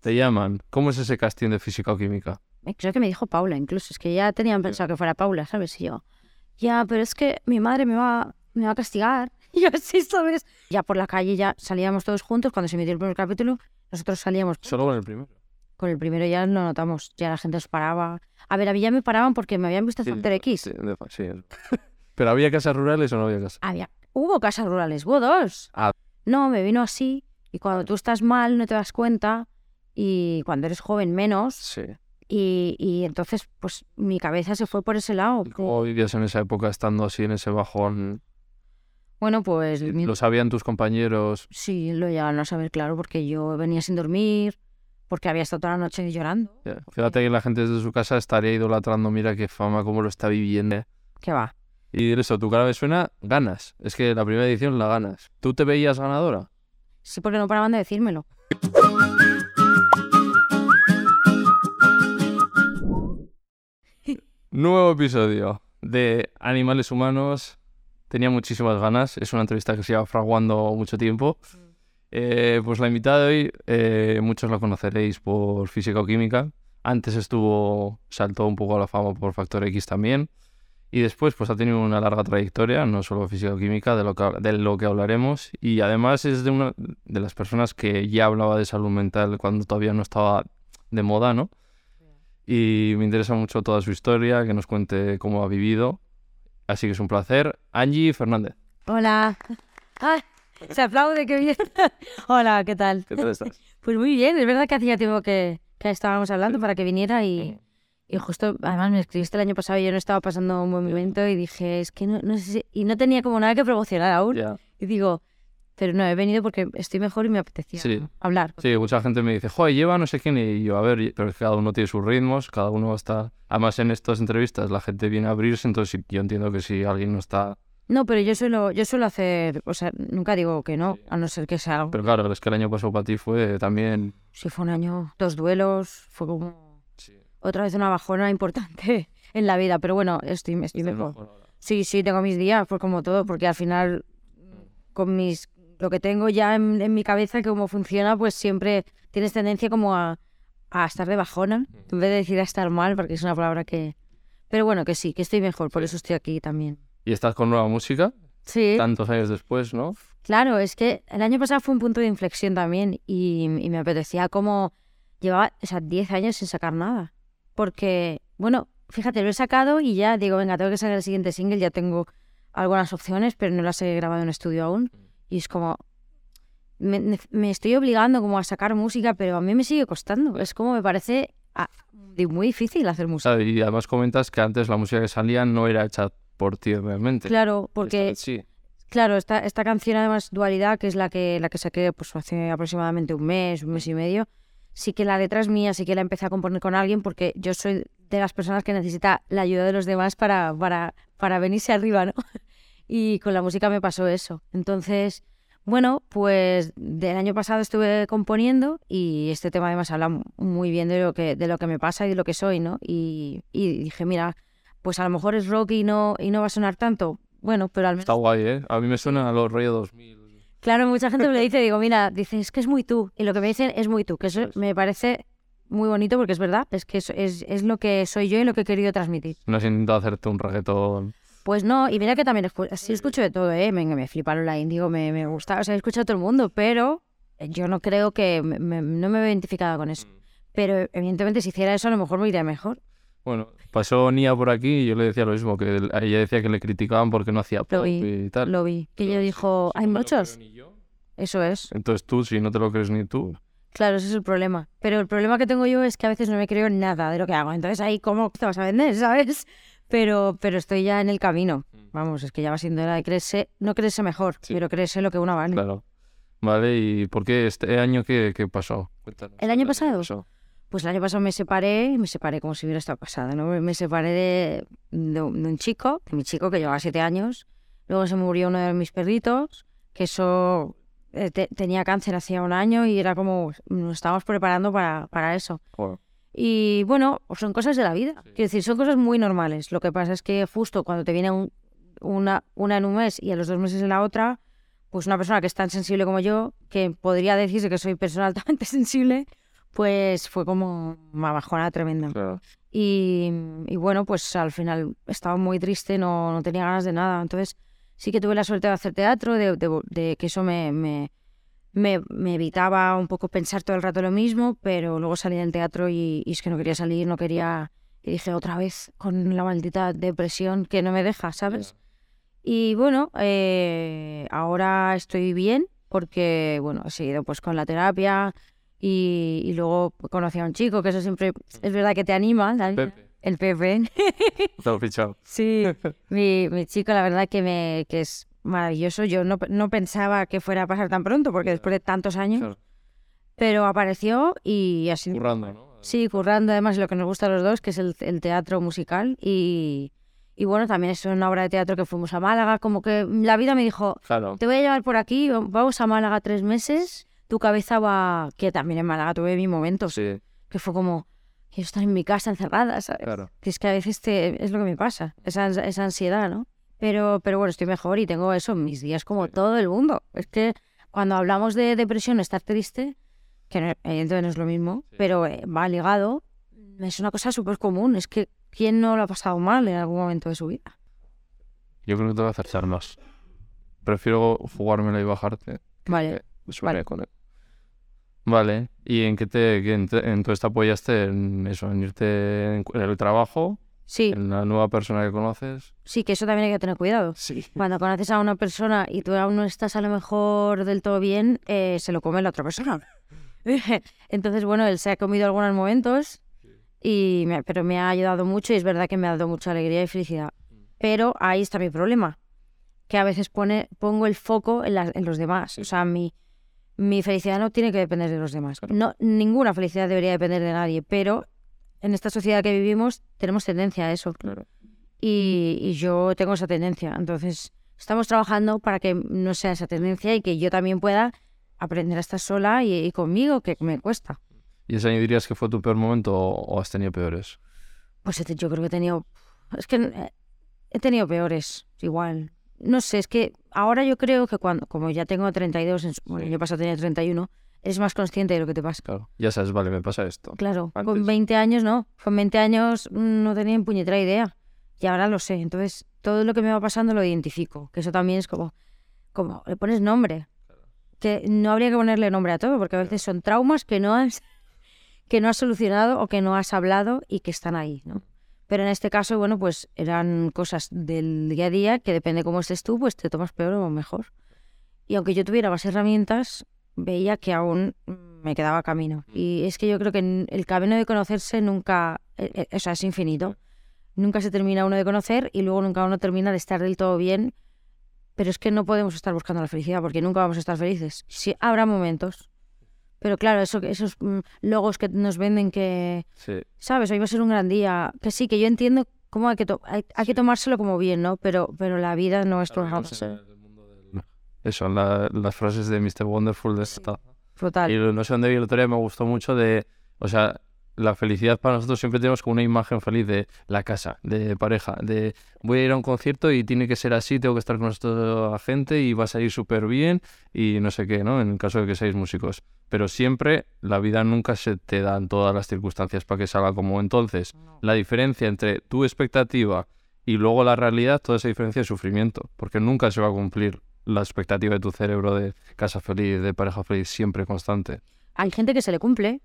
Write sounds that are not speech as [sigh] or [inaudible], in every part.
Te llaman. ¿Cómo es ese casting de física o química? Creo que me dijo Paula, incluso. Es que ya tenían pensado que fuera Paula, ¿sabes? Y yo, ya, pero es que mi madre me va, me va a castigar. [laughs] Y yo, sí, ¿sabes? Ya por la calle ya salíamos todos juntos. Cuando se emitió el primer capítulo, nosotros salíamos. Solo con el primero. Con el primero ya lo notamos. Ya la gente nos paraba. A ver, a mí ya me paraban porque me habían visto Sí, Factor X. Sí, sí. [laughs] Pero había casas rurales o no había casas. Había, hubo casas rurales, hubo dos. Ah. No, me vino así. Y cuando tú estás mal no te das cuenta. Y cuando eres joven menos. Sí. Y, y entonces, pues mi cabeza se fue por ese lado. ¿Y ¿Cómo vivías en esa época estando así en ese bajón? Bueno, pues mi- ¿Lo sabían tus compañeros? sí, lo llegaron a saber, claro, porque yo venía sin dormir, porque había estado toda la noche llorando. Ya. Fíjate que la gente desde su casa estaría idolatrando, mira qué fama, cómo lo está viviendo. ¿Qué va? Y eso, tu cara me suena ganas. Es que la primera edición la ganas. ¿Tú te veías ganadora? Sí, porque no paraban de decírmelo. [laughs] Nuevo episodio de Animales Humanos. Tenía muchísimas ganas. Es una entrevista que se lleva fraguando mucho tiempo. Eh, pues la invitada de hoy, eh, muchos la conoceréis por física o química. Antes estuvo, saltó un poco a la fama por Factor X también. Y después, pues ha tenido una larga trayectoria, no solo física o química, de lo que, de lo que hablaremos. Y además es de una de las personas que ya hablaba de salud mental cuando todavía no estaba de moda, ¿no? Y me interesa mucho toda su historia, que nos cuente cómo ha vivido. Así que es un placer. Angie Fernández. Hola. Ay, se aplaude, qué bien. [laughs] Hola, ¿qué tal? ¿Qué tal estás? [laughs] Pues muy bien, es verdad que hacía tiempo que, que estábamos hablando para que viniera y, y justo, además me escribiste el año pasado y yo no estaba pasando un buen momento y dije, es que no, no sé si... Y no tenía como nada que promocionar aún. Ya. Y digo, pero no, he venido porque estoy mejor y me apetecía Sí. hablar. Sí, mucha gente me dice, joder, lleva no sé quién, y yo, a ver, pero cada uno tiene sus ritmos, cada uno está... Además, en estas entrevistas la gente viene a abrirse, entonces sí, yo entiendo que si alguien no está... No, pero yo suelo, yo suelo hacer, o sea, nunca digo que no, a no ser que sea algo. Pero claro, es que el año pasado para ti fue también... Si fue un año, dos duelos, fue como otra vez una bajona importante [laughs] en la vida, pero bueno, estoy, estoy mejor. mejor. Sí, sí, tengo mis días, pues como todo, porque al final con mis lo que tengo ya en, en mi cabeza, que cómo funciona, pues siempre tienes tendencia como a, a estar de bajona, en vez de decir a estar mal, porque es una palabra que... Pero bueno, que sí, que estoy mejor, por eso estoy aquí también. Y estás con nueva música, Sí, tantos años después, ¿no? claro, es que el año pasado fue un punto de inflexión también y, y me apetecía como... Llevaba, o sea, 10 años sin sacar nada. Porque, bueno, fíjate, lo he sacado y ya digo, venga, tengo que sacar el siguiente single, ya tengo algunas opciones, pero no las he grabado en estudio aún. Y es como, me, me- estoy obligando como a sacar música, pero a mí me sigue costando. Es como me parece ah, di- muy difícil hacer música. y además comentas que antes la música que salía no era hecha por ti realmente. Claro, porque, Esta sí. claro, esta, esta canción además, Dualidad, que es la que, la que saqué pues hace aproximadamente un mes, un mes y medio, sí que la letra es mía, sí que la empecé a componer con alguien porque yo soy de las personas que necesita la ayuda de los demás para, para, para venirse arriba, ¿no? Y con la música me pasó eso. Entonces, bueno, pues del año pasado estuve componiendo y este tema además habla mu- muy bien de lo que, de lo que me pasa y de lo que soy, ¿no? Y, y dije, mira, pues a lo mejor es rock y no, y no va a sonar tanto. Bueno, pero al menos Está guay, ¿eh? A mí me suena a los rollo 2000. Claro, mucha gente me lo dice, digo, mira, dice, es que es muy tú. Y lo que me dicen es muy tú, que eso Eso es. me parece muy bonito porque es verdad, es que es, es, es lo que soy yo y lo que he querido transmitir. No has intentado hacerte un reggaetón. Pues no, y mira que también escu- sí escucho de todo, ¿eh? Me, me fliparon la índigo, me, me gusta, o sea, he escuchado a todo el mundo, pero yo no creo que, me- me- no me veo identificada con eso. Pero evidentemente si hiciera eso a lo mejor me iría mejor. Bueno, pasó Nia por aquí y yo le decía lo mismo, que el- ella decía que le criticaban porque no hacía pop vi, y tal. Lo vi, que ella dijo, si hay no muchos. Eso es. Entonces tú, si no te lo crees ni tú, Claro, ese es el problema. Pero el problema que tengo yo es que a veces no me creo nada de lo que hago. Entonces ahí, ¿cómo te vas a vender, [laughs] sabes? Pero, pero estoy ya en el camino. Vamos, es que ya va siendo hora de creerse, no creerse mejor, Sí. pero creerse lo que uno vale. claro. Vale, ¿y por qué este año qué, qué pasó? Cuéntanos. ¿El año pasado? pasó. Pues el año pasado me separé, me separé como si hubiera estado casada, ¿no? Me separé de, de un de un chico, de mi chico que llevaba siete años. Luego se murió uno de mis perritos, que eso eh, te- tenía cáncer hacía un año y era como nos estábamos preparando para, para eso. Joder. Y bueno, pues son cosas de la vida. Quiero decir, son cosas muy normales. Lo que pasa es que justo cuando te viene un- una, una en un mes y a los dos meses en la otra, pues una persona que es tan sensible como yo, que podría decirse que soy persona altamente [laughs] sensible, pues fue como una bajona tremenda. Claro. Y, y bueno, pues al final estaba muy triste, no, no tenía ganas de nada. Entonces sí que tuve la suerte de hacer teatro, de, de- de que eso me, me, me, me evitaba un poco pensar todo el rato lo mismo, pero luego salí del teatro y, y es que no quería salir, no quería... Y dije otra vez con la maldita depresión que no me deja, ¿sabes? Y bueno, eh, ahora estoy bien porque, bueno, he seguido pues con la terapia y, y luego conocí a un chico, que eso siempre es verdad que te anima, vida. Pepe, el Pepe. he fichado. [laughs] Sí, mi, mi chico la verdad que, me, que es maravilloso. Yo no, no pensaba que fuera a pasar tan pronto porque después de tantos años, Claro. pero apareció y así... Currando, ¿no? Sí, currando además lo que nos gusta a los dos, que es el, el teatro musical. Y, y bueno, también es una obra de teatro que fuimos a Málaga. Como que la vida me dijo, Claro. te voy a llevar por aquí, vamos a Málaga tres meses. Tu cabeza va... Que también en Málaga tuve mi momento, Sí, que fue como, quiero estar en mi casa encerrada, ¿sabes? claro. Que es que a veces te, es lo que me pasa, esa, esa ansiedad, ¿no? Pero, pero bueno, estoy mejor y tengo eso en mis días como todo el mundo. Es que cuando hablamos de depresión, estar triste, que no, evidentemente no es lo mismo, Sí. pero eh, va ligado, es una cosa súper común. Es que ¿quién no lo ha pasado mal en algún momento de su vida? Yo creo que te voy a hacer charlas. Prefiero jugármela y bajarte. Vale. subirme con él. Vale. ¿Y en qué te, en te- entonces te apoyaste en eso, en irte en el trabajo, Sí, en la nueva persona que conoces? sí, que eso también hay que tener cuidado. Sí. Cuando conoces a una persona y tú aún no estás a lo mejor del todo bien, eh, se lo come la otra persona. [laughs] Entonces, bueno, él se ha comido algunos momentos, y me- pero me ha ayudado mucho y es verdad que me ha dado mucha alegría y felicidad. Pero ahí está mi problema, que a veces pone, pongo el foco en, los demás. O sea, mi, mi felicidad no tiene que depender de los demás. Claro. No, ninguna felicidad debería depender de nadie, pero en esta sociedad que vivimos tenemos tendencia a eso Claro. y, y yo tengo esa tendencia. Entonces, estamos trabajando para que no sea esa tendencia y que yo también pueda aprender a estar sola y, y conmigo, que me cuesta. ¿Y ese año dirías que fue tu peor momento o, o has tenido peores? Pues yo creo que he tenido... Es que eh, he tenido peores, igual. No sé, es que ahora yo creo que cuando, como ya tengo 32, en bueno, año pasado tenía 31, eres más consciente de lo que te pasa. Claro. Ya sabes, vale, me pasa esto. Claro, con Antes. 20 años no. Con 20 años mm, no tenía ni puñetera idea. Y ahora lo sé. Entonces, todo lo que me va pasando lo identifico. Que eso también es como, como le pones nombre. Que no habría que ponerle nombre a todo, porque a veces son traumas que no has, [laughs] que no has solucionado o que no has hablado y que están ahí, ¿no? Pero en este caso, bueno, pues eran cosas del día a día que depende cómo estés tú, pues te tomas peor o mejor. Y aunque yo tuviera más herramientas, veía que aún mm, me quedaba camino. Y es que yo creo que el camino de conocerse nunca, eh, eh, o sea, es infinito. Nunca se termina uno de conocer y luego nunca uno termina de estar del todo bien. Pero es que no podemos estar buscando la felicidad porque nunca vamos a estar felices. Sí, habrá momentos. Pero claro, eso, esos mm, logos que nos venden que, Sí. ¿sabes? Hoy va a ser un gran día. Que sí, que yo entiendo cómo hay que, to- hay, hay que tomárselo como bien, ¿no? Pero, pero la vida no es Claro, todo no sé, del mundo del- Eso, la- las frases de Mr. Wonderful de esta. Total. Y no sé dónde vi el otro día, me gustó mucho de, o sea, la felicidad para nosotros siempre tenemos como una imagen feliz de la casa, de pareja, de voy a ir a un concierto y tiene que ser así, tengo que estar con esta gente y va a salir súper bien y no sé qué, ¿no? En el caso de que seáis músicos. Pero siempre la vida nunca se te dan todas las circunstancias para que salga como entonces. La diferencia entre tu expectativa y luego la realidad, toda esa diferencia es sufrimiento, porque nunca se va a cumplir la expectativa de tu cerebro de casa feliz, de pareja feliz, siempre constante. Hay gente que se le cumple,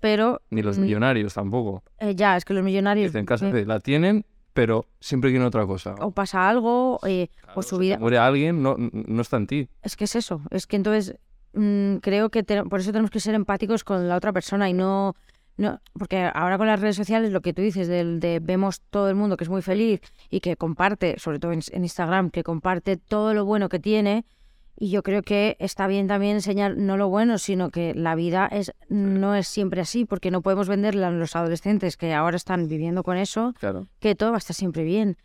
pero Ni los Mm. millonarios tampoco. eh, ya, es que los millonarios... Dicen casa eh, feliz, la tienen, pero siempre quieren otra cosa. o pasa algo, eh, Claro, o su vida... muere alguien, no, no está en ti. Es que es eso, es que entonces mm, creo que te- por eso tenemos que ser empáticos con la otra persona y no, no, porque ahora con las redes sociales lo que tú dices del de vemos todo el mundo que es muy feliz y que comparte, sobre todo en, en Instagram, que comparte todo lo bueno que tiene y yo creo que está bien también enseñar no lo bueno, sino que la vida es no es siempre así, porque no podemos venderle a los adolescentes que ahora están viviendo con eso Claro. que todo va a estar siempre bien.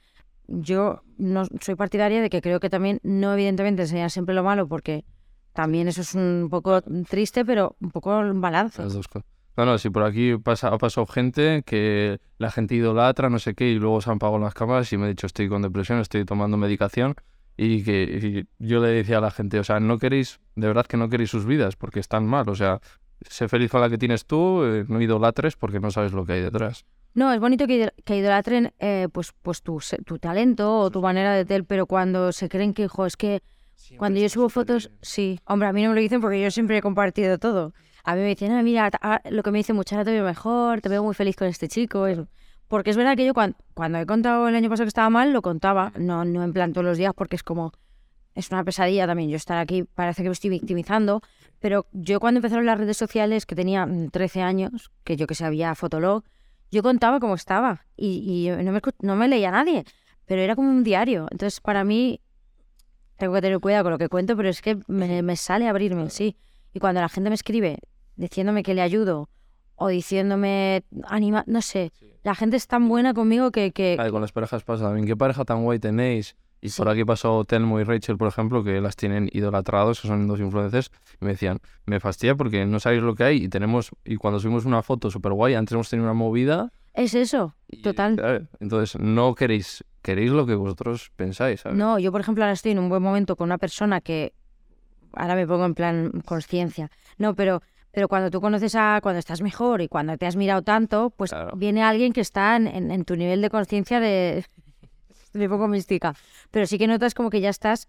Yo no soy partidaria de que creo que también, no evidentemente enseñar siempre lo malo, porque también eso es un poco triste, pero un poco balance. Las dos cosas. No, no, si por aquí pasa, ha pasado gente que la gente idolatra, no sé qué, y luego se han pagado las cámaras y me ha dicho estoy con depresión, estoy tomando medicación. Y que y yo le decía a la gente, o sea, no queréis, de verdad que no queréis sus vidas, porque están mal, o sea, sé feliz con la que tienes tú, eh, no idolatres porque no sabes lo que hay detrás. No, es bonito que, que idolatren eh, pues, pues tu, tu talento o tu manera de tel, pero cuando se creen que, hijo, es que cuando yo subo fotos, sí. Hombre, a mí no me lo dicen porque yo siempre he compartido todo. A mí me dicen, ah, mira, ah, lo que me dicen mucho, ahora te veo mejor, te veo muy feliz con este chico. Porque es verdad que yo cuando, he contado el año pasado que estaba mal, lo contaba. No, en plan todos los días porque es como, es una pesadilla también. Yo estar aquí parece que me estoy victimizando. Pero yo cuando empezaron las redes sociales, que tenía mm, 13 años, que yo que sabía Fotolog, yo contaba cómo estaba y, no, me, no me leía nadie, pero era como un diario. Entonces, para mí, tengo que tener cuidado con lo que cuento, pero es que me, me sale abrirme, sí. Y cuando la gente me escribe diciéndome que le ayudo o diciéndome, anima, no sé, la gente es tan buena conmigo que... que Ay, con las parejas pasa también. ¿Qué pareja tan guay tenéis? Y Sí. por aquí pasó Telmo y Rachel, por ejemplo, que las tienen idolatrados, que son dos influencers, y me decían, me fastidia porque no sabéis lo que hay y tenemos, y cuando subimos una foto súper guay, antes hemos tenido una movida. es eso, y, Total. ¿sabes? Entonces, no queréis, queréis lo que vosotros pensáis, ¿sabes? No, yo por ejemplo ahora estoy en un buen momento con una persona que ahora me pongo en plan conciencia. No, pero pero cuando tú conoces a cuando estás mejor y cuando te has mirado tanto, pues Claro. viene alguien que está en, en- en tu nivel de conciencia de [laughs] me pongo mística. Pero sí que notas como que ya estás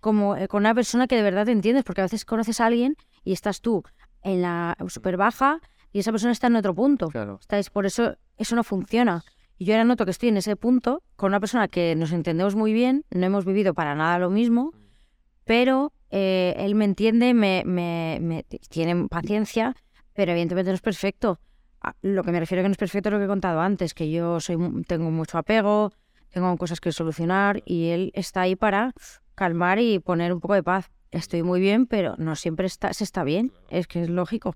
como eh, con una persona que de verdad te entiendes, porque a veces conoces a alguien y estás tú en la super baja y esa persona está en otro punto. Claro. ¿Estáis? Por eso eso no funciona. Y yo ahora noto que estoy en ese punto con una persona que nos entendemos muy bien, no hemos vivido para nada lo mismo, pero eh, él me entiende, me, me- me- tiene paciencia, pero evidentemente no es perfecto. A- Lo que me refiero a que no es perfecto es lo que he contado antes, que yo soy tengo mucho apego, tengo cosas que solucionar y él está ahí para calmar y poner un poco de paz. Estoy muy bien, pero no siempre está, se está bien, es que es lógico.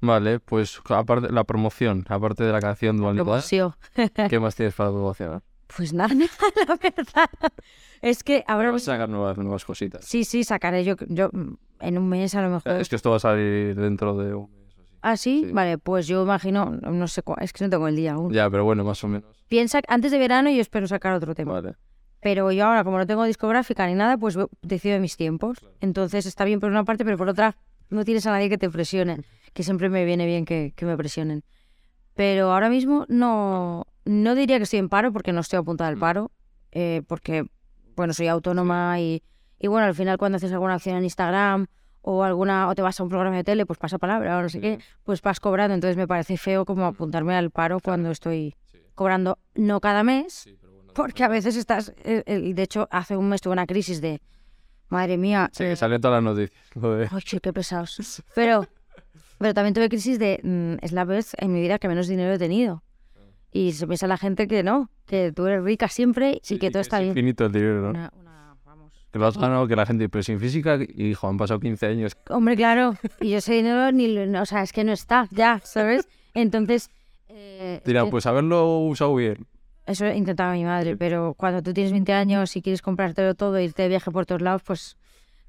Vale, pues aparte la promoción, aparte de la canción Dualidad. ¿qué más tienes para promocionar? Pues nada, [laughs] la verdad. Es que ahora... Vas a sacar nuevas, nuevas cositas. Sí, sí, sacaré yo, yo mm, en un mes a lo mejor. Es que esto va a salir dentro de un mes así. ¿Ah, sí? sí. Vale, pues yo imagino, no sé cuál, es que no tengo el día aún. Ya, pero bueno, más o menos. Piensa, antes de verano yo espero sacar otro tema. Vale. Pero yo ahora, como no tengo discográfica ni nada, pues decido de mis tiempos. Entonces está bien por una parte, pero por otra no tienes a nadie que te presione, que siempre me viene bien que, que me presionen. Pero ahora mismo no, no diría que estoy en paro porque no estoy apuntada al paro, eh, porque, bueno, soy autónoma y, y bueno, al final cuando haces alguna acción en Instagram o alguna o te vas a un programa de tele, pues pasa palabra o no sé qué, pues vas cobrando. Entonces me parece feo como apuntarme al paro cuando estoy cobrando no cada mes, porque a veces estás, eh, eh, de hecho, hace un mes tuve una crisis de, madre mía, Sí, eh, salen todas las noticias. qué pesados. [laughs] Pero, pero también tuve crisis de, mm, es la vez en mi vida que menos dinero he tenido. Y se piensa la gente que no, que tú eres rica siempre y que todo está es bien. infinito el dinero, ¿no? Una- una- vamos. Que lo has ganado, que la gente, pero sin física, y hijo, han pasado 15 años. Hombre, claro, y yo ese dinero ni, o sea, es que no está, ya, ¿sabes? Entonces, eh, Dirá, que- pues haberlo usado bien. Eso intentaba mi madre, pero cuando tú tienes 20 años y quieres comprártelo todo, irte de viaje por todos lados, pues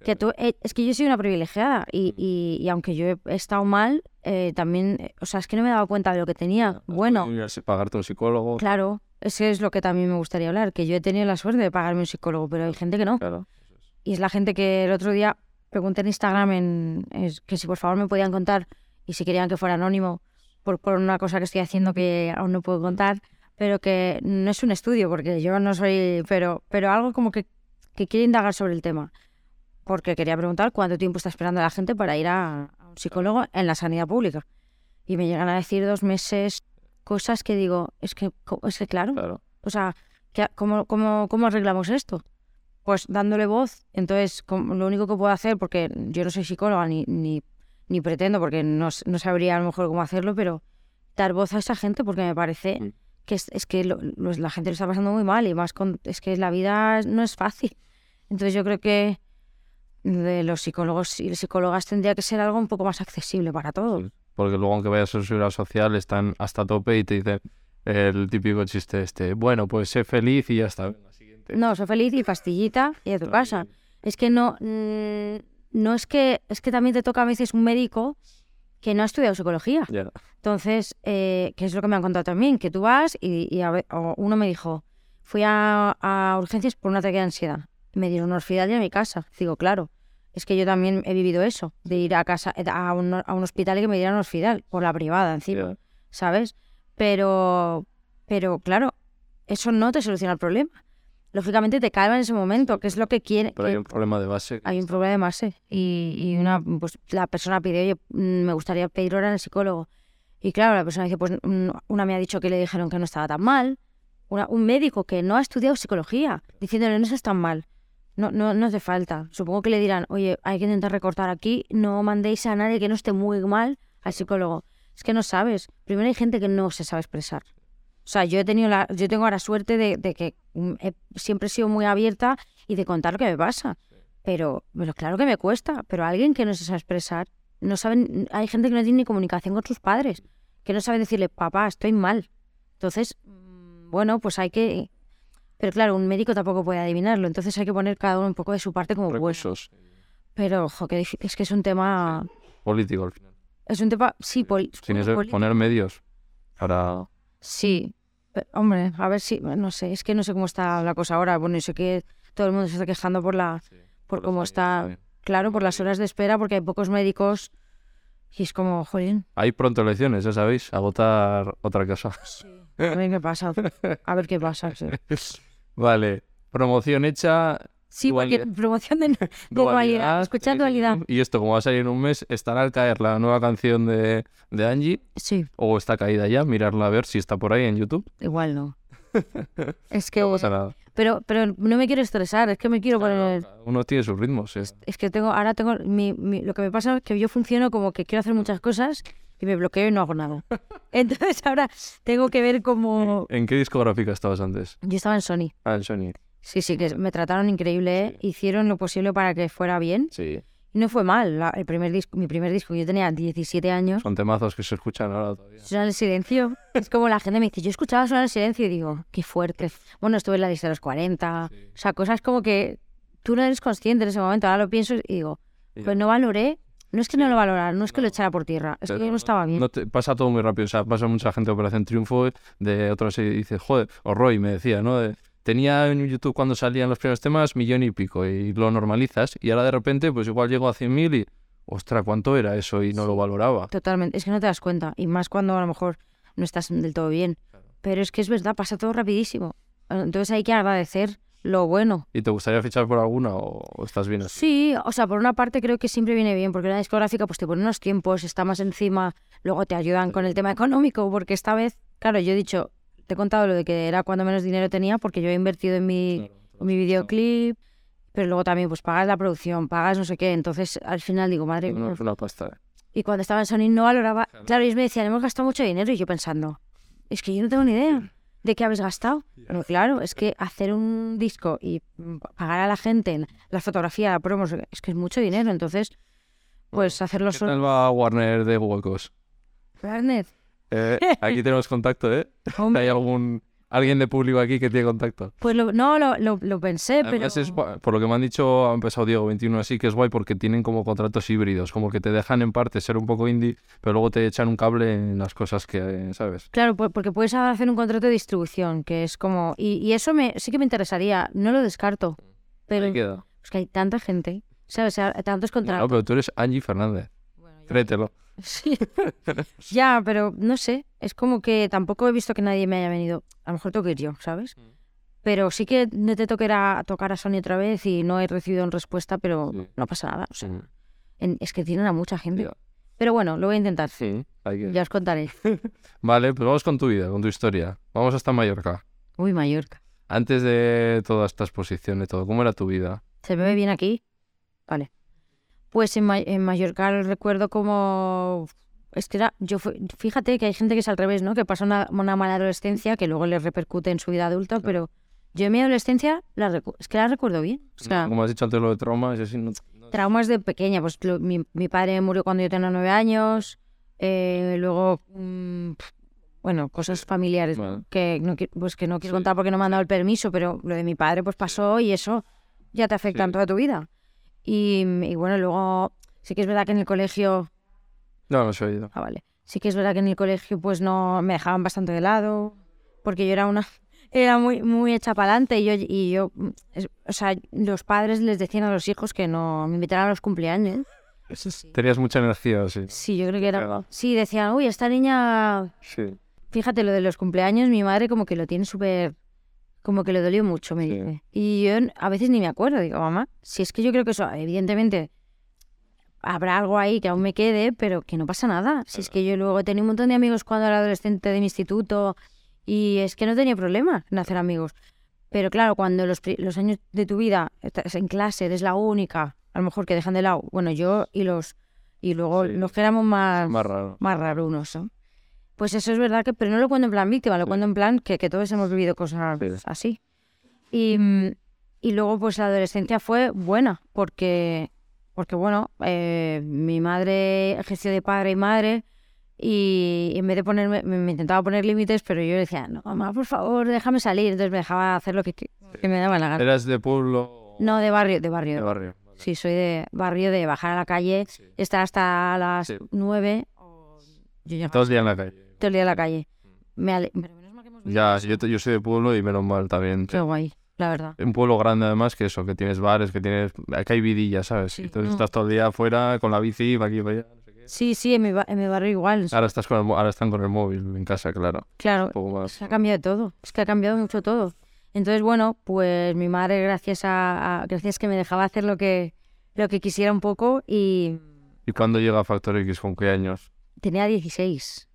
que tú, eh, es que yo soy una privilegiada y, y, y aunque yo he estado mal, eh, también, eh, o sea, es que no me he dado cuenta de lo que tenía. Bueno, Has podido Pagarte un psicólogo. claro, eso es lo que también me gustaría hablar, que yo he tenido la suerte de pagarme un psicólogo, pero hay gente que no. Claro. Y es la gente que el otro día pregunté en Instagram en, es que si por favor me podían contar y si querían que fuera anónimo por, por una cosa que estoy haciendo que aún no puedo contar, pero que no es un estudio porque yo no soy, pero, pero algo como que, que quiere indagar sobre el tema. Porque quería preguntar cuánto tiempo está esperando la gente para ir a, a un psicólogo en la sanidad pública. Y me llegan a decir dos meses cosas que digo, es que, es que claro, Claro. o sea, ¿qué- ¿cómo, cómo, cómo arreglamos esto? Pues dándole voz. Entonces, lo único que puedo hacer, porque yo no soy psicóloga ni, ni, ni pretendo, porque no, no sabría a lo mejor cómo hacerlo, pero dar voz a esa gente, porque me parece Mm. que es, es que lo- lo- la gente lo está pasando muy mal y más con, es que la vida no es fácil. Entonces, yo creo que de los psicólogos y psicólogas tendría que ser algo un poco más accesible para todos. Porque luego, aunque vayas a su seguridad social, están hasta tope y te dicen el típico chiste este. Bueno, pues sé feliz y ya está. No, soy feliz y pastillita y a tu casa. Es que no, mm, no es que, es que también te toca a veces un médico que no ha estudiado psicología. Entonces, eh, que es lo que me han contado también, que tú vas y, y a ver- o uno me dijo, fui a, a urgencias por un ataque de ansiedad. Me dieron orfidal a mi casa. Digo, claro, Es que yo también he vivido eso, de ir a casa, a un, a un hospital y que me dieran un hospital, por la privada encima. ¿sabes? Pero, pero claro, eso no te soluciona el problema. Lógicamente te calma en ese momento, que es lo que quiere. Pero hay que- un problema de base. hay un problema de base y, y una pues la persona pide oye mm, me gustaría pedir hora en el psicólogo y claro la persona dice pues mm, una me ha dicho que le dijeron que no estaba tan mal una- un médico que no ha estudiado psicología diciéndole no estás tan mal no no no hace falta supongo que le dirán oye hay que intentar recortar aquí no mandéis a nadie que no esté muy mal al psicólogo es que no sabes primero hay gente que no se sabe expresar o sea, yo he tenido la, yo tengo la suerte de, de que mm, he- siempre he sido muy abierta y de contar lo que me pasa. Pero, pero claro que me cuesta. Pero alguien que no se sabe expresar, no saben, hay gente que no tiene ni comunicación con sus padres, que no sabe decirle, papá, estoy mal. Entonces, mm, bueno, pues hay que. Pero claro, un médico tampoco puede adivinarlo. Entonces hay que poner cada uno un poco de su parte como recursos Pero, ojo, que es que es un tema. políticos al final. Es un tema. Sí, poli- Sin eso, poner medios para... Sí, hombre, a ver si, no sé, es que no sé cómo está la cosa ahora. Bueno, sé que todo el mundo se está quejando por la, por los cómo está, también. claro, por las horas de espera, porque hay pocos médicos y es como, jolín, Hay pronto elecciones, ya sabéis, a votar otra cosa. a ver qué pasa, a ver qué pasa. Sí, [laughs] Vale, promoción hecha. Sí, porque dualidad- promoción de, [laughs] de dualidad, dualidad. YouTube. Y esto, como va a salir en un mes, estará al caer la nueva canción de, de Angie, Sí, o está caída ya, mirarla a ver si está por ahí en YouTube. igual no. [laughs] Es que, No pasa nada. Pero, pero no me quiero estresar, es que me quiero poner... Cada Uno tiene sus ritmos. eh. Es que tengo, ahora tengo, mi, mi- lo que me pasa es que yo funciono como que quiero hacer muchas cosas y me bloqueo y no hago nada. [laughs] Entonces ahora tengo que ver como... ¿En qué discográfica estabas antes? Yo estaba en Sony. Ah, en Sony. Sí, sí, que me trataron increíble, ¿eh? hicieron lo posible para que fuera bien Sí. Y no fue mal. La- el primer disco, mi primer disco, yo tenía 17 años, Son temazos que se escuchan ahora todavía. Sonar el silencio. [laughs] Es como la gente me dice, yo escuchaba Sonar el silencio y digo, qué fuerte. Bueno, estuve en la lista de los 40, Sí. o sea, cosas como que tú no eres consciente en ese momento, ahora lo pienso y digo, pues no valoré, no es que no, lo valorara, no es que lo No. echara por tierra, es Pero que no estaba bien. No te- pasa todo muy rápido. O sea, pasa mucha gente de Operación Triunfo, de otros y dice, joder, o Roy me decía, ¿no? De, tenía en YouTube cuando salían los primeros temas millón y pico y lo normalizas y ahora de repente pues igual llego a 100.000 y, ostra, ¿cuánto era eso? Y no lo valoraba. Totalmente, es que no te das cuenta, y más cuando a lo mejor no estás del todo bien. Pero es que es verdad, pasa todo rapidísimo. Entonces hay que agradecer lo bueno. ¿Y te gustaría fichar por alguna o, estás bien así? Sí, o sea, por una parte creo que siempre viene bien, porque una discográfica pues te pone unos tiempos, está más encima, luego te ayudan con el tema económico, porque esta vez, claro, yo he dicho, te he contado lo de que era cuando menos dinero tenía, porque yo he invertido en mi, en mi videoclip, pero luego también pues pagas la producción, pagas no sé qué, entonces al final digo, madre No, mía. es una pasta. eh. Y cuando estaba en Sony no valoraba, claro, ellos me decían, hemos gastado mucho dinero, y yo pensando, es que yo no tengo ni idea de qué habéis gastado. Pero claro, es que hacer un disco y pagar a la gente la fotografía, la promo, es que es mucho dinero. Entonces, pues hacerlo ¿Qué solo. tal va Warner de huecos? Warner, Eh, aquí [laughs] tenemos contacto, ¿eh? [laughs] hombre, ¿Hay algún alguien de público aquí que tiene contacto? Pues lo- no, lo, lo, lo pensé, pero. Es por lo que me han dicho, ha empezado Diego 21 así, que es guay porque tienen como contratos híbridos, como que te dejan en parte ser un poco indie, pero luego te echan un cable en las cosas que, ¿sabes? Claro, por- porque puedes hacer un contrato de distribución, que es como. Y, y eso me, sí que me interesaría, no lo descarto. Pero Ahí queda. es que hay tanta gente, ¿sabes? Tantos No, contratos. pero tú eres Angie Fernández, Bueno, créetelo. [laughs] Sí. ya, pero no sé. Es como que tampoco he visto que nadie me haya venido. A lo mejor tengo que ir yo, ¿sabes? Pero sí que que era tocar a Sony otra vez y no he recibido respuesta, pero Sí. no pasa nada. O sea, Mm, en- es que tienen a mucha gente. Pero bueno, lo voy a intentar. Sí, hay que- Ya os contaré. [laughs] Vale, pues vamos con tu vida, con tu historia. Vamos hasta Mallorca. Uy, Mallorca. Antes de toda esta exposición y todo, ¿cómo era tu vida? ¿Se me ve bien aquí? Vale. Pues en, Ma- en Mallorca recuerdo como... Es que era... Yo Fíjate que hay gente que es al revés, ¿no? Que pasa una, una mala adolescencia que luego le repercute en su vida adulta, pero yo en mi adolescencia la es que la recuerdo bien. O sea, Como has dicho antes lo de traumas, y así no... no- traumas de pequeña. Pues lo- mi, mi padre murió cuando yo tenía nueve años. eh, luego, mm, pf, bueno, cosas familiares ¿no? Vale. que no, pues que no quiero Sí. contar porque no me han dado el permiso, pero lo de mi padre pues pasó y eso ya te afecta en Sí. toda tu vida. Y, y bueno, luego sí que es verdad que en el colegio, No, no se ha oído. ah, vale, sí que es verdad que en el colegio pues no me dejaban bastante de lado, porque yo era una, [laughs] era muy, muy hecha para adelante y yo, y yo, mm, o sea, los padres les decían a los hijos que no me invitaran a los cumpleaños. Tenías mucha energía, sí. Sí, yo creo que era... Sí, decían, uy, esta niña Sí. Fíjate, lo de los cumpleaños, mi madre como que lo tiene súper... Como que le dolió mucho, me dice. Y yo a veces ni me acuerdo. Digo, mamá, si es que yo creo que eso, evidentemente, habrá algo ahí que aún me quede, pero que no pasa nada. Si es que yo luego tenido un montón de amigos cuando era adolescente de mi instituto y es que no tenía problema en hacer amigos. Pero claro, cuando los, los años de tu vida estás en clase, eres la única, a lo mejor que dejan de lado, bueno, yo y los... Y luego Sí. los que éramos más Más raro. más rarunos, ¿no? Pues eso es verdad que, pero no lo cuento en plan víctima, lo cuento en plan que, que todos hemos vivido cosas Sí. así. Y, mm, y luego pues la adolescencia fue buena, porque, porque bueno, eh, mi madre ejerció de padre y madre y en vez de ponerme, me, me intentaba poner límites, pero yo decía, no, mamá, por favor, déjame salir. Entonces me dejaba hacer lo que, que me daba la gana. ¿Eras de pueblo? No, de barrio, de barrio. De barrio. Vale. Sí, soy de barrio, de bajar a la calle, Sí. estar hasta las Sí. nueve. Yo ya Todo el día en la calle. Todo el día en la calle. Me ale- Pero menos mal que hemos Ya, eso. yo, te- yo soy de pueblo y menos mal también. Qué guay, la verdad. Un pueblo grande además que eso, que tienes bares, que tienes... Que hay vidilla, ¿sabes? Sí. Entonces Mm. estás todo el día afuera con la bici, para aquí y para allá. no. Sí, sí, en mi, ba- en mi barrio igual. Ahora, estás con el mo- ahora están con el móvil en casa, claro. Claro, Un poco más. que ha cambiado todo. Es que ha cambiado mucho todo. Entonces, bueno, pues mi madre, gracias a, a- gracias que me dejaba hacer lo que, lo que quisiera un poco y ¿Y cuándo llega Factor X? ¿Con qué años? tenía 16.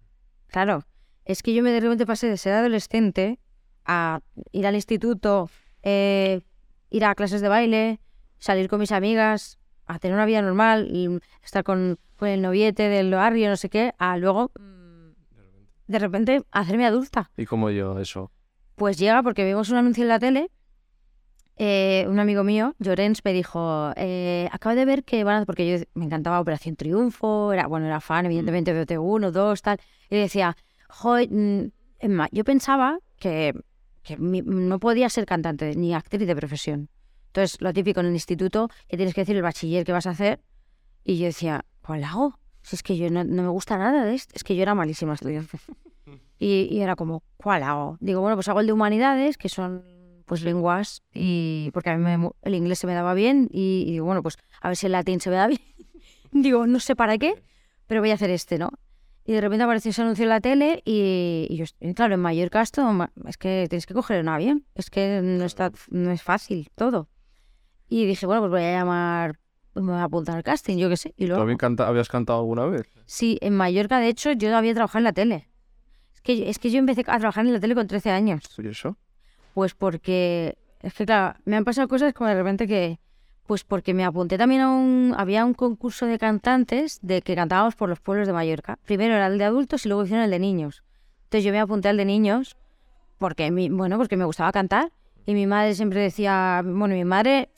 Claro, es que yo me de repente pasé de ser adolescente a ir al instituto, eh, ir a clases de baile, salir con mis amigas, a tener una vida normal, y estar con, con el noviete del barrio, no sé qué, a luego, mm, de repente, hacerme adulta. ¿Y cómo yo eso? Pues llega porque vimos un anuncio en la tele. Eh, un amigo mío, Llorens, me dijo, eh, acabo de ver que van a... Porque yo me encantaba Operación Triunfo, era, bueno, era fan, evidentemente, de OT1, 2, tal. Y decía, mm, Emma, yo pensaba que, que mi- no podía ser cantante ni actriz de profesión. Entonces, lo típico en el instituto, que tienes que decir el bachiller que vas a hacer. Y yo decía, ¿cuál hago? Si es que yo no, no me gusta nada de esto. Es que yo era malísima estudiante. [laughs] Y, y era como, ¿cuál hago? Digo, bueno, pues hago el de humanidades, que son pues lenguas, y porque a mí me- el inglés se me daba bien, y, y digo, bueno, pues a ver si el latín se me da bien. [laughs] digo, no sé para qué, pero voy a hacer este, ¿no? Y de repente apareció ese anuncio en la tele y, y yo, y claro, en Mallorca esto es que tienes que coger un avión, es que no, está, no es fácil todo. Y dije, bueno, pues voy a llamar, me voy a apuntar al casting, yo qué sé. Y ¿Tú luego, canta- habías cantado alguna vez? sí, en Mallorca, de hecho, yo había trabajado en la tele. Es que, es que yo empecé a trabajar en la tele con 13 años. ¿Y eso? Pues porque, es que claro, me han pasado cosas como de repente que, pues porque me apunté también a un, había un concurso de cantantes de que cantábamos por los pueblos de Mallorca. Primero era el de adultos y luego hicieron el de niños. Entonces yo me apunté al de niños porque, mi, bueno, porque me gustaba cantar y mi madre siempre decía, bueno, mi madre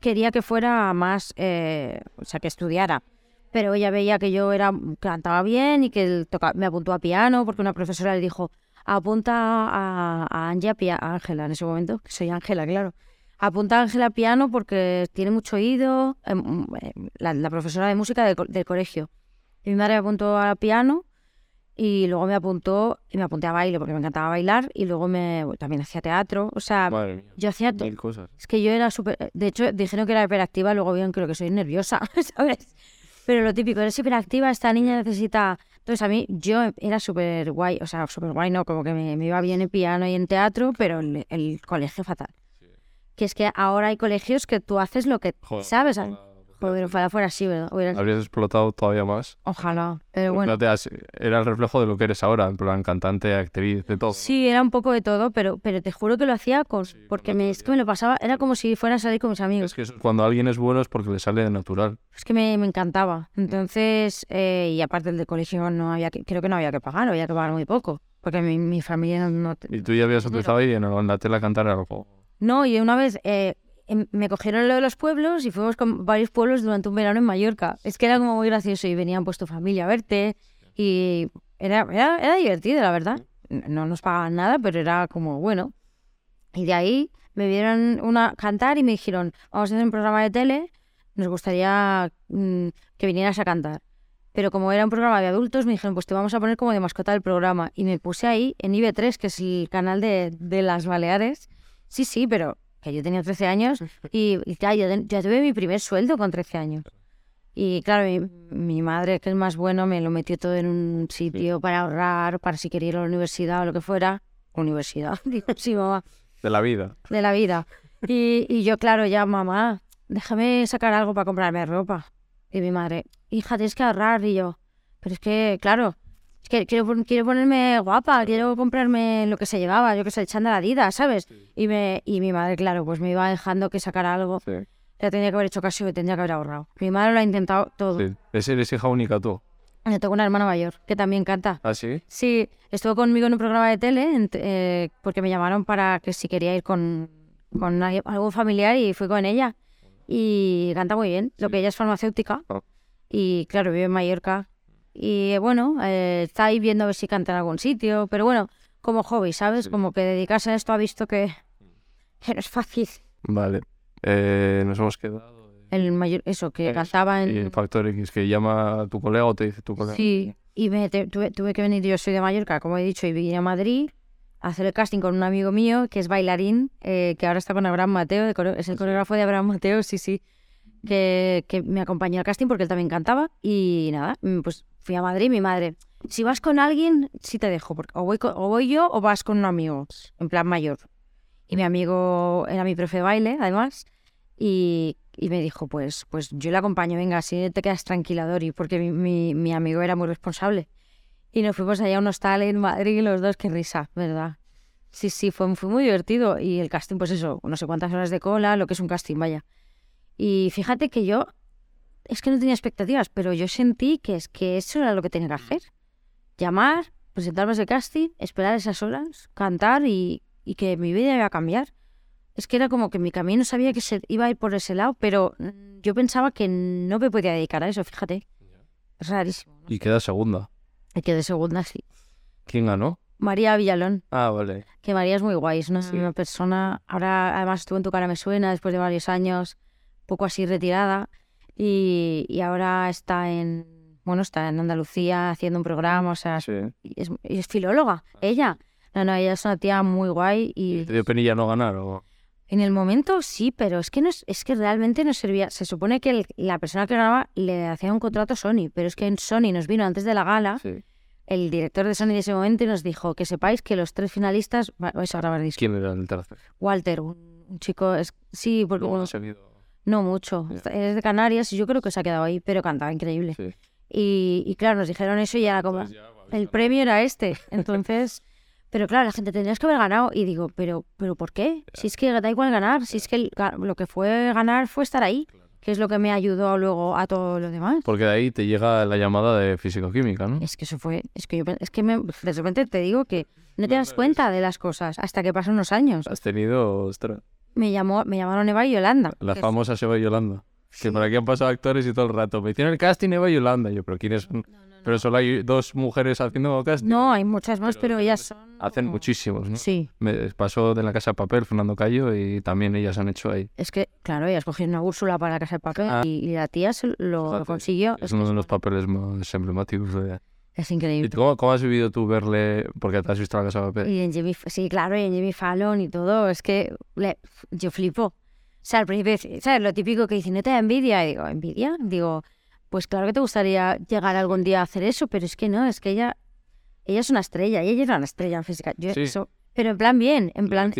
quería que fuera más, eh, o sea, que estudiara. Pero ella veía que yo era cantaba bien y que me apuntó a piano porque una profesora le dijo, apunta a, a Angie Ángela en ese momento, que soy Ángela, claro. Apunta a Ángela piano porque tiene mucho oído, em, eh, la, la profesora de música del, co- del colegio. Y mi madre me apuntó a piano y luego me apuntó, y me apunté a baile porque me encantaba bailar y luego me también hacía teatro. O sea, Madre yo hacía Mil cosas. es que yo era súper... De hecho, dijeron que era hiperactiva, luego vieron que lo que soy nerviosa, [laughs] ¿sabes? Pero lo típico, eres hiperactiva, esta niña necesita... Entonces a mí, yo era súper guay, o sea, súper guay, no, como que me, me iba bien en piano y en teatro, pero el, el colegio fatal. Que es que ahora hay colegios que tú haces lo que Joder, sabes. Ojalá fuera así, ¿verdad? Habrías explotado todavía más. Ojalá, pero bueno. Fíjate, has- era el reflejo de lo que eres ahora, en plan cantante, actriz, de todo. Sí, era un poco de todo, pero, pero te juro que lo hacía con... porque me, es que me lo pasaba, era como si fuera a salir con mis amigos. Es que eso- cuando alguien es bueno es porque le sale de natural. Es que me, me encantaba. Entonces, eh, y aparte el de colegio no había que, creo que no había que pagar, había que pagar muy poco. Porque mi, mi familia no... No, te- Y tú ya habías empezado ahí en, la tele a cantar algo. no, y una vez eh, me cogieron lo de los pueblos y fuimos con varios pueblos durante un verano en Mallorca. Es que era como muy gracioso y venían pues tu familia a verte y era, era, era divertido, la verdad. No nos pagaban nada, pero era como bueno. Y de ahí me vieron una cantar y me dijeron, vamos a hacer un programa de tele, nos gustaría mm, que vinieras a cantar. Pero como era un programa de adultos, me dijeron, pues te vamos a poner como de mascota del programa. Y me puse ahí en IB3, que es el canal de, de las Baleares. Sí, sí, pero que yo tenía 13 años [laughs] y, y ya, yo ya tuve mi primer sueldo con 13 años. Y claro, mi, mi madre, que es más bueno, me lo metió todo en un sitio para ahorrar, para si quería ir a la universidad o lo que fuera. Universidad, [laughs] digo, sí, mamá De la vida. de la vida. Y, y yo, claro, ya, mamá, déjame sacar algo para comprarme ropa. Y mi madre, hija, tienes que ahorrar. Y yo, pero es que, claro, quiero, quiero ponerme guapa, quiero comprarme lo que se llevaba, yo que sé, el chándal Adidas, ¿sabes? Y, me, y mi madre, claro, pues me iba dejando que sacara algo. Sí. Ya tendría que haber hecho caso y tendría que haber ahorrado. Mi madre lo ha intentado todo. sí. Es- Eres hija única tú. Yo tengo una hermana mayor que también canta. ¿Ah, sí? Sí, estuvo conmigo en un programa de tele en- eh, porque me llamaron para que si quería ir con, con algún familiar y fui con ella. Y canta muy bien. Lo que ella es farmacéutica Ah. y claro, vive en Mallorca. Y bueno, eh, está ahí viendo a ver si canta en algún sitio. Pero bueno, como hobby, ¿sabes? Sí. Como que dedicarse a esto ha visto que, que no es fácil. Vale. Eh, nos hemos quedado. El mayor, eso, que cantaba Y el en... factor X, que llama a tu colega o te dice tu colega. Sí, y me te- tuve, tuve que venir, yo soy de Mallorca, como he dicho, y vine a Madrid a hacer el casting con un amigo mío que es bailarín, eh, que ahora está con Abraham Mateo, de es el coreógrafo de Abraham Mateo, sí, sí, que, me acompañó al casting porque él también cantaba. Y nada, mm, pues fui a Madrid, mi madre, si vas con alguien, sí te dejo, porque o voy, o voy yo o vas con un amigo, en plan mayor. Y mi amigo era mi profe de baile, además, y, y me dijo, pues, pues yo le acompaño, venga, así te quedas tranquila, Dori, porque mi, mi, mi amigo era muy responsable. Y nos fuimos allá a un hostal en Madrid los dos, qué risa, ¿verdad? Sí, sí, fue, fue muy divertido. Y el casting, pues eso, no sé cuántas horas de cola, lo que es un casting, vaya. Y fíjate que yo, es que no tenía expectativas, pero yo sentí que es que eso era lo que tenía que hacer. Llamar, presentarme a ese casting, esperar esas horas, cantar y, y que mi vida iba a cambiar. Es que era como que mi camino sabía que se iba a ir por ese lado, pero mm, yo pensaba que no me podía dedicar a eso, fíjate. Es rarísimo. Y queda segunda. Y quedé segunda, sí. ¿Quién ganó? María Villalón, Ah, vale. que María es muy guay, es una, Sí. una persona, ahora además estuvo en Tu cara me suena después de varios años, poco así retirada, y, y ahora está en, bueno, está en Andalucía haciendo un programa, o sea, Sí. es, filóloga, ella. No, no, ella es una tía muy guay y ¿Te dio penilla no ganar o...? en el momento sí, pero es que no es, es que realmente no servía. Se supone que el- la persona que ganaba le hacía un contrato a Sony, pero es que en Sony nos vino antes de la gala Sí. el director de Sony de ese momento y nos dijo que sepáis que los tres finalistas, va- vais a grabar disco. ¿Quién era el tercero? Walter, un, un chico, es, sí, porque No, no. No mucho. Está- es de Canarias y yo creo que se ha quedado ahí, pero cantaba increíble. Sí. Y, y claro, nos dijeron eso y era como, el premio era este, entonces, [laughs] pero claro, la gente tendrías que haber ganado y digo, pero, pero ¿por qué? Si es que da igual ganar, si es que el lo que fue ganar fue estar ahí, que es lo que me ayudó luego a todo lo demás. Porque de ahí te llega la llamada de físico-química, ¿no? Es que eso fue, es que yo, es que me- de repente te digo que no te das cuenta de las cosas hasta que pasan unos años. Has tenido, ostras, Me llamó, me llamaron Eva y Yolanda. la famosa Seba y Yolanda. Sí. Que por aquí han pasado actores y todo el rato. Me hicieron el casting Eva y Yolanda. Yo, pero ¿quiénes son? Pero solo hay dos mujeres haciendo casting. No, hay muchas más, Pero pero ellas son... Hacen muchísimos, ¿no? Sí, Me pasó de la Casa de Papel, Fernando Cayo, y también ellas han hecho ahí. es que, claro, ellas cogieron a Úrsula para la casa de papel Ah. y, y la tía se lo consiguió. Es que uno de los papeles más emblemáticos. de- es ¿Y increíble. tú cómo, cómo has vivido tú verle? Porque te has visto la Casa de Papel. Y en Jimmy, sí, claro, y en Jimmy Fallon y todo, es que le- yo flipo. O sea, al principio, ¿sabes? Lo típico que dicen, ¿no te da envidia? Y digo, ¿envidia? Digo, pues claro que te gustaría llegar algún día a hacer eso, pero es que no, es que ella, ella es una estrella, y ella era una estrella en física. Yo Sí. eso, pero en plan bien, en ¿Lo plan,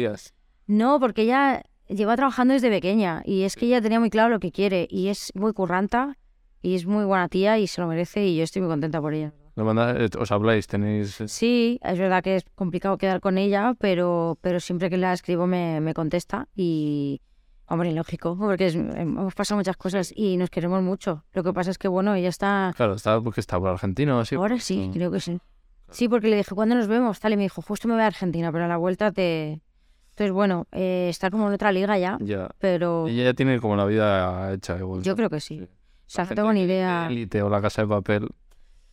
no, porque ella lleva trabajando desde pequeña y es que ella tenía muy claro lo que quiere y es muy curranta y es muy buena tía y se lo merece y yo estoy muy contenta por ella. Manda- eh, os habláis, tenéis... eh, Sí, es verdad que es complicado quedar con ella, pero, pero siempre que la escribo me, me contesta y, hombre, lógico, porque es- hemos pasado muchas cosas y nos queremos mucho. Lo que pasa es que, bueno, ella está... Claro, está porque está por Argentina así. Ahora sí, Mm. creo que sí. Sí, porque le dije, ¿cuándo nos vemos? Tal, y me dijo, justo me voy a Argentina, pero a la vuelta te... Entonces, bueno, eh, está como en otra liga ya, Ya. pero Ella ya tiene como la vida hecha igual. yo creo que sí. Sí. O sea, no tengo ni idea. Élite o la Casa de Papel.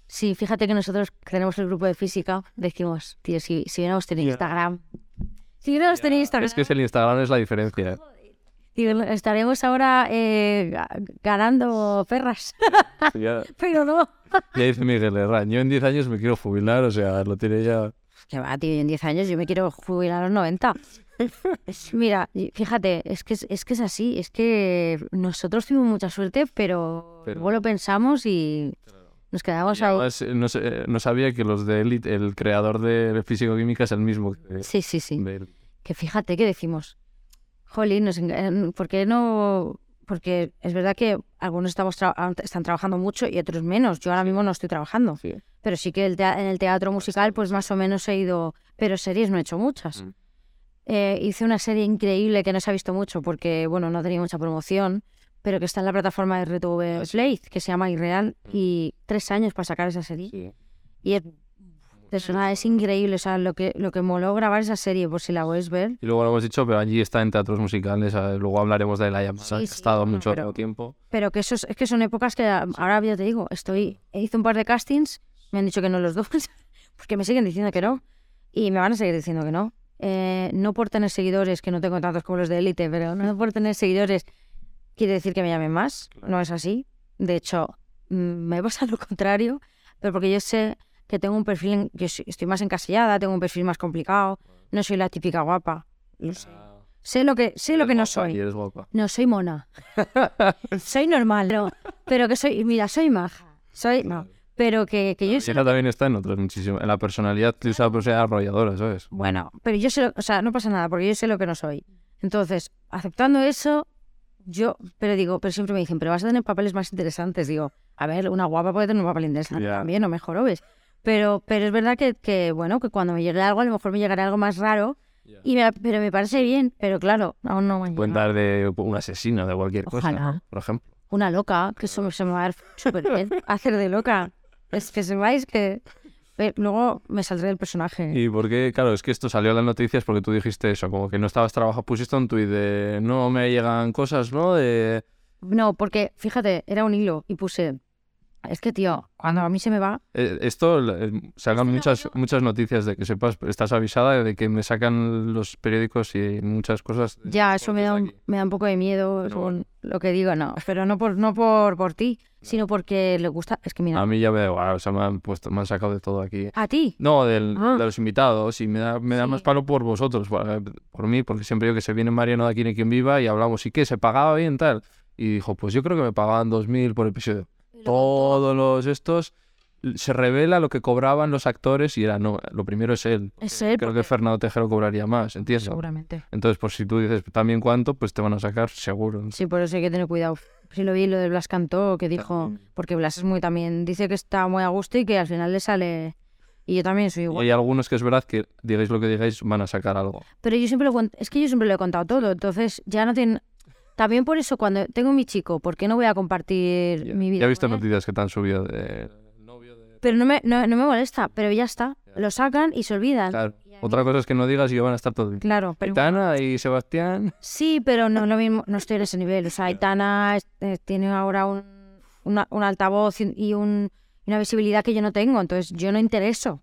Sí, fíjate que nosotros que tenemos el grupo de física, decimos, tío, si, si hubiéramos tenido. Instagram, si hubiéramos tenido Instagram, Es que es el Instagram es la diferencia. ¿eh? Estaremos ahora eh, ga- ganando perras, [laughs] [laughs] pero no. ya dice Miguel Herrán, yo en 10 años me quiero jubilar, o sea, lo tiene ya... Que va, tío, en 10 años yo me quiero jubilar a los 90. Es- Mira, fíjate, es que es, es que es así, es que nosotros tuvimos mucha suerte, pero, Pero- luego lo pensamos y nos quedamos además, eh, no, sé- no sabía que los de Elite, el creador de físico-química es el mismo que Sí, sí, sí. de. Que fíjate que decimos, jolín, nos enga- ¿por qué no? Porque es verdad que algunos estamos tra- a- están trabajando mucho y otros menos. Yo ahora mismo no estoy trabajando, Sí. pero sí que el tea- en el teatro musical pues más o menos he ido, pero series no he hecho muchas. Mm. Eh, hice una serie increíble que no se ha visto mucho porque, bueno, no tenía mucha promoción, pero que está en la plataforma de RTV sí. Play, que se llama Irreal, Mm. y tres años para sacar esa serie. Sí. Y es, es, una- es increíble, o sea, lo que, lo que moló grabar esa serie, por si la podéis ver. Y luego lo hemos dicho, pero allí está en teatros musicales, luego hablaremos de la llamada, Sí, que ha sí, estado bueno, mucho pero- tiempo. Pero que eso es, es que son épocas que a- ahora ya te digo, estoy, hice un par de castings, me han dicho que no los [laughs] dos, porque me siguen diciendo que no, y me van a seguir diciendo que no. Eh, no por tener seguidores, que no tengo tantos como los de élite, pero no por tener seguidores quiere decir que me llamen más, no es así. De hecho, mm, me pasa lo contrario, pero porque yo sé que tengo un perfil, soy- estoy más encasillada, tengo un perfil más complicado, no soy la típica guapa. Lo sé. Sé lo que, sé lo que no soy. Y eres guapa. No, soy mona. [laughs] soy normal, no. Pero que soy, mira, soy maja. Soy, no. Pero que, que yo sé, Ella también está en otras muchísimo. En la personalidad, tú sabes, era arrolladora, ¿sabes? bueno, pero yo sé, lo- o sea, no pasa nada, porque yo sé lo que no soy. Entonces, aceptando eso, yo, pero digo, pero siempre me dicen, pero vas a tener papeles más interesantes. Digo, a ver, una guapa puede tener un papel interesante Ya. también, o mejor, ¿ves? Pero, pero es verdad que, que, bueno, que cuando me llegue algo, a lo mejor me llegará algo más raro, y me- pero me parece bien, pero claro, aún no me Pueden dar de un asesino, de cualquier cosa, Ojalá. ¿no? por ejemplo. una loca, que eso se me va a dar súper bien, [laughs] hacer de loca. Es que sepáis que eh, luego me saldré del personaje. Y porque, claro, es que esto salió en las noticias porque tú dijiste eso, como que no estabas trabajando, pusiste un tuit de no me llegan cosas, ¿no? De... No, porque fíjate, era un hilo y puse, es que tío, cuando a mí se me va, Eh, Esto, eh, salgan muchas, muchas noticias de que sepas, estás avisada de que me sacan los periódicos y muchas cosas. ya eso me da, un, me da un poco de miedo según lo que digo, no, pero no por, no por, por ti, sino porque le gusta, es que mira, A mí ya me da igual, o sea, me han, puesto, me han sacado de todo aquí. a ti, No, del, Ah. de los invitados, y me da, me da Sí. más palo por vosotros, por, por mí, porque siempre yo que se viene Mariano de aquí ni quien viva y hablamos, ¿y qué? ¿Se pagaba bien tal? Y dijo, pues yo creo que me pagaban 2.000 por episodio. Todos los estos, se revela lo que cobraban los actores y era, no, lo primero es él. Es él, Creo porque- que Fernando Tejero cobraría más, ¿entiendes? seguramente. Entonces, pues si tú dices también cuánto, pues te van a sacar seguro. Sí, por eso hay que tener cuidado. Sí lo vi lo de Blas Cantó, que dijo, También. porque Blas es muy también, dice que está muy a gusto y que al final le sale... Y yo también soy Y igual. hay algunos que es verdad que digáis lo que digáis, van a sacar algo. Pero yo siempre lo cuento, es que yo siempre lo he contado todo, entonces ya no tiene... También por eso cuando tengo mi chico, ¿por qué no voy a compartir mi vida? ya he visto noticias que te han subido de... Pero no me, no, no me molesta, pero ya está. Lo sacan y se olvidan. Claro. Otra cosa es que no digas y que van a estar todos. Claro, pero... Aitana y Sebastián. Sí, pero no lo mismo, no estoy en ese nivel. O sea, Aitana eh, tiene ahora un, una- un altavoz y, un- una visibilidad que yo no tengo, entonces yo no intereso.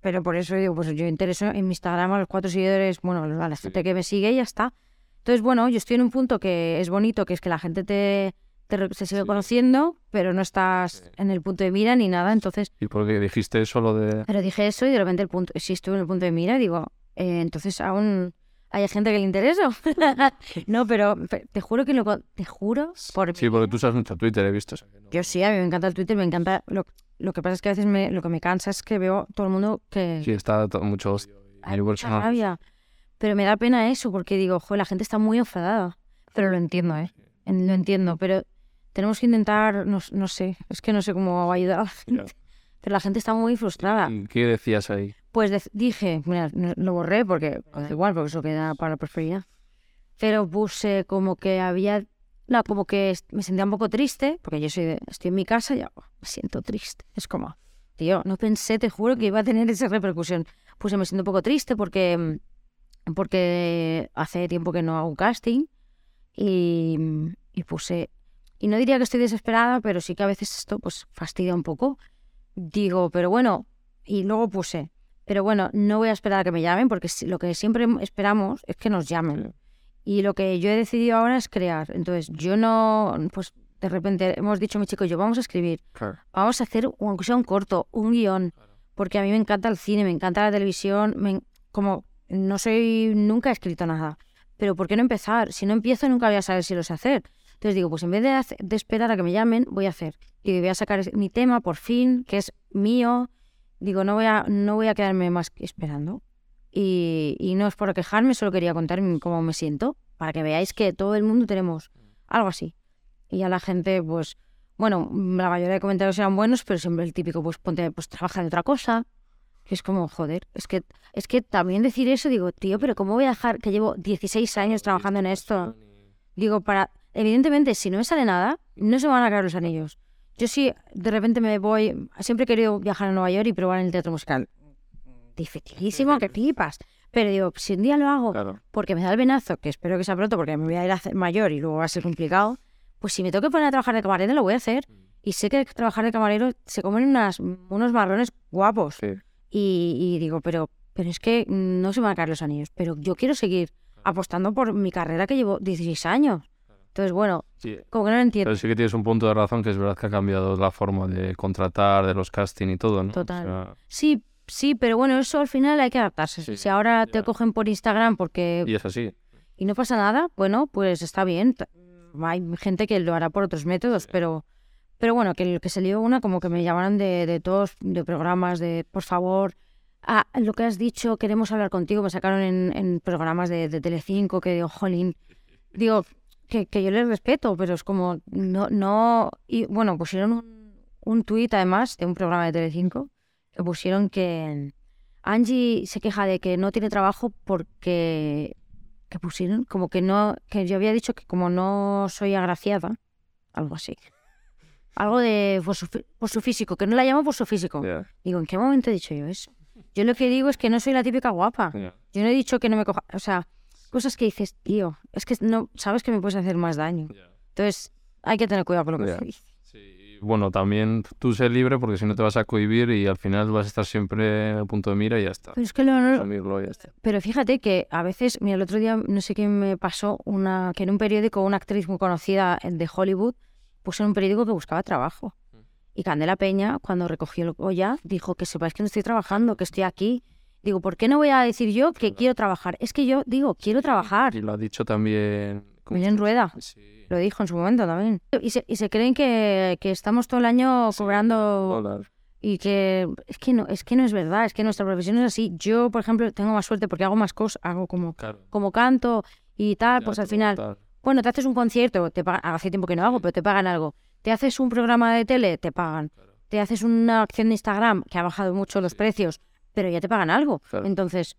Pero por eso digo, pues yo intereso en mi Instagram a los cuatro seguidores, bueno, a la gente que me sigue y ya está. Entonces, bueno, yo estoy en un punto que es bonito, que es que la gente te, te, se sigue Sí. conociendo, pero no estás Sí. en el punto de mira ni nada. Entonces, Y porque dijiste eso lo de... pero dije eso y de repente el punto, si estuve en el punto de mira, digo, eh, entonces aún hay gente que le interesa. [laughs] no, pero pe- te juro que lo, te juro por Sí, porque tú usas mucho Twitter, he visto. yo sí, a mí me encanta el Twitter, me encanta. Lo, lo que pasa es que a veces me, lo que me cansa es que veo todo el mundo que. Sí, está to- mucho hay por mucha rabia. Pero me da pena eso, porque digo, joder, la gente está muy enfadada. Pero lo entiendo, ¿eh? En- Lo entiendo, pero tenemos que intentar, no, no sé, es que no sé cómo ayudar a la gente. Ya. Pero la gente está muy frustrada. ¿Y ¿Qué decías ahí? Pues dec- dije, mira, no- lo borré porque da igual, porque eso queda para la prosperidad. Pero puse como que había, no, como que me sentía un poco triste, porque yo soy de, estoy en mi casa y oh, me siento triste. Es como, tío, no pensé, te juro que iba a tener esa repercusión. Puse, me siento un poco triste porque, mm, porque hace tiempo que no hago un casting y, y puse, y no diría que estoy desesperada, pero sí que a veces esto pues fastidia un poco. Digo, pero bueno, y luego puse, pero bueno, no voy a esperar a que me llamen porque lo que siempre esperamos es que nos llamen. Y lo que yo he decidido ahora es crear. Entonces, yo no, pues de repente hemos dicho mi chico y yo, vamos a escribir, vamos a hacer, aunque sea un corto, un guion, porque a mí me encanta el cine, me encanta la televisión, me como no soy, nunca he escrito nada. Pero ¿por qué no empezar? Si no empiezo, nunca voy a saber si lo sé hacer. Entonces digo, pues en vez de, de esperar a que me llamen, voy a hacer. Y voy a sacar mi tema por fin, que es mío. Digo, no voy a, no voy a quedarme más esperando. Y, y no es por quejarme, solo quería contar cómo me siento, para que veáis que todo el mundo tenemos algo así. Y ya la gente, pues, bueno, la mayoría de comentarios eran buenos, pero siempre el típico, pues ponte, pues trabaja de otra cosa. Que es como, joder, es que, es que también decir eso, digo, tío, pero ¿cómo voy a dejar que llevo 16 años trabajando en esto? Digo, para, evidentemente, si no me sale nada, no se me van a caer los anillos. Yo sí, de repente me voy, siempre he querido viajar a Nueva York y probar en el teatro musical. Dificilísimo, que flipas. Pero digo, si un día lo hago Claro. porque me da el venazo, que espero que sea pronto porque me voy a ir a hacer mayor y luego va a ser complicado, pues si me tengo que poner a trabajar de camarero lo voy a hacer. Y sé que trabajar de camarero se comen unas, unos marrones guapos. Sí. Y, y digo, pero, pero es que no se me van a caer los anillos. Pero yo quiero seguir apostando por mi carrera que llevo 16 años. Entonces, bueno, Sí. como que no lo entiendo. Pero sí que tienes un punto de razón que es verdad que ha cambiado la forma de contratar, de los casting y todo, ¿no? O Total. sea, Sí, sí, pero bueno, eso al final hay que adaptarse. Sí, si ahora te cogen por Instagram porque y es así. y no pasa nada, bueno, pues está bien. Hay gente que lo hará por otros métodos, pero pero bueno, que lo que se lió una como que me llamaron de, de todos, de programas, de por favor, ah, lo que has dicho, queremos hablar contigo, me sacaron en, programas de, de Telecinco, que digo, jolín, digo, que, que yo les respeto, pero es como, no, no, y bueno, pusieron un, un tuit además de un programa de Telecinco, que pusieron que Angie se queja de que no tiene trabajo porque que pusieron como que no que yo había dicho que como no soy agraciada algo así algo de por su, por su físico que no la llamo por su físico digo en qué momento he dicho yo eso yo lo que digo es que no soy la típica guapa. Yo no he dicho que no me coja o sea cosas que dices tío es que no sabes que me puedes hacer más daño. Entonces hay que tener cuidado con lo que se dice. Sí, bueno, también tú sé libre porque si no te vas a cohibir y al final vas a estar siempre en el punto de mira y ya está. pero es que lo, no- ya está. Pero fíjate que a veces, mira, el otro día no sé qué me pasó, una que en un periódico una actriz muy conocida de Hollywood puso en un periódico que buscaba trabajo. Y Candela Peña, cuando recogió el Goya, dijo que sepáis que no estoy trabajando, que estoy aquí. Digo, ¿por qué no voy a decir yo que quiero trabajar? Es que yo digo, quiero trabajar. Y lo ha dicho también... ¿cómo Belén se- Rueda Sí. lo dijo en su momento también. Y se, y se creen que, que estamos todo el año cobrando Dólar. y que es que no es que no es verdad, es que nuestra profesión es así. Yo, por ejemplo, tengo más suerte porque hago más cosas, hago como Claro. como canto y tal, pues al final, tal. Bueno, te haces un concierto, te pagan, hace tiempo que no hago, pero te pagan algo. Te haces un programa de tele, te pagan. Te haces una acción de Instagram, que ha bajado mucho los precios, pero ya te pagan algo. Claro. Entonces,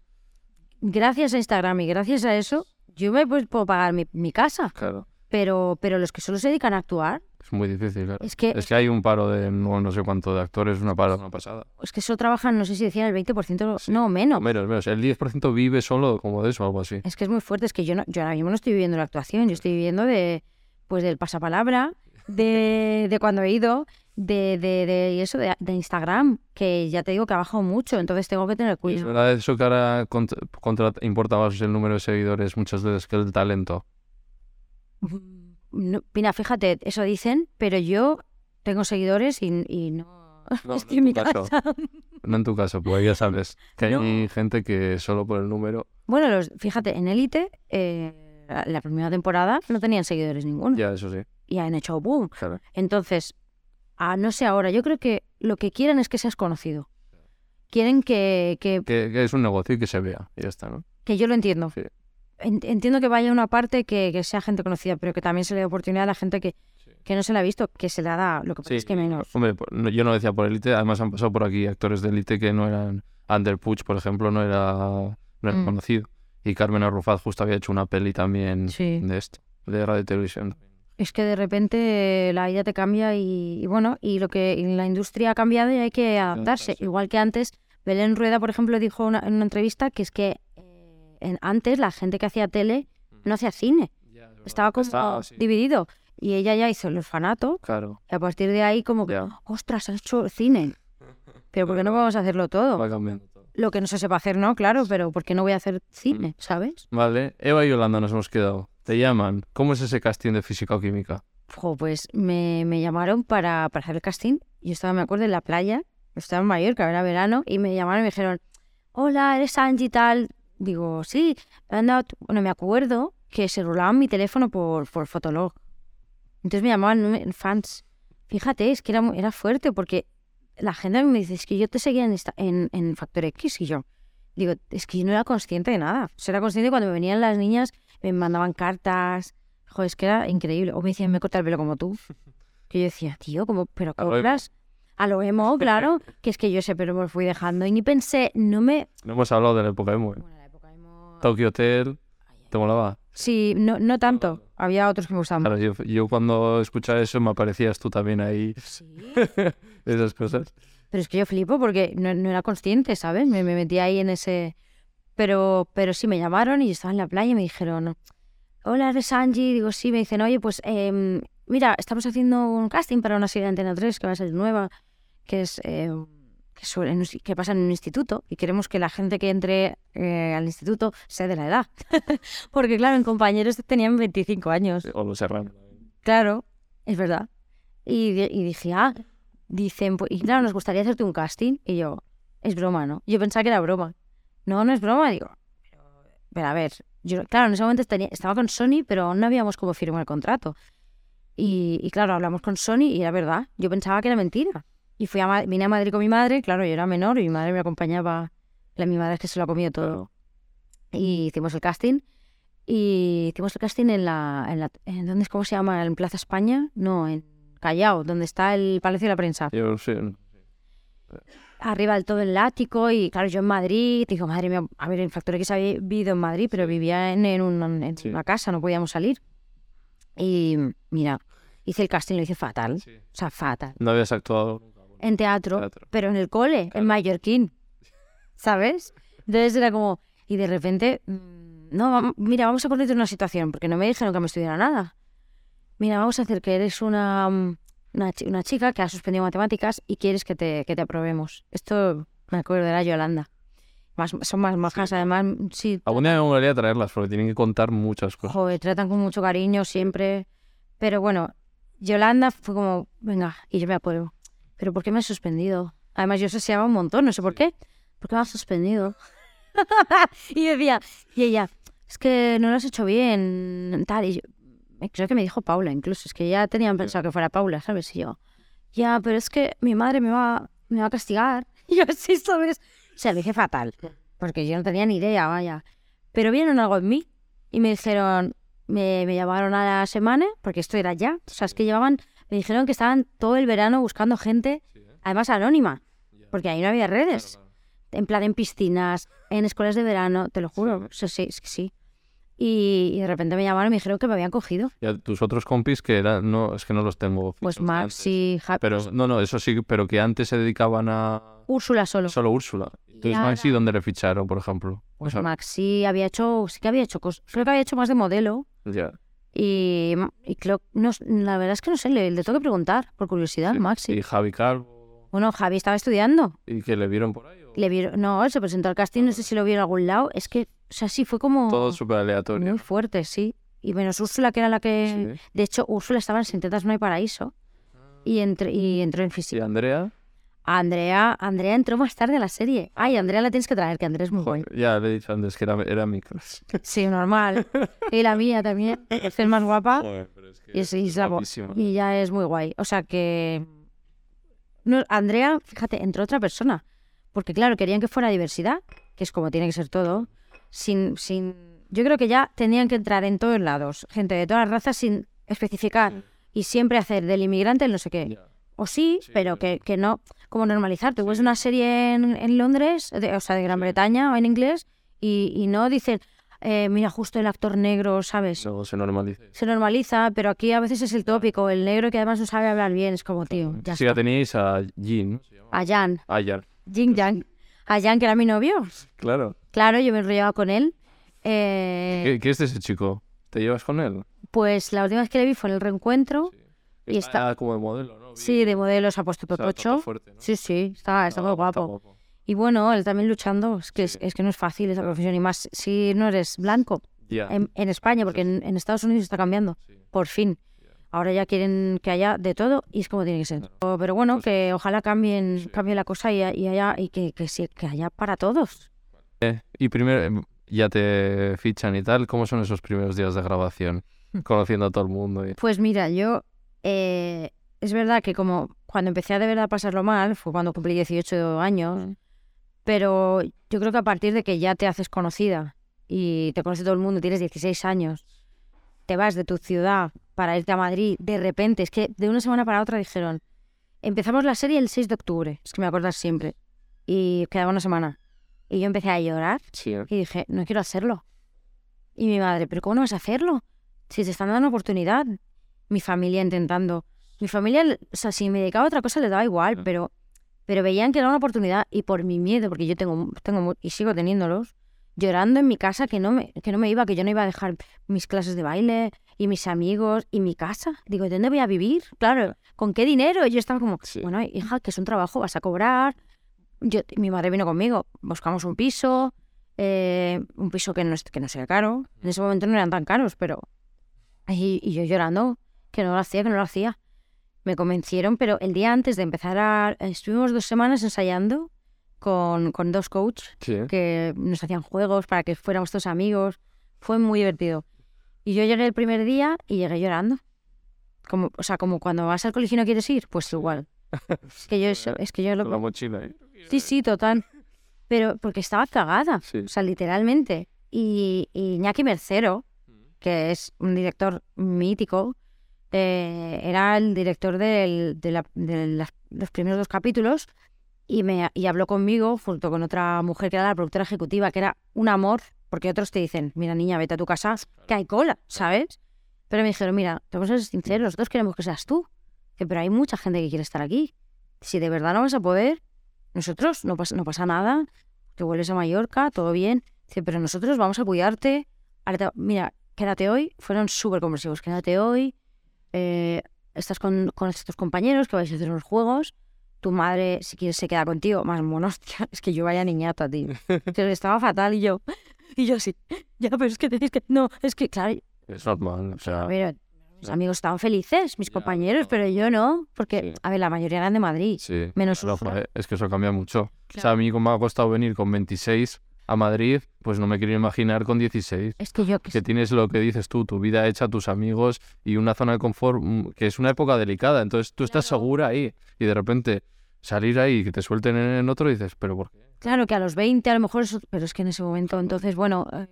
gracias a Instagram y gracias a eso, yo me pues, puedo pagar mi, mi casa. Claro. Pero, pero los que solo se dedican a actuar, Es muy difícil, claro. es que, Es que hay un paro de no, no sé cuánto de actores, una paro, una pasada. es que solo trabajan, no sé si decían el 20%, no, menos. Menos, menos. El 10% vive solo como de eso o algo así. Es que es muy fuerte, es que yo, no, yo ahora mismo no estoy viviendo la actuación, yo estoy viviendo de, pues del pasapalabra, de, de cuando he ido, de, de, de eso, de, de Instagram, que ya te digo que ha bajado mucho, entonces tengo que tener Es cuidado. verdad eso que ahora cont- contra- importa más el número de seguidores muchas veces que el talento. [laughs] No, mira, fíjate, eso dicen, pero yo tengo seguidores y, y no, [laughs] No, estoy no en mi caso. casa. No en tu caso, pues ya sabes que hay gente que solo por el número Bueno, los, fíjate, en Élite, eh, la- la primera temporada no tenían seguidores ninguno Ya, eso sí. y han hecho boom. Claro. Entonces, ah, no sé ahora, yo creo que lo que quieren es que seas conocido. Quieren que, que, Que, que es un negocio y que se vea. Y ya está, ¿no? que yo lo entiendo. Sí. En- Entiendo que vaya una parte que, que sea gente conocida, pero que también se le dé oportunidad a la gente que, que no se la ha visto, que se le da lo que pasa Sí. es que menos. Hombre, yo no decía por élite, además han pasado por aquí actores de élite que no eran. Ander Puig, por ejemplo, no era, no era Mm. conocido. Y Carmen Arrufat justo había hecho una peli también Sí. de esto, de radio y televisión. Es que de repente la vida te cambia y, y bueno, y lo que y la industria ha cambiado y hay que adaptarse. Igual que antes, Belén Rueda, por ejemplo, dijo una- en una entrevista que es que en- antes la gente que hacía tele no hacía cine, estaba como Está, sí. dividido. Y ella ya hizo el orfanato Claro, y a partir de ahí como que, ostras, has hecho cine. [laughs] Pero ¿por qué no vamos a hacerlo todo? va cambiando todo. Lo que no se sepa hacer, no, claro, pero ¿por qué no voy a hacer cine, sabes? Vale, Eva y Yolanda nos hemos quedado. Te llaman. ¿Cómo es ese casting de física o química? Pues me, me llamaron para, para hacer el casting. Yo estaba, me acuerdo, en la playa. Estaba en Mallorca, era verano, y me llamaron y me dijeron, hola, ¿eres Angie y tal? Digo, sí. Me han dado tu-". Bueno, me acuerdo que se rolaban mi teléfono por, por Fotolog. Entonces me llamaban fans. Fíjate, es que era, era fuerte porque la gente me dice, es que yo te seguía en, esta- en, en Factor X y yo. Digo, es que yo no era consciente de nada. O sea, era consciente cuando me venían las niñas, me mandaban cartas. Joder, es que era increíble. O me decían, me corta el pelo como tú. [laughs] Que yo decía, tío, como, pero cobras. A lo emo, claro. que es que yo ese pelo me lo fui dejando y ni pensé, no me. No hemos hablado de la época emo. ¿eh? Bueno. Tokyo Hotel. ¿Te molaba? Sí, no, no tanto. Había otros que me gustaban. Claro, yo, yo cuando escuchaba eso me aparecías tú también ahí. Sí. [laughs] Esas cosas. Pero es que yo flipo porque no, no era consciente, ¿sabes? Me, me metí ahí en ese... Pero, pero sí, me llamaron y yo estaba en la playa y me dijeron, hola, ¿eres Angie? Digo, sí. Me dicen, oye, pues em, mira, estamos haciendo un casting para una serie de Antena 3 que va a ser nueva, que es... eh, que, sobre- en un si- que pasa en un instituto y queremos que la gente que entre eh, al instituto sea de la edad. [laughs] Porque claro, en compañeros tenían 25 años. O los. Claro, es verdad. Y, y dije, ah, dicen, pues, y claro, nos gustaría hacerte un casting. Y yo, es broma, ¿no? Yo pensaba que era broma. No, no es broma. Digo, pero, a ver, yo, claro, en ese momento tenía- estaba con Sony, pero no habíamos como firmado el contrato. Y, y claro, hablamos con Sony y era verdad. Yo pensaba que era mentira. Y fui a, vine a Madrid con mi madre, claro, yo era menor y mi madre me acompañaba. La, mi madre es que se lo ha comido todo. Y hicimos el casting. Y hicimos el casting en la, en la en, ¿dónde es cómo se llama? ¿En Plaza España? No, en Callao, donde está el Palacio de la Prensa. Yo sí. Arriba del todo el ático y claro, yo en Madrid, digo, madre mía, a ver, en Factor X había vivido en Madrid, pero vivía en, en, un- en Sí. una casa, no podíamos salir. Y mira, hice el casting, lo hice fatal, Sí. o sea, fatal. No habías actuado En teatro, teatro. pero en el cole, Claro. en Mallorquín, ¿sabes? Entonces era como, y de repente, mm, no, mira, vamos a ponerte una situación, porque no me dijeron que me estudiara nada. Mira, vamos a hacer que eres una, mm, una, una chica que ha suspendido matemáticas y quieres que te, que te aprobemos. Esto me acuerdo, era Yolanda. Más, son más majas, además, mm, sí. Algún día me molaría traerlas porque tienen que contar muchas cosas. Joder, tratan con mucho cariño siempre. Pero bueno, Yolanda fue como, venga, y yo me apruebo. ¿Pero por qué me has suspendido? Además, yo seseaba un montón, no sé por qué. ¿Por qué me has suspendido? [laughs] y decía, y ella, es que no lo has hecho bien, tal. Y yo, creo que me dijo Paula incluso, es que ya tenían pensado que fuera Paula, ¿sabes? Y yo, ya, pero es que mi madre me va, me va a castigar. [laughs] Y yo, sí, ¿sabes? O sea, lo dije fatal, porque yo no tenía ni idea, vaya. Pero vieron algo en mí y me dijeron, me, me llamaron a la semana, porque esto era ya, o sea, es que llevaban, me dijeron que estaban todo el verano buscando gente, además anónima, porque ahí no había redes, en plan en piscinas, en escuelas de verano, te lo juro, o sí, es que sí. Y, y de repente me llamaron y me dijeron que me habían cogido. Y a tus otros compis que eran, no, es que no los tengo. Pues. Maxi, Ja- Pero, no, no, eso sí, pero que antes se dedicaban a Úrsula solo. solo Úrsula. Entonces, Nada. Maxi, ¿dónde le ficharon, por ejemplo? O Pues sea, Maxi había hecho, sí que había hecho cosas, creo que había hecho más de modelo. ya. Y, y creo, no, la verdad es que no sé, le, le tengo que preguntar, por curiosidad, Sí. Maxi. Y Javi Calvo. Bueno, Javi estaba estudiando. ¿Y que le vieron por ahí? o Le vieron, no, se presentó al casting, no sé si lo vieron en algún lado. Es que, o sea, sí, fue como Todo súper aleatorio. muy fuerte, sí. Y menos Úrsula, que era la que... Sí. De hecho, Úrsula estaba en Sintetas No hay Paraíso. Y, entre, y entró en ¿Y física. Andrea? Andrea, Andrea entró más tarde a la serie. Ay, Andrea la tienes que traer, que Andrea es muy guay. Joder, ya le he dicho antes que era, era mi. Sí, normal. Y la mía también. Es el más guapa. Joder, pero es que Y, es, y es ya es muy guay. O sea que... No, Andrea, fíjate, entró otra persona. Porque claro, querían que fuera diversidad, que es como tiene que ser todo. Sin, sin... Yo creo que ya tenían que entrar en todos lados. Gente de todas las razas sin especificar. Y siempre hacer del inmigrante el no sé qué. O sí, Sí, pero pero- que, que no... Como normalizar. Tú ves una serie en, en Londres, de- o sea, de Gran Bretaña o en inglés, y, y no dicen, eh, mira, justo el actor negro, ¿sabes? Luego se normaliza. se normaliza, pero aquí a veces es el tópico, el negro que además no sabe hablar bien, es como, tío, ya Sí, ya está. teníais a Jean. ¿no? Se llama. A Jan, Ah, Jan. Jing Yang, a Jan que era mi novio, Claro. claro, yo me enrollaba con él, Eh, ¿Qué, qué es de ese chico? ¿Te llevas con él? pues la última vez que le vi fue en el reencuentro, Y está, como de modelo, ¿no? Sí, de modelo se ha puesto totocho, toto fuerte, ¿no? sí, sí, está, está Ah, muy guapo, y Y bueno, él también luchando, es que, es, es que no es fácil esa profesión, y más si no eres blanco Ya. en, en España, porque en, en Estados Unidos está cambiando, Sí. por fin. Ahora ya quieren que haya de todo y es como tiene que ser. Claro. Pero bueno, Pues- que ojalá cambien, Sí. cambie la cosa y, y haya y que, que, haya para todos. Eh, y primero, em, ya te fichan y tal, ¿cómo son esos primeros días de grabación? Conociendo a todo el mundo. y- Pues mira, yo eh, es verdad que como cuando empecé a de verdad pasarlo mal, fue cuando cumplí 18 años, pero yo creo que a partir de que ya te haces conocida y te conoce todo el mundo, tienes 16 años, te vas de tu ciudad para irte a Madrid, de repente, es que de una semana para otra dijeron, empezamos la serie el 6 de octubre, es que me acuerdas siempre, y quedaba una semana. Y yo empecé a llorar Sí, ¿eh? y dije, no quiero hacerlo. Y mi madre, ¿pero cómo no vas a hacerlo? Si te están dando una oportunidad. Mi familia intentando. Mi familia, o sea, si me dedicaba a otra cosa le daba igual, Mm. pero, pero veían que era una oportunidad y por mi miedo, porque yo tengo, tengo y sigo teniéndolos, llorando en mi casa que no, me, que no me iba, que yo no iba a dejar mis clases de baile y mis amigos y mi casa. Digo, ¿de dónde voy a vivir? Claro, ¿con qué dinero? Y yo estaba como, Sí. bueno, hija, que es un trabajo, vas a cobrar. Yo, mi madre vino conmigo, buscamos un piso, eh, un piso que no, que no sea caro. En ese momento no eran tan caros, pero... Y, y yo llorando, que no lo hacía, que no lo hacía. Me convencieron, pero el día antes de empezar a... Estuvimos dos semanas ensayando con, con dos coaches Sí, que nos hacían juegos para que fuéramos todos amigos. Fue muy divertido. Y yo llegué el primer día y llegué llorando. Como, o sea, como cuando vas al colegio y no quieres ir, pues igual. [laughs] Es que yo, eso- es que yo lo, la mochila. ¿eh? Sí, sí, total. Pero porque estaba cagada, Sí. o sea, literalmente. Y, y Iñaki Mercero, que es un director mítico, eh, era el director del- de, la- de las- los primeros dos capítulos y, me, y habló conmigo junto con otra mujer que era la productora ejecutiva, que era un amor, porque otros te dicen, mira niña, vete a tu casa, que hay cola, ¿sabes? Pero me dijeron, mira, te vamos a ser sinceros, nosotros queremos que seas tú, que pero hay mucha gente que quiere estar aquí. Si de verdad no vas a poder, nosotros no pasa, no pasa nada, te vuelves a Mallorca, todo bien. Dice, pero nosotros vamos a cuidarte. Ahora te- mira, quédate hoy. Fueron súper comprensivos. Quédate hoy. Eh, estás con, con estos compañeros que vais a hacer unos juegos. Tu madre, si quieres, se queda contigo. Más monos, [laughs] tía, Es que yo vaya niñata, tío. [laughs] Estaba fatal y yo. Y yo así. Ya, pero es que tenéis que. No, es que, claro, Es normal, o sea... a ver, mis amigos estaban felices, mis Ya, compañeros, no. pero yo no. Porque, Sí. a ver, la mayoría eran de Madrid. Sí, Menos claro, es que eso cambia mucho. O sea, Claro. a mí como me ha costado venir con 26 a Madrid, pues no me quiero imaginar con 16. Es que yo. que Que tienes lo que dices tú, tu vida hecha, tus amigos y una zona de confort, mm, que es una época delicada. Entonces tú estás Claro. segura ahí y de repente salir ahí y que te suelten en, otro y dices, ¿pero por qué? Claro que a los 20 a lo mejor eso, pero es que en ese momento, entonces, bueno, eh,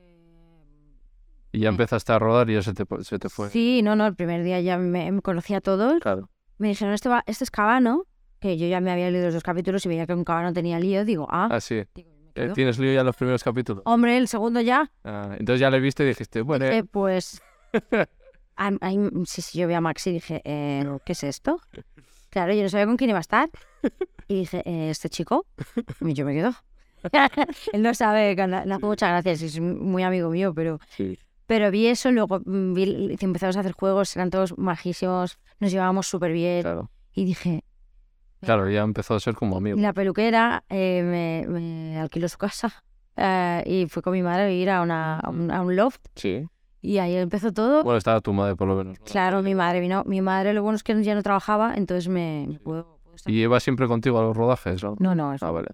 Y ya Eh. empezaste a rodar y ya se te, se te fue. sí, no, no, el primer día ya me, me conocía a todos. Claro. Me dijeron, este, va, este es Cabano, que yo ya me había leído los dos capítulos y veía que un Cabano tenía lío, digo, ah, Ah, sí. digo, Eh, quedo. ¿Tienes lío ya en los primeros capítulos? hombre, el segundo ya, Ah, entonces ya le viste y dijiste, bueno, dije, pues, [laughs] sí, sí, yo vi a Max y dije, eh, ¿qué es esto? Claro, yo no sabía con quién iba a estar. Y dije, eh, ¿este chico? Y yo me quedo. [laughs] Él no sabe, le hago muchas gracias, es muy amigo mío, pero sí. Pero vi eso, luego vi, empezamos a hacer juegos, eran todos majísimos, nos llevábamos súper bien. Claro. Y dije, Claro, ya empezó a ser como amigo. la peluquera eh, me, me alquiló su casa eh, y fui con mi madre a vivir a, una, a, un, a un loft Sí. y ahí empezó todo. Bueno, estaba tu madre por lo menos. ¿no? claro, mi madre vino. Mi madre lo bueno es que ya no trabajaba, entonces me, me puedo, puedo estar- ¿Y iba siempre contigo a los rodajes? ¿no? No, no, eso- Ah, vale.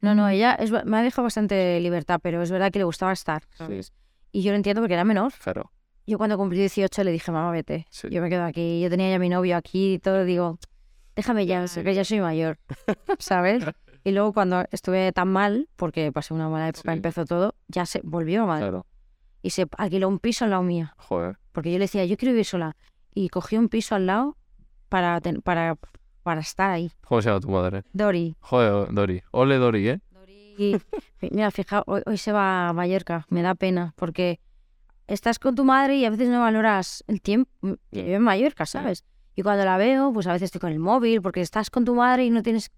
no, no, ella es, me ha dejado bastante libertad, pero es verdad que le gustaba estar. ¿sabes? Y yo lo entiendo porque era menor. Claro. Yo cuando cumplí 18 le dije, mamá, vete. Sí. Yo me quedo aquí. Yo tenía ya mi novio aquí y todo. Digo, déjame ya, que ya soy mayor. ¿Sabes? [laughs] Y luego cuando estuve tan mal, porque pasé una mala época, Sí. empezó todo, ya se volvió a Madrid. Claro. Y se alquiló un piso al lado mía. Joder. Porque yo le decía, yo quiero vivir sola. Y cogió un piso al lado para, ten- para, para estar ahí. ¿Cómo se llama tu madre? Dori. Joder, Dori. Ole, Dori, ¿eh? Y [laughs] mira, fija, hoy, hoy se va a Mallorca. Me da pena porque estás con tu madre y a veces no valoras el tiempo que vive en Mallorca, ¿sabes? Y cuando la veo, pues a veces estoy con el móvil porque estás con tu madre y no tienes,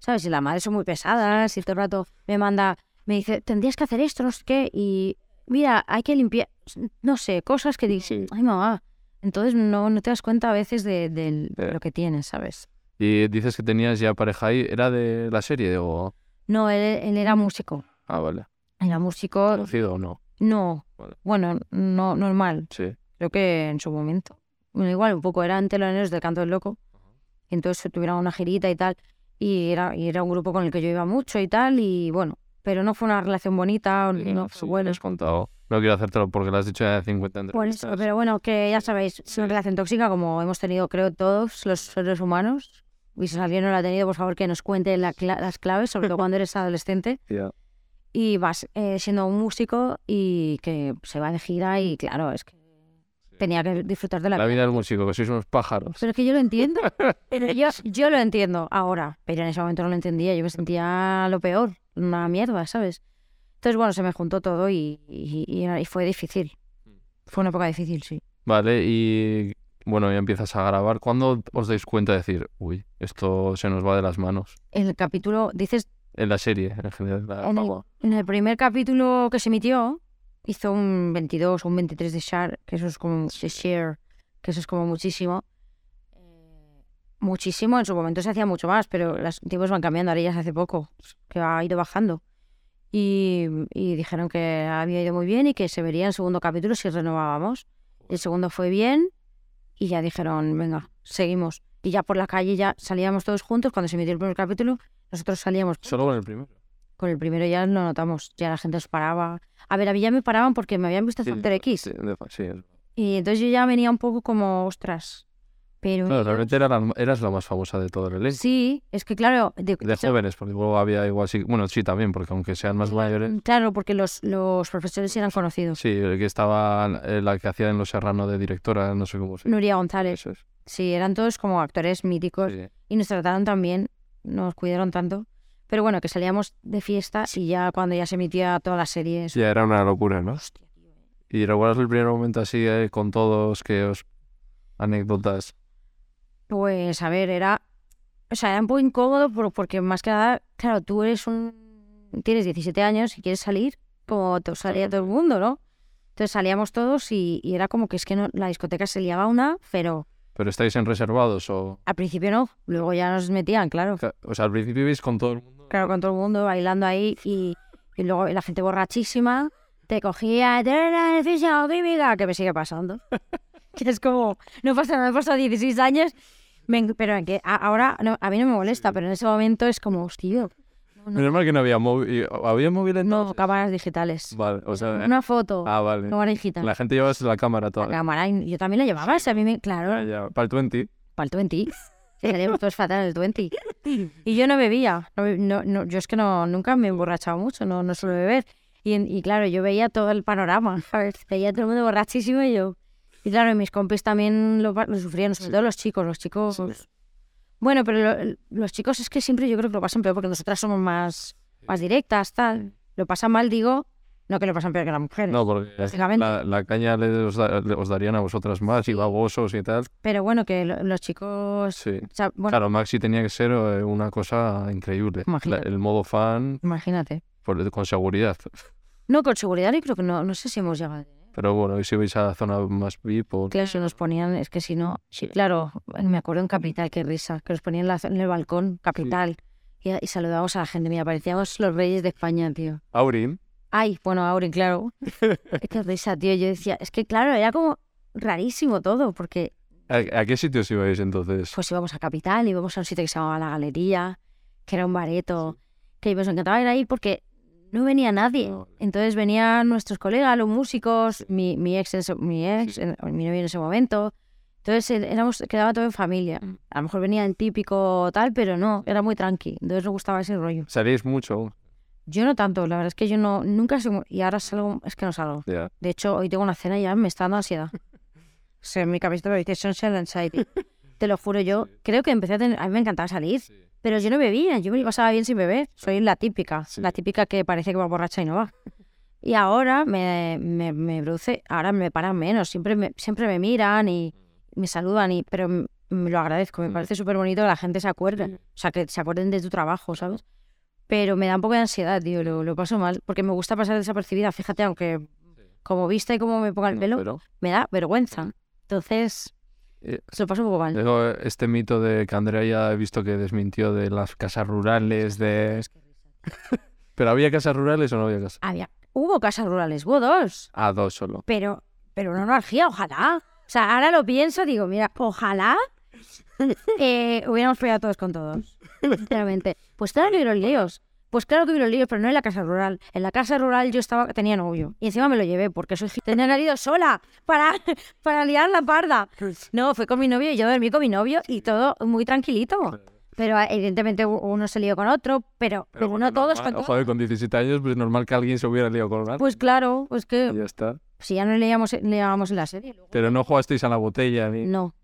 ¿sabes? Y las madres son muy pesadas y todo el rato me manda, me dice, tendrías que hacer esto, no sé qué, y mira, hay que limpiar, no sé, cosas que dices, Sí. ay mamá. Entonces no, no te das cuenta a veces de, lo que tienes, ¿sabes? Y dices que tenías ya pareja ahí. ¿Era de la serie o...? No, él, él era músico. Ah, vale. Era músico. ¿Conocido o no? No. Vale. Bueno, no normal. Sí. Creo que en su momento. Bueno, igual un poco, eran teloneros del Canto del Loco. Entonces tuvieron una girita y tal. Y era, y era un grupo con el que yo iba mucho y tal. Y bueno, pero no fue una relación bonita. no fue Sí, bueno. has contado. No quiero hacértelo porque lo has dicho ya de 50 Por eso, entrevistas. pero bueno, que ya sabéis, es una Sí. relación tóxica como hemos tenido, creo, todos los seres humanos. Y si alguien no la ha tenido, por favor, que nos cuente la cla- las claves, sobre todo cuando eres [laughs] adolescente Ya. y vas eh, siendo un músico y que se va de gira y claro, es que tenía que disfrutar de la, La vida del músico, que sois unos pájaros. Pero es que yo lo entiendo. [laughs] Pero yo, yo lo entiendo ahora, pero en ese momento no lo entendía. Yo me sentía lo peor, una mierda, ¿sabes? Entonces, bueno, se me juntó todo y, y, y- y fue difícil. Fue una época difícil, sí. Vale, y bueno, ya empiezas a grabar. ¿Cuándo os dais cuenta de decir, uy, esto se nos va de las manos? El capítulo, dices, En la serie, en general. la En el- en el primer capítulo que se emitió, hizo un 22 o un 23 de share, que eso es como share, que eso es como muchísimo. Eh, Muchísimo, en su momento se hacía mucho más, pero los tiempos van cambiando, ahora ya se hace poco, que ha ido bajando. Y, y dijeron que había ido muy bien y que se vería el segundo capítulo si renovábamos. El segundo fue bien y ya dijeron, venga, seguimos. Y ya por la calle ya salíamos todos juntos, cuando se emitió el primer capítulo, nosotros salíamos Solo con el primero. Con el primero ya lo notamos, ya la gente os paraba. A ver, a mí ya me paraban porque me habían visto Sí, Factor X. Sí, sí, Y entonces yo ya venía un poco como, ostras. Pero Claro, realmente era la- eras la más famosa de todo el elenco. sí, es que claro, de- De jóvenes, porque luego había igual, sí, bueno, sí también, porque aunque sean más mayores, claro, porque los, los profesores eran conocidos. sí, el que estaba, eh, la que hacía en Los Serrano de directora, no sé cómo se Nuria González. Eso es. Sí, eran todos como actores míticos Sí. y nos trataron tan bien, nos cuidaron tanto. Pero bueno, que salíamos de fiesta y ya cuando ya se emitía toda la serie. eso- Ya era una locura, ¿no? Hostia, tío, eh. ¿Y recuerdas el primer momento así eh, con todos que os anécdotas? Pues a ver, era. O sea, era un poco incómodo por- porque más que nada, claro, tú eres un. Tienes 17 años y quieres salir como to- salía todo el mundo, ¿no? Entonces salíamos todos y, y era como que es que no, la discoteca se liaba una, pero ¿Pero estáis en reservados o...? al principio no, luego ya nos metían, claro. O sea, al principio ibais con todo el mundo. Claro, con todo el mundo bailando ahí y, y luego la gente borrachísima te cogía, química, que me sigue pasando. [laughs] que es como, no pasa nada, he pasado 16 años, me pero que ahora no, a mí no me molesta, pero en ese momento es como, hostia, no, no, Menos mal que no había móvil. ¿Había móvil no, entonces? cámaras digitales. Vale, o sea... Una foto, Ah, vale. cámara digital. La gente llevaba la cámara La toda. cámara, y yo también la llevaba, o sea, a mí me, claro, Ya, ya. Para el 20. para el 20. Sí, salíamos todos fatal el 20. [laughs] Y yo no bebía. No, no, no, yo es que no, nunca me he emborrachado mucho, no, no suelo beber. Y, y claro, yo veía todo el panorama, [laughs] ¿sabes? Veía todo el mundo borrachísimo y yo... Y claro, mis compis también lo, lo sufrían, sobre todo los chicos. Los chicos... Bueno, pero lo- los chicos es que siempre yo creo que lo pasan peor porque nosotras somos más, más directas, tal. Lo pasan mal, digo, no que lo pasan peor que las mujeres. No, porque la, la caña le os, da- le- os darían a vosotras más y babosos y tal. Pero bueno, que lo- los chicos... Sí. o sea, bueno, Claro, Maxi tenía que ser eh, una cosa increíble. La- Imagínate. el modo fan, imagínate. por- con seguridad. No, con seguridad yo creo que no, no sé si hemos llegado. Pero bueno, y si vais a la zona más VIP o... Claro, se nos ponían, es que si no, sí, claro, me acuerdo en Capital, qué risa, que nos ponían en, la- en el balcón, Capital, y, y saludábamos a la gente, mira, parecíamos los reyes de España, tío. Aurin. Ay, bueno, Aurin, claro. Es que risa, tío, yo decía, es que claro, era como rarísimo todo, porque ¿A, a qué sitios ibais entonces? pues íbamos a Capital, íbamos a un sitio que se llamaba La Galería, que era un bareto, que nos encantaba ir ahí porque no venía nadie. Entonces venían nuestros colegas, los músicos, mi, mi ex, mi ex, mi novio en ese momento. Entonces eh, éramos, quedaba todo en familia. Mm. A lo mejor venía el típico tal, pero no, era muy tranqui. Entonces nos gustaba ese rollo. ¿Salíais mucho? Yo no tanto, la verdad es que yo no, nunca salgo, y ahora salgo, es que no salgo. De hecho, hoy tengo una cena y ya me está dando ansiedad. O sea, en mi cabeza me dice social anxiety. [laughs] Te lo juro, yo creo que empecé a tener, a mí me encantaba salir, pero yo no bebía, yo me pasaba bien sin beber. Soy la típica, Sí. la típica que parece que va borracha y no va. Y ahora me, me, me produce, ahora me paran menos, siempre me, siempre me miran y me saludan, y, pero me lo agradezco, me Mm. parece súper bonito que la gente se acuerde, o sea, que se acuerden de tu trabajo, ¿sabes? Pero me da un poco de ansiedad, tío, lo, lo paso mal, porque me gusta pasar desapercibida, fíjate, aunque como vista y como me ponga el pelo, me da vergüenza. Entonces, se lo paso un poco mal. Luego, este mito de que Andrea ya he visto que desmintió de las casas rurales, de... [laughs] ¿Pero había casas rurales o no había casas? Había, hubo casas rurales, hubo dos, Ah, dos solo. pero, pero una anarquía, ojalá. O sea, ahora lo pienso, digo, mira, ojalá eh, hubiéramos peleado todos con todos. Sinceramente. Pues claro hubieron líos. Pues claro que hubieron líos, pero no en la casa rural. En la casa rural yo estaba, tenía novio. Y encima me lo llevé, porque soy tenía marido sola [laughs] para, para liar la parda. No, fue con mi novio y yo dormí con mi novio y todo muy tranquilito. Pero eh, evidentemente uno se lió con otro, pero, pero, bueno, no todos normal. con. Joder, con 17 años, pues normal que alguien se hubiera liado con alguien. Pues claro, pues Y que ya está. si ya no leíamos, leíamos en la serie. luego- Pero no jugasteis a la botella ni... No.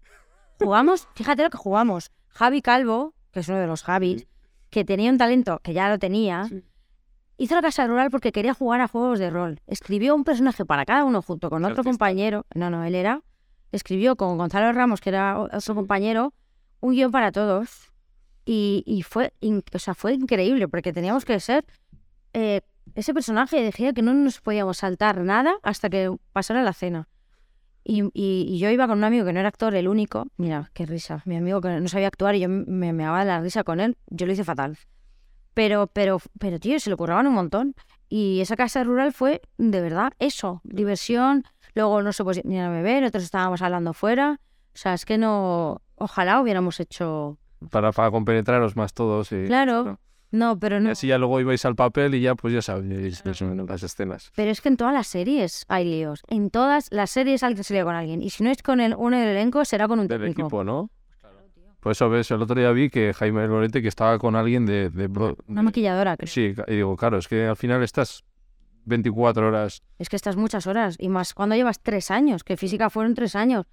Jugamos, fíjate lo que jugamos. Javi Calvo, que es uno de los Javis, que tenía un talento que ya lo tenía, Sí. hizo la casa rural porque quería jugar a juegos de rol. Escribió un personaje para cada uno junto con otro compañero. No, no, él era. Escribió con Gonzalo Ramos, que era otro compañero, un guion para todos. Y, y fue, in- o sea, fue increíble porque teníamos que ser eh, ese personaje. Decía que no nos podíamos saltar nada hasta que pasara la cena. Y, y- y yo iba con un amigo que no era actor, el único. Mira, qué risa. Mi amigo que no sabía actuar y yo me me daba la risa con él. Yo lo hice fatal. Pero, pero, pero, tío, se lo curraban un montón. Y esa casa rural fue, de verdad, eso. Diversión. Luego no se podía a beber, nosotros estábamos hablando fuera. O sea, es que no... Ojalá hubiéramos hecho... Para, para compenetraros más todos y... Claro. No, pero Y no. así ya luego ibais al papel y ya pues ya sabéis más o menos las escenas. Pero es que en todas las series hay líos. En todas las series alguien se lía con alguien. Y si no es con el, uno del elenco, será con un Del técnico. equipo, ¿no? Por eso ves, el otro día vi que Jaime Lorente que estaba con alguien de... de, bro- Una de- maquilladora, creo. Sí, y digo, claro, es que al final estás 24 horas... Es que estás muchas horas. Y más cuando llevas tres años, que física fueron tres años.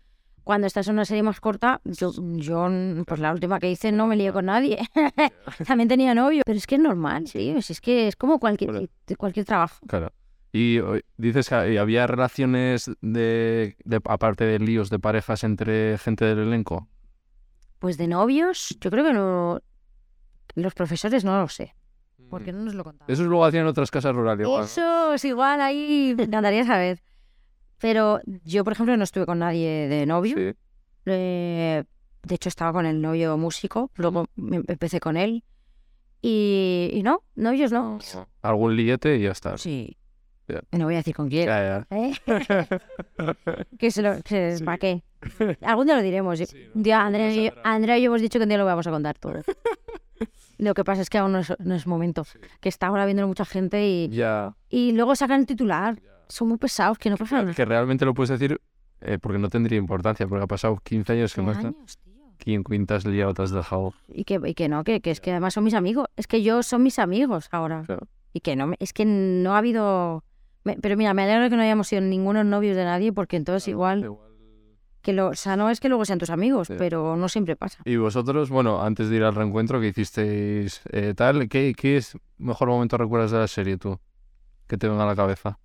Cuando estás en una serie más corta, yo, yo pues la última que hice no me lié con nadie. [laughs] [laughs] También tenía novio. Pero es que es normal, sí. Es que es como cualquier, Bueno. cualquier trabajo. Claro. Y dices que había relaciones de, de- aparte de líos de parejas entre gente del elenco. Pues de novios, yo creo que no. Los profesores no lo sé. Porque no nos lo contaban. Eso luego hacían en otras casas rurales. Eso es igual, ahí me encantaría saber. Pero yo, por ejemplo, no estuve con nadie de novio. Sí. Eh, de hecho, estaba con el novio músico, luego me- empecé con él. Y, y no, novios no. Algún liete y ya está. Sí. Ya. No voy a decir con quién. Ya, ya. ¿eh? [laughs] que se lo, que, ¿Para qué? [laughs] Algún día lo diremos. Día Andrea y, yo, Andrea y yo hemos dicho que un día lo vamos a contar todo. [laughs] Lo que pasa es que aún no es, no es momento. Que está ahora viendo mucha gente y, Ya. y luego sacan el titular. Son muy pesados, que no pasan los Que realmente lo puedes decir eh, porque no tendría importancia, porque ha pasado 15 años que no está. ¿Quién cuintas liado te has dejado? Y que, y que no, que, que es que además son mis amigos. Es que yo son mis amigos ahora. Claro. Y que no, es que no ha habido... pero mira, me alegro que no hayamos sido ninguno novios de nadie, porque entonces igual... que lo, O sea, no es que luego sean tus amigos, Sí. pero no siempre pasa. Y vosotros, bueno, antes de ir al reencuentro que hicisteis eh, tal, ¿qué, ¿qué es mejor momento recuerdas de la serie tú? Que te venga a la cabeza.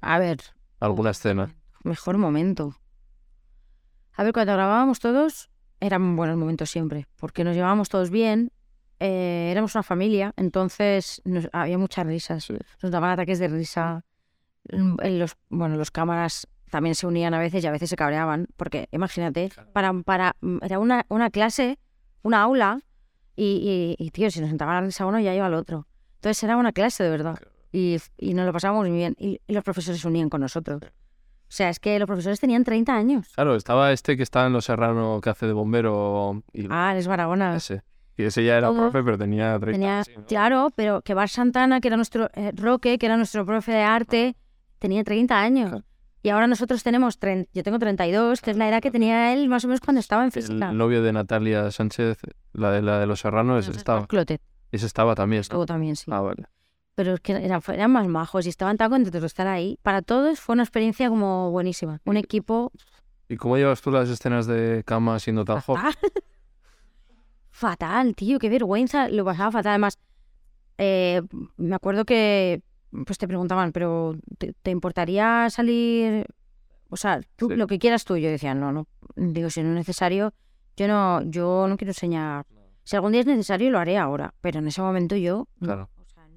A ver, ¿Alguna escena? mejor momento. A ver, cuando grabábamos todos, eran buenos momentos siempre, porque nos llevábamos todos bien, eh, éramos una familia, entonces nos- había muchas risas. Sí. Nos daban ataques de risa. Mm, en Los, bueno, los cámaras también se unían a veces y a veces se cabreaban, porque imagínate, para, para, mm, era una, una clase, una aula, y, y, y, tío, si nos sentaba la risa uno, ya iba al otro. Entonces era una clase de verdad. Y, y nos lo pasábamos muy bien. Y, y los profesores se unían con nosotros. O sea, es que los profesores tenían 30 años. Claro, estaba este que estaba en Los Serrano que hace de bombero y Ah, les Barahona. ese. Y ese ya era Todo. profe, pero tenía 30 Tenía, sí, ¿no? claro, pero que Bar Santana, que era nuestro eh, Roque, que era nuestro profe de arte, tenía 30 años. Y ahora nosotros tenemos, yo tengo 32, que es la edad que tenía él más o menos cuando estaba en física. El novio de Natalia Sánchez, la de, la de Los Serrano, ese estaba. Clotet, Ese estaba también. estuvo también, sí. Ah, vale. Pero es que eran, eran más majos y estaban tan contentos de estar ahí. Para todos fue una experiencia como buenísima. Un equipo ¿Y cómo llevas tú las escenas de cama siendo tan joven? [laughs] fatal. tío, qué vergüenza. Lo pasaba fatal. Además, eh, me acuerdo que pues te preguntaban, pero ¿te, te importaría salir? O sea, tú, Sí. lo que quieras tú. Yo decía, no, no. Digo, si no es necesario, yo no, yo no quiero enseñar. Si algún día es necesario, lo haré ahora. Pero en ese momento yo. Claro.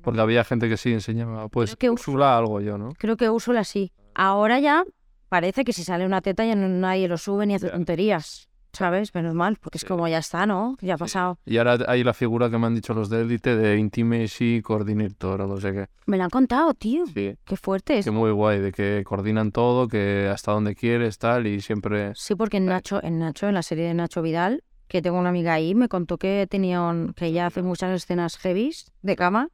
Porque había gente que sí enseñaba, pues, que- Úrsula algo yo, ¿no? Creo que Úrsula sí. Ahora ya parece que si sale una teta ya no- nadie lo sube ni hace Ya. tonterías. ¿sabes? Menos mal, porque es como ya está, ¿no? Ya ha pasado. Y ahora hay la figura que me han dicho los de élite de Intimacy Coordinator o no sé qué. Me lo han contado, tío. Sí, Qué fuerte es. que muy guay, de que coordinan todo, que hasta donde quieres, tal, y siempre... Sí, porque en Nacho, en Nacho, en la serie de Nacho Vidal, que tengo una amiga ahí, me contó que tenía un- que ella hace muchas escenas heavies de cama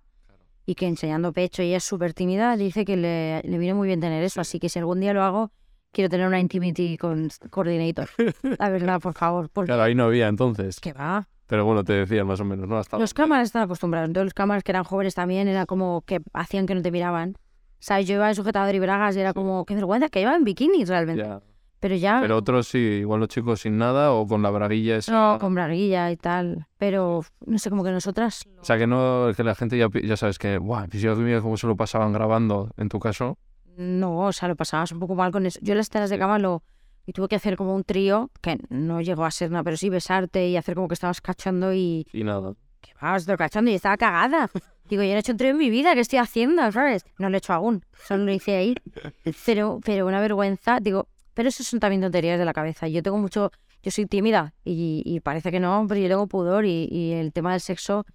y que enseñando pecho, ella es súper tímida, dice que le, le viene muy bien tener eso, así que si algún día lo hago, quiero tener una intimity con coordinator. [laughs] La verdad, por favor, porque Claro, ahí no había entonces. que va. Pero bueno, te decía más o menos, ¿no? Hasta Los cámaras están acostumbrados, entonces los cámaras que eran jóvenes también era como que hacían que no te miraban. ¿Sabes? Yo iba en sujetador y bragas y era como, qué vergüenza, que iba en bikini realmente. Ya. Pero ya... Pero otros sí, igual los chicos sin nada o con la braguilla esa. No, con braguilla y tal. Pero no sé, como que nosotras. O sea, que no, que la gente ya, ya sabes que, guau, mira cómo se lo pasaban grabando, en tu caso. No, o sea, lo pasabas un poco mal con eso. Yo en las escenas de cama lo. Y tuve que hacer como un trío, que no llegó a ser nada, pero sí besarte y hacer como que estabas cachando y. Y nada. Que vas cachando y estaba cagada. Digo, yo no he hecho un trío en mi vida, ¿qué estoy haciendo? ¿Sabes? No lo he hecho aún, solo lo hice ahí. [laughs] Pero, pero una vergüenza, digo, pero eso son también tonterías de la cabeza. Yo tengo mucho. Yo soy tímida y, y parece que no, pero yo tengo pudor y, y el tema del sexo.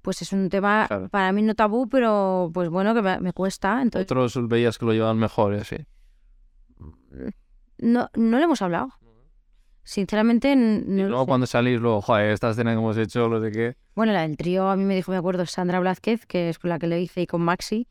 Pues es un tema Claro. para mí no tabú, pero pues bueno, que me, me cuesta. Entonces, Otros veías que lo llevaban mejor así. no, no le hemos hablado. Sinceramente, Y no lo luego sé. cuando salís, luego, joder, esta escena que hemos hecho, lo de qué. Bueno, la del trío a mí me dijo, me acuerdo, Sandra Blázquez, que es con la que le hice y con Maxi,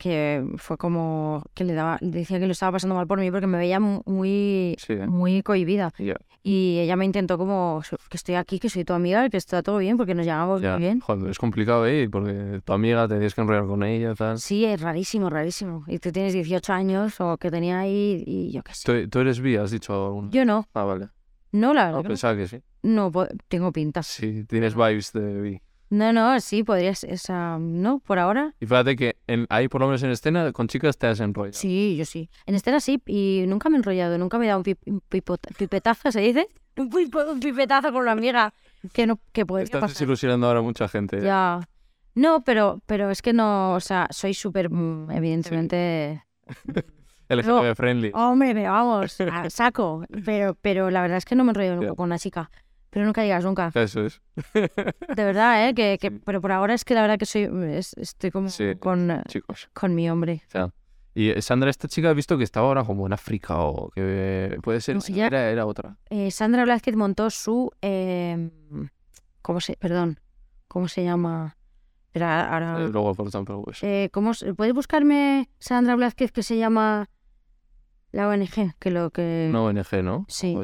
que fue como que le daba, decía que lo estaba pasando mal por mí porque me veía mu- muy, Sí, ¿eh? muy cohibida. Ya, Y ella me intentó como "So- que estoy aquí, que soy tu amiga, que está todo bien, porque nos llevamos ya. muy bien. Joder, es complicado, ¿eh? Porque tu amiga te tienes que enrollar con ella, tal. Sí, es rarísimo, rarísimo. Y tú tienes 18 años o que tenía ahí y yo qué sé. ¿Tú, tú eres bi, has dicho alguna? Yo no, Ah, vale. no, la Ah, verdad. que pensaba que sí. no, no tengo pinta. Sí, tienes vibes de bi. No, no, sí, podrías, esa, no, por ahora. Y fíjate que en, ahí, por lo menos en escena, con chicas te has enrollado. Sí, yo sí. En escena sí, y nunca me he enrollado, nunca me he dado un, pip- pipota- pipetazo, ¿se dice? [laughs] Un, pipo- un pipetazo con una amiga que no que podría Estás pasar. desilusionando ahora a mucha gente. Ya. No, pero, pero es que no, o sea, soy súper, mm, evidentemente... [laughs] LGTB friendly. Hombre, vamos, a saco. Pero, pero la verdad es que no me he enrollado nunca con una chica. Pero nunca digas nunca. Eso es. [laughs] De verdad, ¿eh? Que, que, pero por ahora es que la verdad que soy, es- estoy como Sí. con, Chicos. con mi hombre. O sea, y eh, Sandra, esta chica, he visto que estaba ahora como en África o que puede ser. No, ya- Era, era otra. Eh, Sandra Blázquez montó su. eh, ¿Cómo se.? Perdón. ¿Cómo se llama? Espera, ahora. Eh, luego, por ejemplo, pues. ¿cómo ¿Puedes buscarme Sandra Blázquez que se llama la ONG? Que lo que. Una ONG, ¿no? Sí.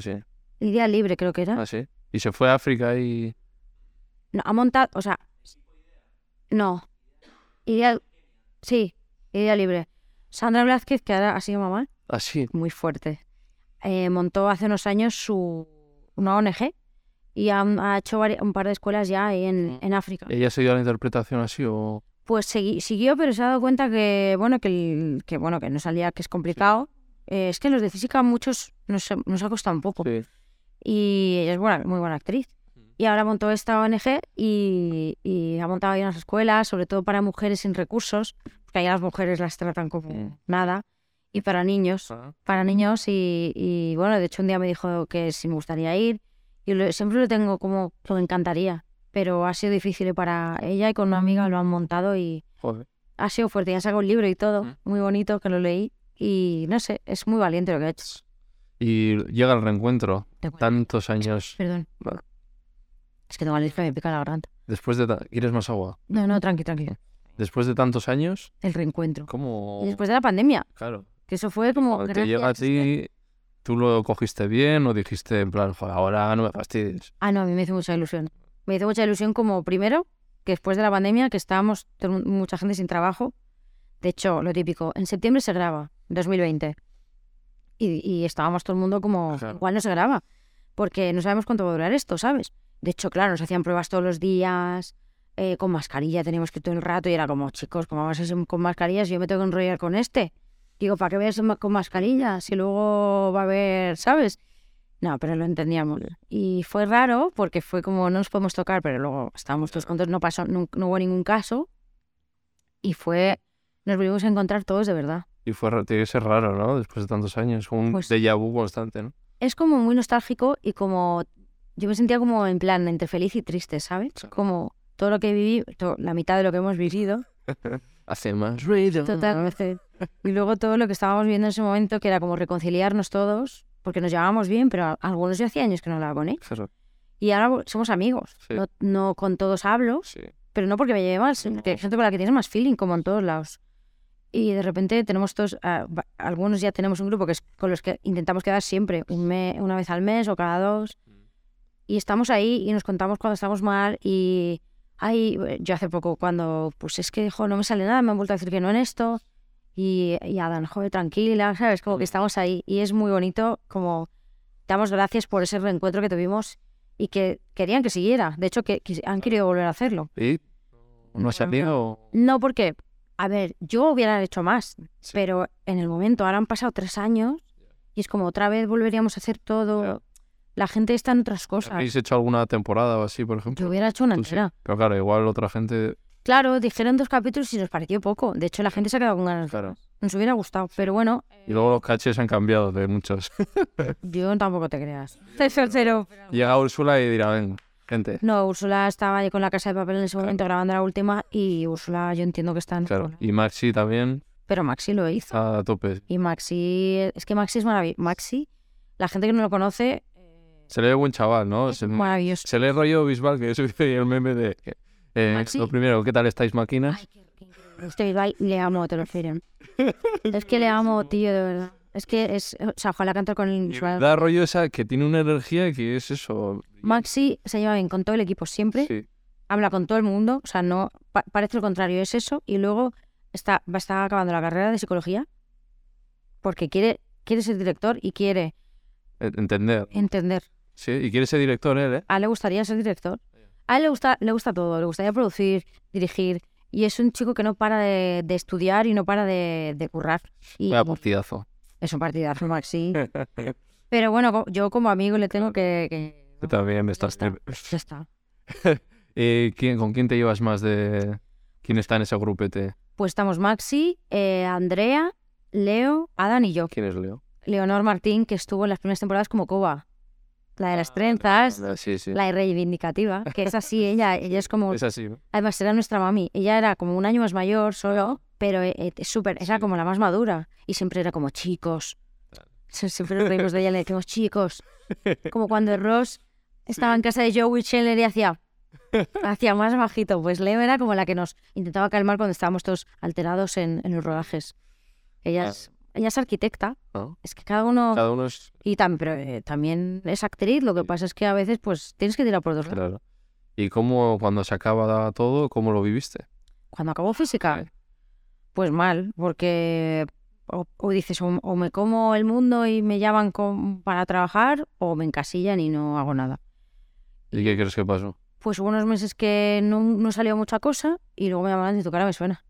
Idea Libre, creo que era. Ah, sí. Y se fue a África y. No, ha montado. O sea. No. Idea. Sí, Idea Libre. Sandra Blázquez, que ahora ha sido mamá, Ah, sí. muy fuerte. eh, montó hace unos años su una ONG y ha, ha hecho vari- un par de escuelas ya ahí en, en África. ¿Ella dio la interpretación así o.? Pues segui- siguió, pero se ha dado cuenta que, bueno, que, el- que, bueno, que no salía, que es complicado. Eh, es que los de física muchos nos, nos ha costado un poco. Sí. Y ella es buena, muy buena actriz. Y ahora montó esta ONG y, y ha montado ahí unas escuelas, sobre todo para mujeres sin recursos, porque ahí a las mujeres las tratan como Mm. nada. Y para niños, Ah, para niños. Y, y, bueno, de hecho un día me dijo que si me gustaría ir. Y lo- siempre lo tengo como que me encantaría. Pero ha sido difícil para ella y con una amiga lo han montado y, joder. ha sido fuerte. Ya sacado un libro y todo, Mm. muy bonito, que lo leí. Y no sé, es muy valiente lo que ha hecho. Y llega el reencuentro. Tantos años. Perdón. Es que tengo alergia y me pica la garganta. Después de. ta- ¿Quieres más agua? No, no, tranqui, tranqui. Después de tantos años, El reencuentro. ¿cómo.? Y después de la pandemia, Claro. que eso fue como... Cuando te llega a gracias, ti, ¿tú lo cogiste bien o dijiste en plan, "Joder, ahora no me fastidies? Ah, no, a mí me hizo mucha ilusión. Me hizo mucha ilusión como primero, que después de la pandemia, que estábamos todo el mu- mucha gente sin trabajo. De hecho, lo típico, en septiembre se graba, 2020. Y, y estábamos todo el mundo como, Claro. igual no se graba, porque no sabemos cuánto va a durar esto, ¿sabes? De hecho, claro, nos hacían pruebas todos los días, eh, con mascarilla teníamos que ir todo el rato, y era como, chicos, ¿cómo vamos a hacer con mascarillas? Yo me tengo que enrollar con este. Digo, ¿para qué ves con mascarilla? Si luego va a haber, ¿sabes? No, pero lo entendíamos. Y fue raro porque fue como no nos podemos tocar, pero luego estábamos todos juntos, no pasó, no, no hubo ningún caso. Y fue, nos volvimos a encontrar todos de verdad. Y fue, tiene que ser raro, ¿no? Después de tantos años, un Pues- déjà vu constante, ¿no? es como muy nostálgico y como yo me sentía como en plan entre feliz y triste, ¿sabes? Como todo lo que viví, la mitad de lo que hemos vivido, [laughs] Hace más ruido. totalmente. Y luego todo lo que estábamos viendo en ese momento, que era como reconciliarnos todos, porque nos llevábamos bien, pero a- algunos ya hacía años que no hablaba con él. Claro, Y ahora somos amigos. Sí. No, no con todos hablo, sí. pero no porque me lleve mal, sino que hay gente con la que tienes más feeling, como en todos lados. Y de repente tenemos todos, va- algunos ya tenemos un grupo que es con los que intentamos quedar siempre, un me- una vez al mes o cada dos. Y estamos ahí y nos contamos cuando estamos mal. Y ay, yo hace poco, cuando, pues es que, jo, no me sale nada, me han vuelto a decir que no en esto. Y, y Adán, joder, tranquila, ¿sabes? Como que estamos ahí. Y es muy bonito, como damos gracias por ese reencuentro que tuvimos y que querían que siguiera. De hecho, que, que han querido volver a hacerlo. ¿Y? ¿No has salido? No, porque, a ver, yo hubiera hecho más, Sí. pero en el momento, ahora han pasado tres años y es como otra vez volveríamos a hacer todo. Ya. La gente está en otras cosas. ¿Habéis hecho alguna temporada o así, por ejemplo? Yo hubiera hecho una Tú sí. entera. Pero claro, igual otra gente... Claro, dijeron dos capítulos y nos pareció poco. De hecho, la gente se ha quedado con ganas. Claro. Nos hubiera gustado, pero bueno, Y luego los caches han cambiado de muchos. yo tampoco te creas. Cero. Llega Úrsula y dirá, ven, gente. No, Úrsula estaba con la casa de papel en ese momento grabando la última y Úrsula yo entiendo que está en Claro. Y Maxi también Pero Maxi lo hizo. a tope. Y Maxi, es que Maxi es maravilloso. Maxi, la gente que no lo conoce, Se le ve buen chaval, ¿no? es Se, maravilloso. se lee rollo Bisbal, que es el meme de... eh, Maxi. lo primero, ¿qué tal estáis, máquinas? Ay, qué, qué. Este Bisbal le amo, te lo refirem. es que le amo, tío, de verdad. Es que es, o sea, ojalá cantar con el. Da rollo esa que tiene una energía que es eso. Maxi se lleva bien con todo el equipo siempre, Sí. habla con todo el mundo, o sea, no pa- parece lo contrario, es eso, y luego está, va a estar acabando la carrera de psicología porque quiere, quiere ser director y quiere E- Entender. entender. Sí, y quiere ser director él, ¿eh? A él le gustaría ser director. A él le gusta, le gusta todo, le gustaría producir, dirigir, y es un chico que no para de, de estudiar y no para de, de currar. Y Vaya partidazo. Es un partidazo, [laughs] Maxi. Pero bueno, yo como amigo le tengo que... también me ya estás... está, ya está. [laughs] Eh, ¿quién, ¿Con quién te llevas más de...? ¿Quién está en ese grupete? Pues estamos Maxi, eh, Andrea, Leo, Adán y yo. ¿Quién es Leo? Leonor Martín, que estuvo en las primeras temporadas como Coba. La de las trenzas, Ah, Sí, sí. la reivindicativa, que es así, ella, ella es como... [laughs] Es así, ¿no? Además, era nuestra mami. Ella era como un año más mayor solo, pero eh, eh, es súper, era Sí. como la más madura. Y siempre era como chicos. Sie- Siempre nos reímos de ella, le decimos chicos. [laughs] Como cuando Ross estaba en casa de Joey Chandler y hacía, hacía más bajito. Pues Leo era como la que nos intentaba calmar cuando estábamos todos alterados en, en los rodajes. Ella es, ella es arquitecta. ¿no? Es que cada uno... Cada uno es... Y tam- pero, eh, también es actriz. Lo que pasa es que a veces pues tienes que tirar por dos lados. Claro. ¿Y cómo, cuando se acaba todo, cómo lo viviste? Cuando acabó física, Sí. Pues mal, porque o, o dices, o, o me como el mundo y me llaman con- para trabajar, o me encasillan y no hago nada. ¿Y qué crees que pasó? Pues hubo unos meses que no, no salió mucha cosa y luego me llamaron de tu cara me suena.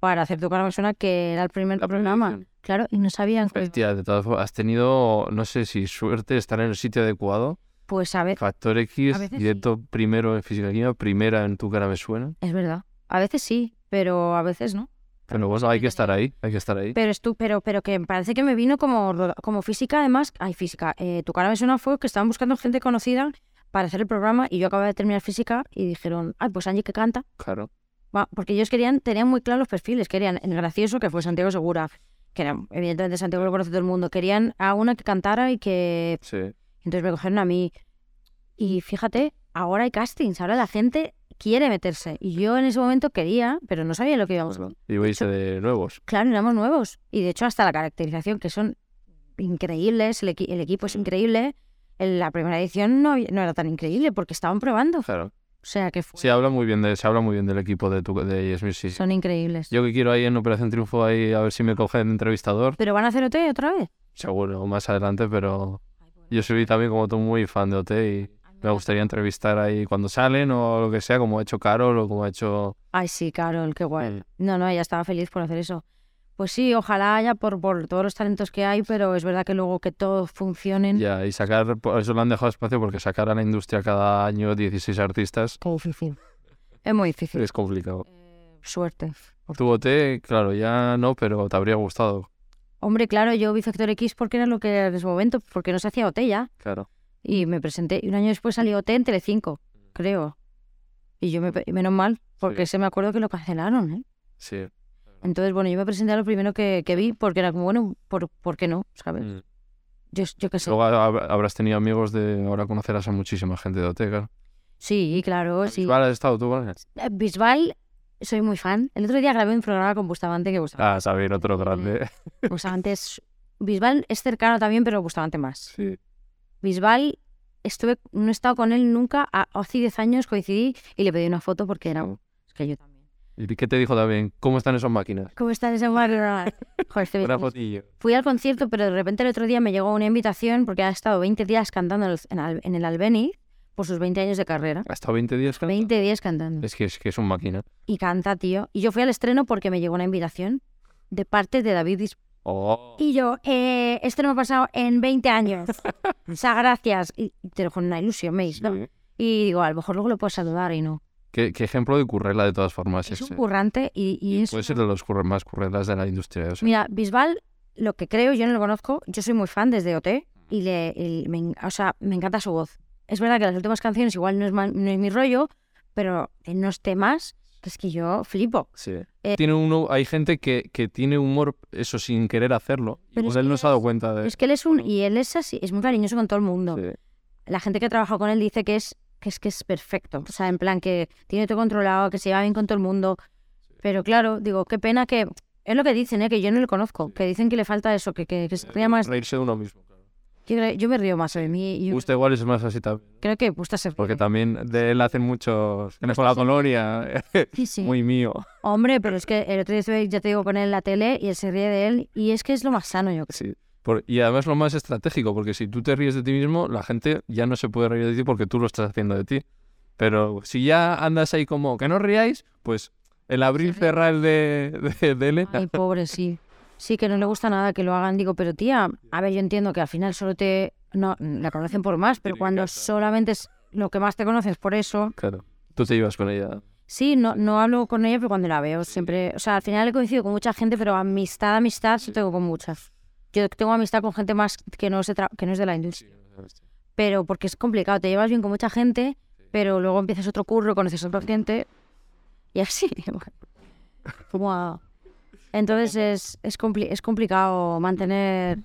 Para hacer tu cara me suena que era el primer La programa. predicción. Claro, y no sabían. que- Hostia, de todas formas, has tenido, no sé si suerte de estar en el sitio adecuado. Pues a ver, Factor X, A veces directo primero en física química, primera en tu cara me suena. es verdad. A veces sí, pero a veces no. Pero bueno, hay que estar ahí, hay que estar ahí. Pero, estu pero, pero que parece que me vino como, como física, además. Ay, física. Eh, tu cara me suena fue que estaban buscando gente conocida para hacer el programa y yo acababa de terminar física y dijeron, ay, pues Angie que canta. Claro. Va, porque ellos querían, tenían muy claros los perfiles. Querían el gracioso, que fue Santiago Segura, que era, evidentemente Santiago lo conoce todo el mundo. Querían a una que cantara y que. Sí. Entonces me cogieron a mí. Y fíjate, ahora hay castings, ahora la gente quiere meterse. Y yo en ese momento quería, pero no sabía lo que íbamos a Y vais de nuevos. Claro, éramos nuevos. Y de hecho, hasta la caracterización, que son increíbles, el, equi- el equipo es increíble. En la primera edición no, no era tan increíble porque estaban probando. Claro. O sea que fue- Sí, habla muy bien de, se habla muy bien del equipo de, tu, de Yes sí. son increíbles. Yo que quiero ahí en Operación Triunfo ahí a ver si me cogen de entrevistador. ¿Pero van a hacer OT otra vez? Seguro, más adelante, pero yo soy también como tú muy fan de OT y me gustaría entrevistar ahí cuando salen o lo que sea, como ha hecho Carol o como ha hecho... Ay, sí, Carol, qué guay. Mm. No, no, ella estaba feliz por hacer eso. Pues sí, ojalá haya por, por todos los talentos que hay, pero es verdad que luego que todos funcionen. Ya, y sacar, por eso le han dejado espacio porque sacar a la industria cada año 16 artistas Qué difícil. Es muy difícil. es complicado. Suerte. Tu OT, claro, ya no, pero te habría gustado. Hombre, claro, yo vi Factor X porque era lo que era en ese momento, porque no se hacía OT ya. Claro. Y me presenté. Y un año después salió OT en Telecinco, creo. Y yo me... Menos mal, porque se me acuerdo que lo cancelaron, ¿eh? Sí. Entonces, bueno, yo me presenté a lo primero que, que vi porque era como, bueno, ¿por, ¿por qué no? ¿Sabes? Mm. Yo, yo qué sé. Luego hab- habrás tenido amigos de... Ahora conocerás a muchísima gente de OT, claro. Sí, claro, sí. Bisbal, ¿Has estado tú él? Eh, Bisbal, soy muy fan. El otro día grabé un programa con Bustamante que Bustamante, Ah, Sabir, otro grande. Bustamante es... Bisbal es cercano también, pero Bustamante más. Sí. Bisbal, estuve, no he estado con él nunca. a- Hace 10 años coincidí y le pedí una foto porque era... Es que yo también. ¿Y qué te dijo también? ¿Cómo están esas máquinas? ¿Cómo está ese [laughs] Joder, este Una fotillo. Fui al concierto, pero de repente el otro día me llegó una invitación porque ha estado 20 días cantando en el, en Al- en el Albeni por sus 20 años de carrera. ¿Ha estado 20 días? cantando? 20 días cantando. Es que es, que es un máquina. Y canta, tío. Y yo fui al estreno porque me llegó una invitación de parte de David Oh. Y yo, eh, esto no me ha pasado en 20 años. [laughs] o sea, gracias. Y te lo con una ilusión, me. Sí. Y digo, a lo mejor luego lo puedo saludar y no. ¿Qué, qué ejemplo de currela de todas formas Es un ese? currante y, y es... Puede ser de los curre- más currelas de la industria. O sea, Mira, Bisbal, lo que creo, yo no lo conozco, yo soy muy fan desde OT y, le, y me, o sea, me encanta su voz. Es verdad que las últimas canciones igual no es, no es mi rollo, pero en unos temas que es que yo flipo. sí. eh, tiene uno, hay gente que, que tiene humor, eso sin querer hacerlo. Y Pero pues es él no se ha dado cuenta de Es que él es un... Y él es así, es muy cariñoso con todo el mundo. Sí. La gente que ha trabajado con él dice que es que es que es perfecto. O sea, en plan que tiene todo controlado, que se lleva bien con todo el mundo. Pero claro, digo, qué pena que... Es lo que dicen, ¿eh? que yo no lo conozco. Que dicen que le falta eso, que, que, que se ría más... Reírse de uno mismo. Yo, me río más de mí. y yo Usted igual es más así también. creo que gusta ser... Porque también de él hacen muchos... Con la colonia. Sí, sí. [laughs] Muy mío. Hombre, pero es que el otro día ya te digo, con él en la tele y él se ríe de él y es que es lo más sano, yo creo. Sí. Por- y además lo más estratégico, porque si tú te ríes de ti mismo, la gente ya no se puede reír de ti porque tú lo estás haciendo de ti. Pero si ya andas ahí como que no ríais, pues el abrir cerrar el de, de, de Elena. Ay, pobre, sí. Sí, que no le gusta nada que lo hagan. Digo, pero tía, a ver, yo entiendo que al final solo te... No, la conocen por más, pero cuando solamente es lo que más te conoces por eso... Claro. Tú te llevas con ella. Sí, no, no hablo con ella, pero cuando la veo siempre... O sea, al final he coincidido con mucha gente, pero amistad, amistad, sí tengo con muchas. Yo tengo amistad con gente más que no, es de tra- que no es de la industria. pero porque es complicado, te llevas bien con mucha gente, pero luego empiezas otro curro, conoces a otra gente y así. [laughs] Como a- Entonces es, es, compli- es complicado mantener...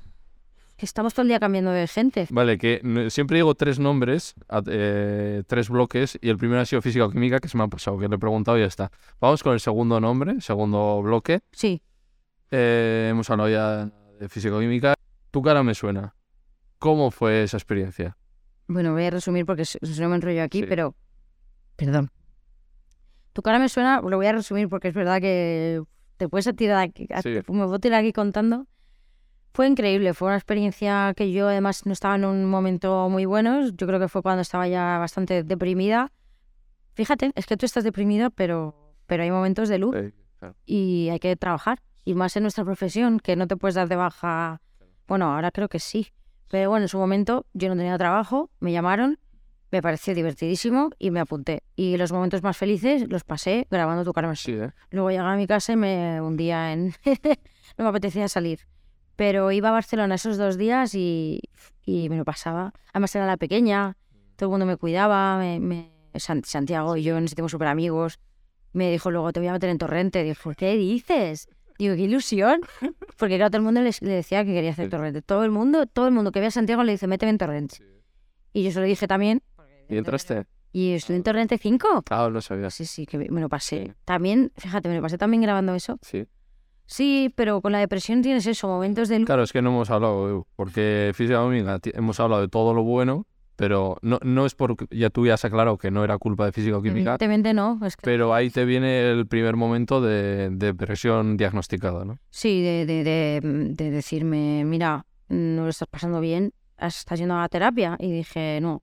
Estamos todo el día cambiando de gente. Vale, que siempre digo tres nombres, eh, tres bloques, y el primero ha sido física o química, que se me ha pasado, que le he preguntado y ya está. Vamos con el segundo nombre, segundo bloque. Sí, Eh, hemos hablado ya de física o química. Tu cara me suena. ¿Cómo fue esa experiencia? bueno, voy a resumir porque si si no me enrollo aquí, Sí. pero... Perdón. Tu cara me suena, lo voy a resumir porque es verdad que te puedes tirar aquí, Sí. me puedo tirar aquí contando. Fue increíble, fue una experiencia que yo además no estaba en un momento muy bueno, yo creo que fue cuando estaba ya bastante deprimida. Fíjate, es que tú estás deprimida, pero, pero hay momentos de luz Eh, claro. y hay que trabajar. Y más en nuestra profesión, que no te puedes dar de baja. Bueno, ahora creo que sí. Pero bueno, en su momento yo no tenía trabajo, me llamaron, me pareció divertidísimo y me apunté. Y los momentos más felices los pasé grabando tu cara. me Sí, ¿eh? Luego llegaba a mi casa y me hundía en... [laughs] no me apetecía salir. Pero iba a Barcelona esos dos días y, y me lo pasaba. Además era la pequeña, todo el mundo me cuidaba, me, me- San- Santiago y yo nos hicimos súper amigos. Me dijo luego, te voy a meter en torrente. Dijo, ¿qué dices? Digo, qué ilusión. [laughs] Porque claro, todo el mundo le decía que quería hacer torrente. Todo el mundo, todo el mundo que ve a Santiago le dice, méteme en torrente. Y yo se lo dije también. ¿Y entraste? Y estuve en torrente 5. Ah, no sabía. Sí, sí, que me lo pasé. También, fíjate, me lo pasé también grabando eso. Sí. Sí, pero con la depresión tienes eso, momentos de. Claro, es que no hemos hablado, Edu, porque física ti- hemos hablado de todo lo bueno, pero no, no es porque ya tú ya has aclarado que no era culpa de física o química, Evidentemente no. Es que, pero ahí te viene el primer momento de, de depresión diagnosticada, ¿no? sí, de, de, de, de decirme, mira, no lo estás pasando bien, estás yendo a la terapia. Y dije, no.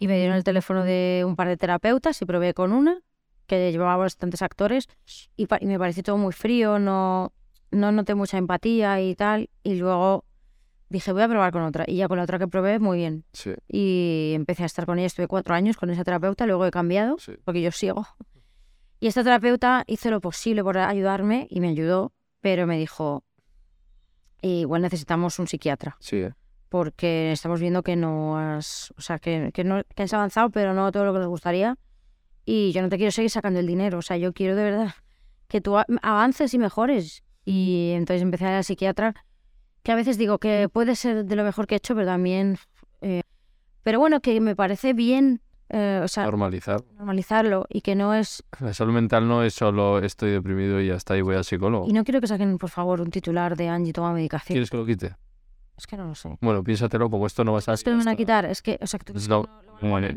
Y me dieron el teléfono de un par de terapeutas y probé con una, que llevaba bastantes actores, y, pa- y me pareció todo muy frío, no, no noté mucha empatía y tal. Y luego dije, voy a probar con otra. Y ya con la otra que probé, muy bien. Sí, y empecé a estar con ella. Estuve cuatro años con esa terapeuta, luego he cambiado sí. porque yo sigo. Y esta terapeuta hizo lo posible por ayudarme y me ayudó, pero me dijo, igual necesitamos un psiquiatra, Sí, ¿eh? Porque estamos viendo que no has, o sea, que, que no, que has avanzado, pero no todo lo que nos gustaría. Y yo no te quiero seguir sacando el dinero, o sea, yo quiero de verdad [laughs] que tú avances y mejores. Y entonces empecé a ir al psiquiatra, que a veces digo que puede ser de lo mejor que he hecho, pero también... eh, pero bueno, que me parece bien, eh, o sea, normalizar. normalizarlo y que no es... [laughs] La salud mental no es solo estoy deprimido y ya está y voy al psicólogo. Y no quiero que saquen, por favor, un titular de Angie toma medicación. ¿Quieres que lo quite? Es que no lo sé. Bueno, piénsatelo, porque esto no va a salir. Es que me van a quitar, es que, o sea, que tú No,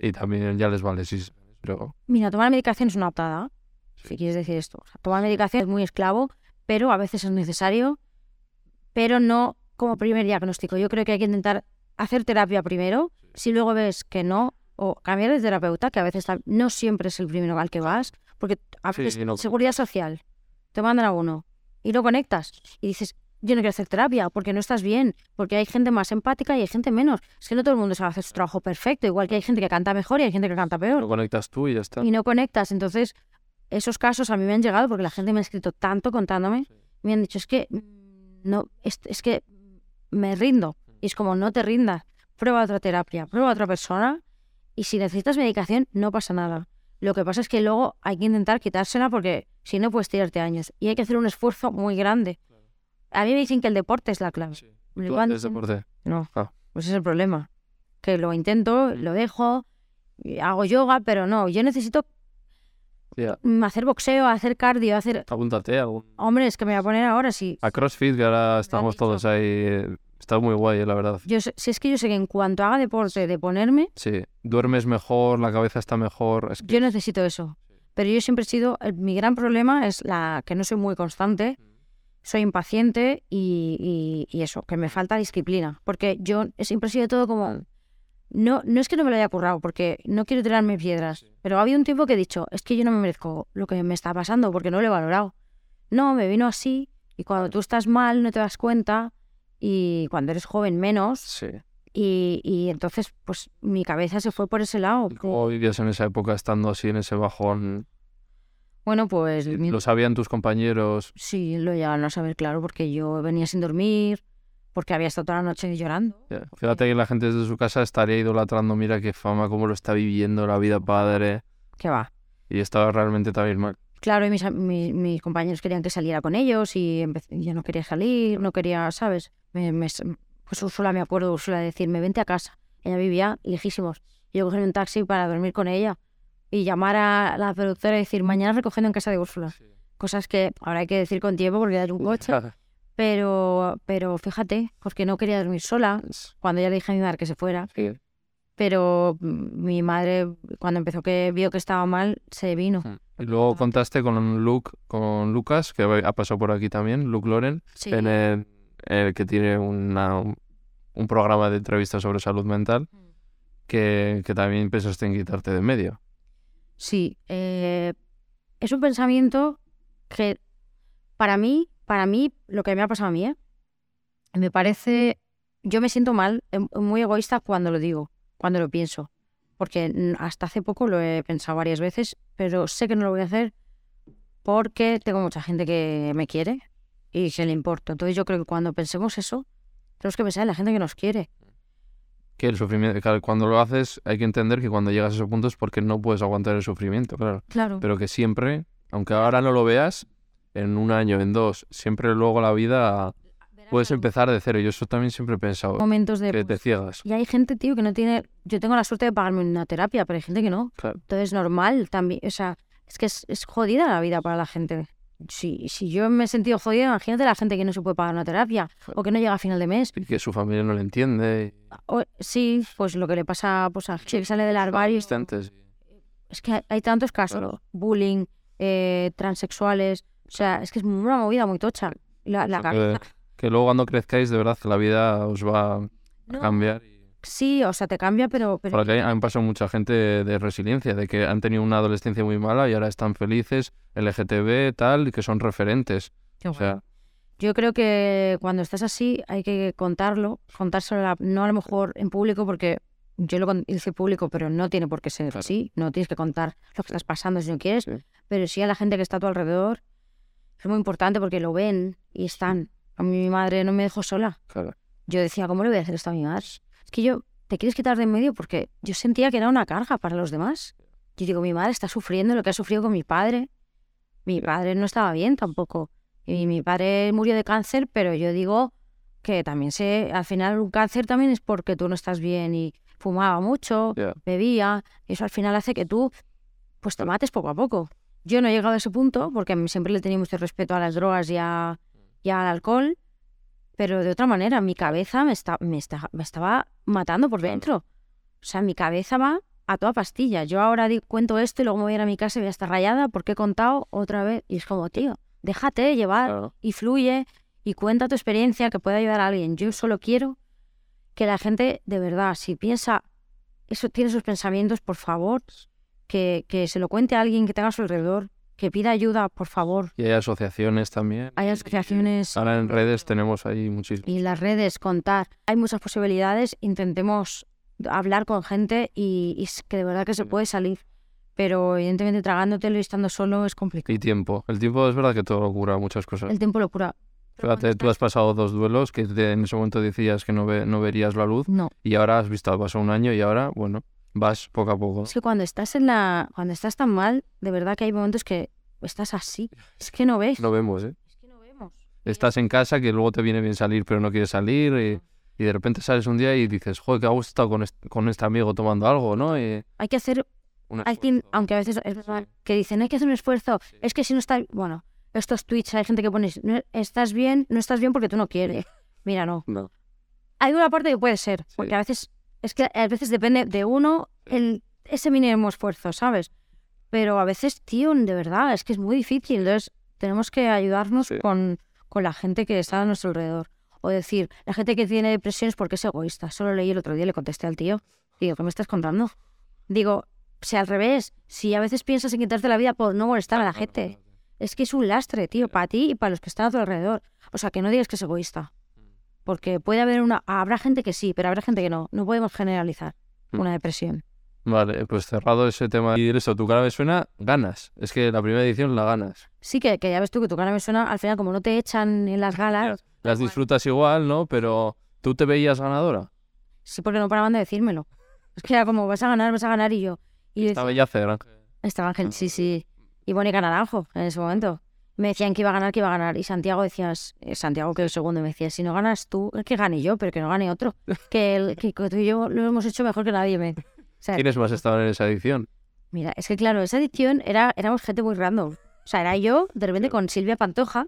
y también ya les vale, sí. Pero Mira, tomar medicación es una optada, Sí. si quieres decir esto. O sea, tomar medicación es muy esclavo, pero a veces es necesario, pero no como primer diagnóstico. Yo creo que hay que intentar hacer terapia primero, si luego ves que no, o cambiar de terapeuta, que a veces no siempre es el primero al que vas, porque a veces no- seguridad social, te mandan a uno y lo conectas y dices, yo no quiero hacer terapia porque no estás bien, porque hay gente más empática y hay gente menos. Es que no todo el mundo sabe hacer su trabajo perfecto, igual que hay gente que canta mejor y hay gente que canta peor lo conectas tú y ya está. y no conectas. Entonces, esos casos a mí me han llegado porque la gente me ha escrito tanto contándome. Me han dicho, es que mm, no, es, es que me rindo. Y es como, no te rindas. Prueba otra terapia, prueba otra persona. Y si necesitas medicación, no pasa nada. Lo que pasa es que luego hay que intentar quitársela porque si no puedes tirarte años. Y hay que hacer un esfuerzo muy grande. A mí me dicen que el deporte es la clave. Sí. Me ¿Tú levanto- haces deporte? no, Ah. pues es el problema. Que lo intento, lo dejo, hago yoga, pero no, yo necesito mm, hacer boxeo, hacer cardio, hacer... Apúntate a algún... Hombre, es que me voy a poner ahora, sí. A CrossFit, que ahora estamos todos ahí. Está muy guay, eh, la verdad. Yo si es que yo sé que en cuanto haga deporte de ponerme, Sí. Duermes mejor, la cabeza está mejor. Es que... yo necesito eso. Pero yo siempre he sido, mi gran problema es la que no soy muy constante, soy impaciente y, y- y eso, que me falta disciplina. Porque yo siempre he sido todo como... No, no es que no me lo haya currado, porque no quiero tirarme piedras, pero ha habido un tiempo que he dicho, es que yo no me merezco lo que me está pasando porque no lo he valorado. No, me vino así y cuando tú estás mal no te das cuenta y cuando eres joven menos Sí. y, y entonces pues mi cabeza se fue por ese lado. ¿Y ¿Cómo vivías en esa época estando así en ese bajón? Bueno, pues mi- ¿Lo sabían tus compañeros? sí, lo llegaron a saber, claro, porque yo venía sin dormir, porque había estado toda la noche llorando. Ya. Fíjate que la gente desde su casa estaría idolatrando, mira qué fama, cómo lo está viviendo la vida padre. ¿Qué va? Y estaba realmente también mal. Claro, y mis, am- mi- mis compañeros querían que saliera con ellos y yo no quería salir, no quería, ¿sabes? Me, me- pues Úrsula, me acuerdo, Úrsula decirme, vente a casa. Ella vivía lejísimos. Yo cogerme un taxi para dormir con ella y llamar a la productora y decir, mañana recogiendo en casa de Úrsula. Cosas que ahora hay que decir con tiempo porque hay un [laughs] coche. Pero, pero fíjate, porque no quería dormir sola cuando ya le dije a mi madre que se fuera. Sí. Pero mi madre, cuando empezó que vio que estaba mal, se vino. Y luego contaste con Luke, con Lucas, que ha pasado por aquí también, Luke Loren, Sí. en el, el que tiene una, un, programa de entrevistas sobre salud mental, que, que también pensaste en quitarte de medio. Sí, eh, es un pensamiento que para mí, para mí, lo que me ha pasado a mí, ¿eh? me parece, yo me siento mal, em- muy egoísta cuando lo digo, cuando lo pienso, porque hasta hace poco lo he pensado varias veces, pero sé que no lo voy a hacer porque tengo mucha gente que me quiere y que le importa. Entonces yo creo que cuando pensemos eso, tenemos que pensar en la gente que nos quiere. Que el sufrimiento, claro, cuando lo haces hay que entender que cuando llegas a ese punto es porque no puedes aguantar el sufrimiento, claro. Claro. Pero que siempre, aunque ahora no lo veas, en un año, en dos, siempre luego la vida puedes empezar de cero. Yo eso también siempre he pensado, momentos de... que pues, te ciegas. Y hay gente, tío, que no tiene. Yo tengo la suerte de pagarme una terapia, pero hay gente que no. Claro. Entonces es normal también. O sea, es que es, es jodida la vida para la gente. Si, si yo me he sentido jodida, imagínate la gente que no se puede pagar una terapia o que no llega a final de mes. Y que su familia no le entiende. O, sí, pues lo que le pasa pues, a gente que sale del armario. Es que hay, tantos casos: Claro. bullying, eh, transexuales. O sea, es que es una movida muy tocha. La, que, que luego cuando crezcáis, de verdad, que la vida os va a No, cambiar. Sí, o sea, te cambia, pero. pero Porque han pasado mucha gente de resiliencia, de que han tenido una adolescencia muy mala y ahora están felices, LGTB, tal, y que son referentes. Qué O sea, Yo creo que cuando estás así hay que contarlo, contárselo a no a lo mejor en público porque yo lo hice público, pero no tiene por qué ser Claro. así, no tienes que contar lo que estás pasando si no quieres, Sí. pero sí a la gente que está a tu alrededor es muy importante porque lo ven y están. A mí mi madre no me dejó sola. Claro. Yo decía, ¿cómo le voy a hacer esto a mi madre? Que yo, te quieres quitar de en medio porque yo sentía que era una carga para los demás. Yo digo, mi madre está sufriendo lo que ha sufrido con mi padre. Mi padre no estaba bien tampoco. Y mi padre murió de cáncer, pero yo digo que también sé, al final un cáncer también es porque tú no estás bien y fumaba mucho, bebía, y eso al final hace que tú pues te mates poco a poco. Yo no he llegado a ese punto porque siempre le tenía mucho respeto a las drogas y, a- y al alcohol, pero de otra manera, mi cabeza me, está, me, está- me estaba matando por dentro. O sea, mi cabeza va a toda pastilla. Yo ahora di- cuento esto y luego me voy a ir a mi casa y voy a estar rayada porque he contado otra vez. Y es como, tío, déjate llevar y fluye y cuenta tu experiencia que puede ayudar a alguien. Yo solo quiero que la gente, de verdad, si piensa, eso tiene esos pensamientos, por favor, que, que se lo cuente a alguien que tenga a su alrededor, que pida ayuda, por favor. Y hay asociaciones también. Hay asociaciones Ahora en redes tenemos ahí muchísimo. y las redes, contar. Hay muchas posibilidades, intentemos hablar con gente y, y que de verdad que se puede salir. Pero evidentemente tragándotelo y estando solo es complicado. Y tiempo. El tiempo es verdad que todo cura muchas cosas. El tiempo lo cura. Fíjate, tú has pasado dos duelos que en ese momento decías que no, ve- no verías la luz No, y ahora has visto, pasó un año y ahora, bueno, vas poco a poco. es que cuando estás en la, cuando estás tan mal, de verdad que hay momentos que estás así. Es que no ves. No vemos, ¿eh? Es que no vemos. Estás en casa que luego te viene bien salir pero no quieres salir y, y de repente sales un día y dices, joder, que hago estado con este, con este amigo tomando algo, ¿no? Y Hay que hacer, hay aunque a veces es verdad que dicen hay que hacer un esfuerzo. Es que si no estás, bueno, estos tweets hay gente que pone, "No- estás bien, no estás bien porque tú no quieres. [laughs] Mira, no. No. Hay una parte que puede ser, Sí. porque a veces, es que a veces depende de uno el, ese mínimo esfuerzo, ¿sabes? Pero a veces, tío, de verdad, es que es muy difícil. Entonces, tenemos que ayudarnos Sí. con, con la gente que está a nuestro alrededor. O decir, la gente que tiene depresión es porque es egoísta. Solo leí el otro día y le contesté al tío. Digo, ¿qué me estás contando? Digo, si al revés, si a veces piensas en quitarte la vida por no molestar a la gente, es que es un lastre, tío, para ti y para los que están a tu alrededor. O sea, que no digas que es egoísta. Porque puede haber una... Habrá gente que sí, pero habrá gente que no. No podemos generalizar Mm. una depresión. Vale, pues cerrado ese tema. Y eso, tu cara me suena, ganas. Es que la primera edición la ganas. Sí, que, que ya ves tú que tu cara me suena, al final como no te echan en las galas, [laughs] Las disfrutas igual, ¿no? Pero tú te veías ganadora. sí porque no paraban de decírmelo. [laughs] Es que era como, vas a ganar, vas a ganar y yo. Y Estaba decía, ya cerrado. estaba Ángel, sí, sí. Y Mónica Naranjo en ese momento. Me decían que iba a ganar, que iba a ganar. Y Santiago decías, eh, Santiago que el segundo me decía, si no ganas tú, que gane yo, pero que no gane otro. [laughs] Que, el, que tú y yo lo hemos hecho mejor que nadie. Me. O sea, ¿Quiénes más estaban en esa edición? Mira, es que claro, esa edición era, éramos gente muy random. O sea, era yo, de repente con Silvia Pantoja,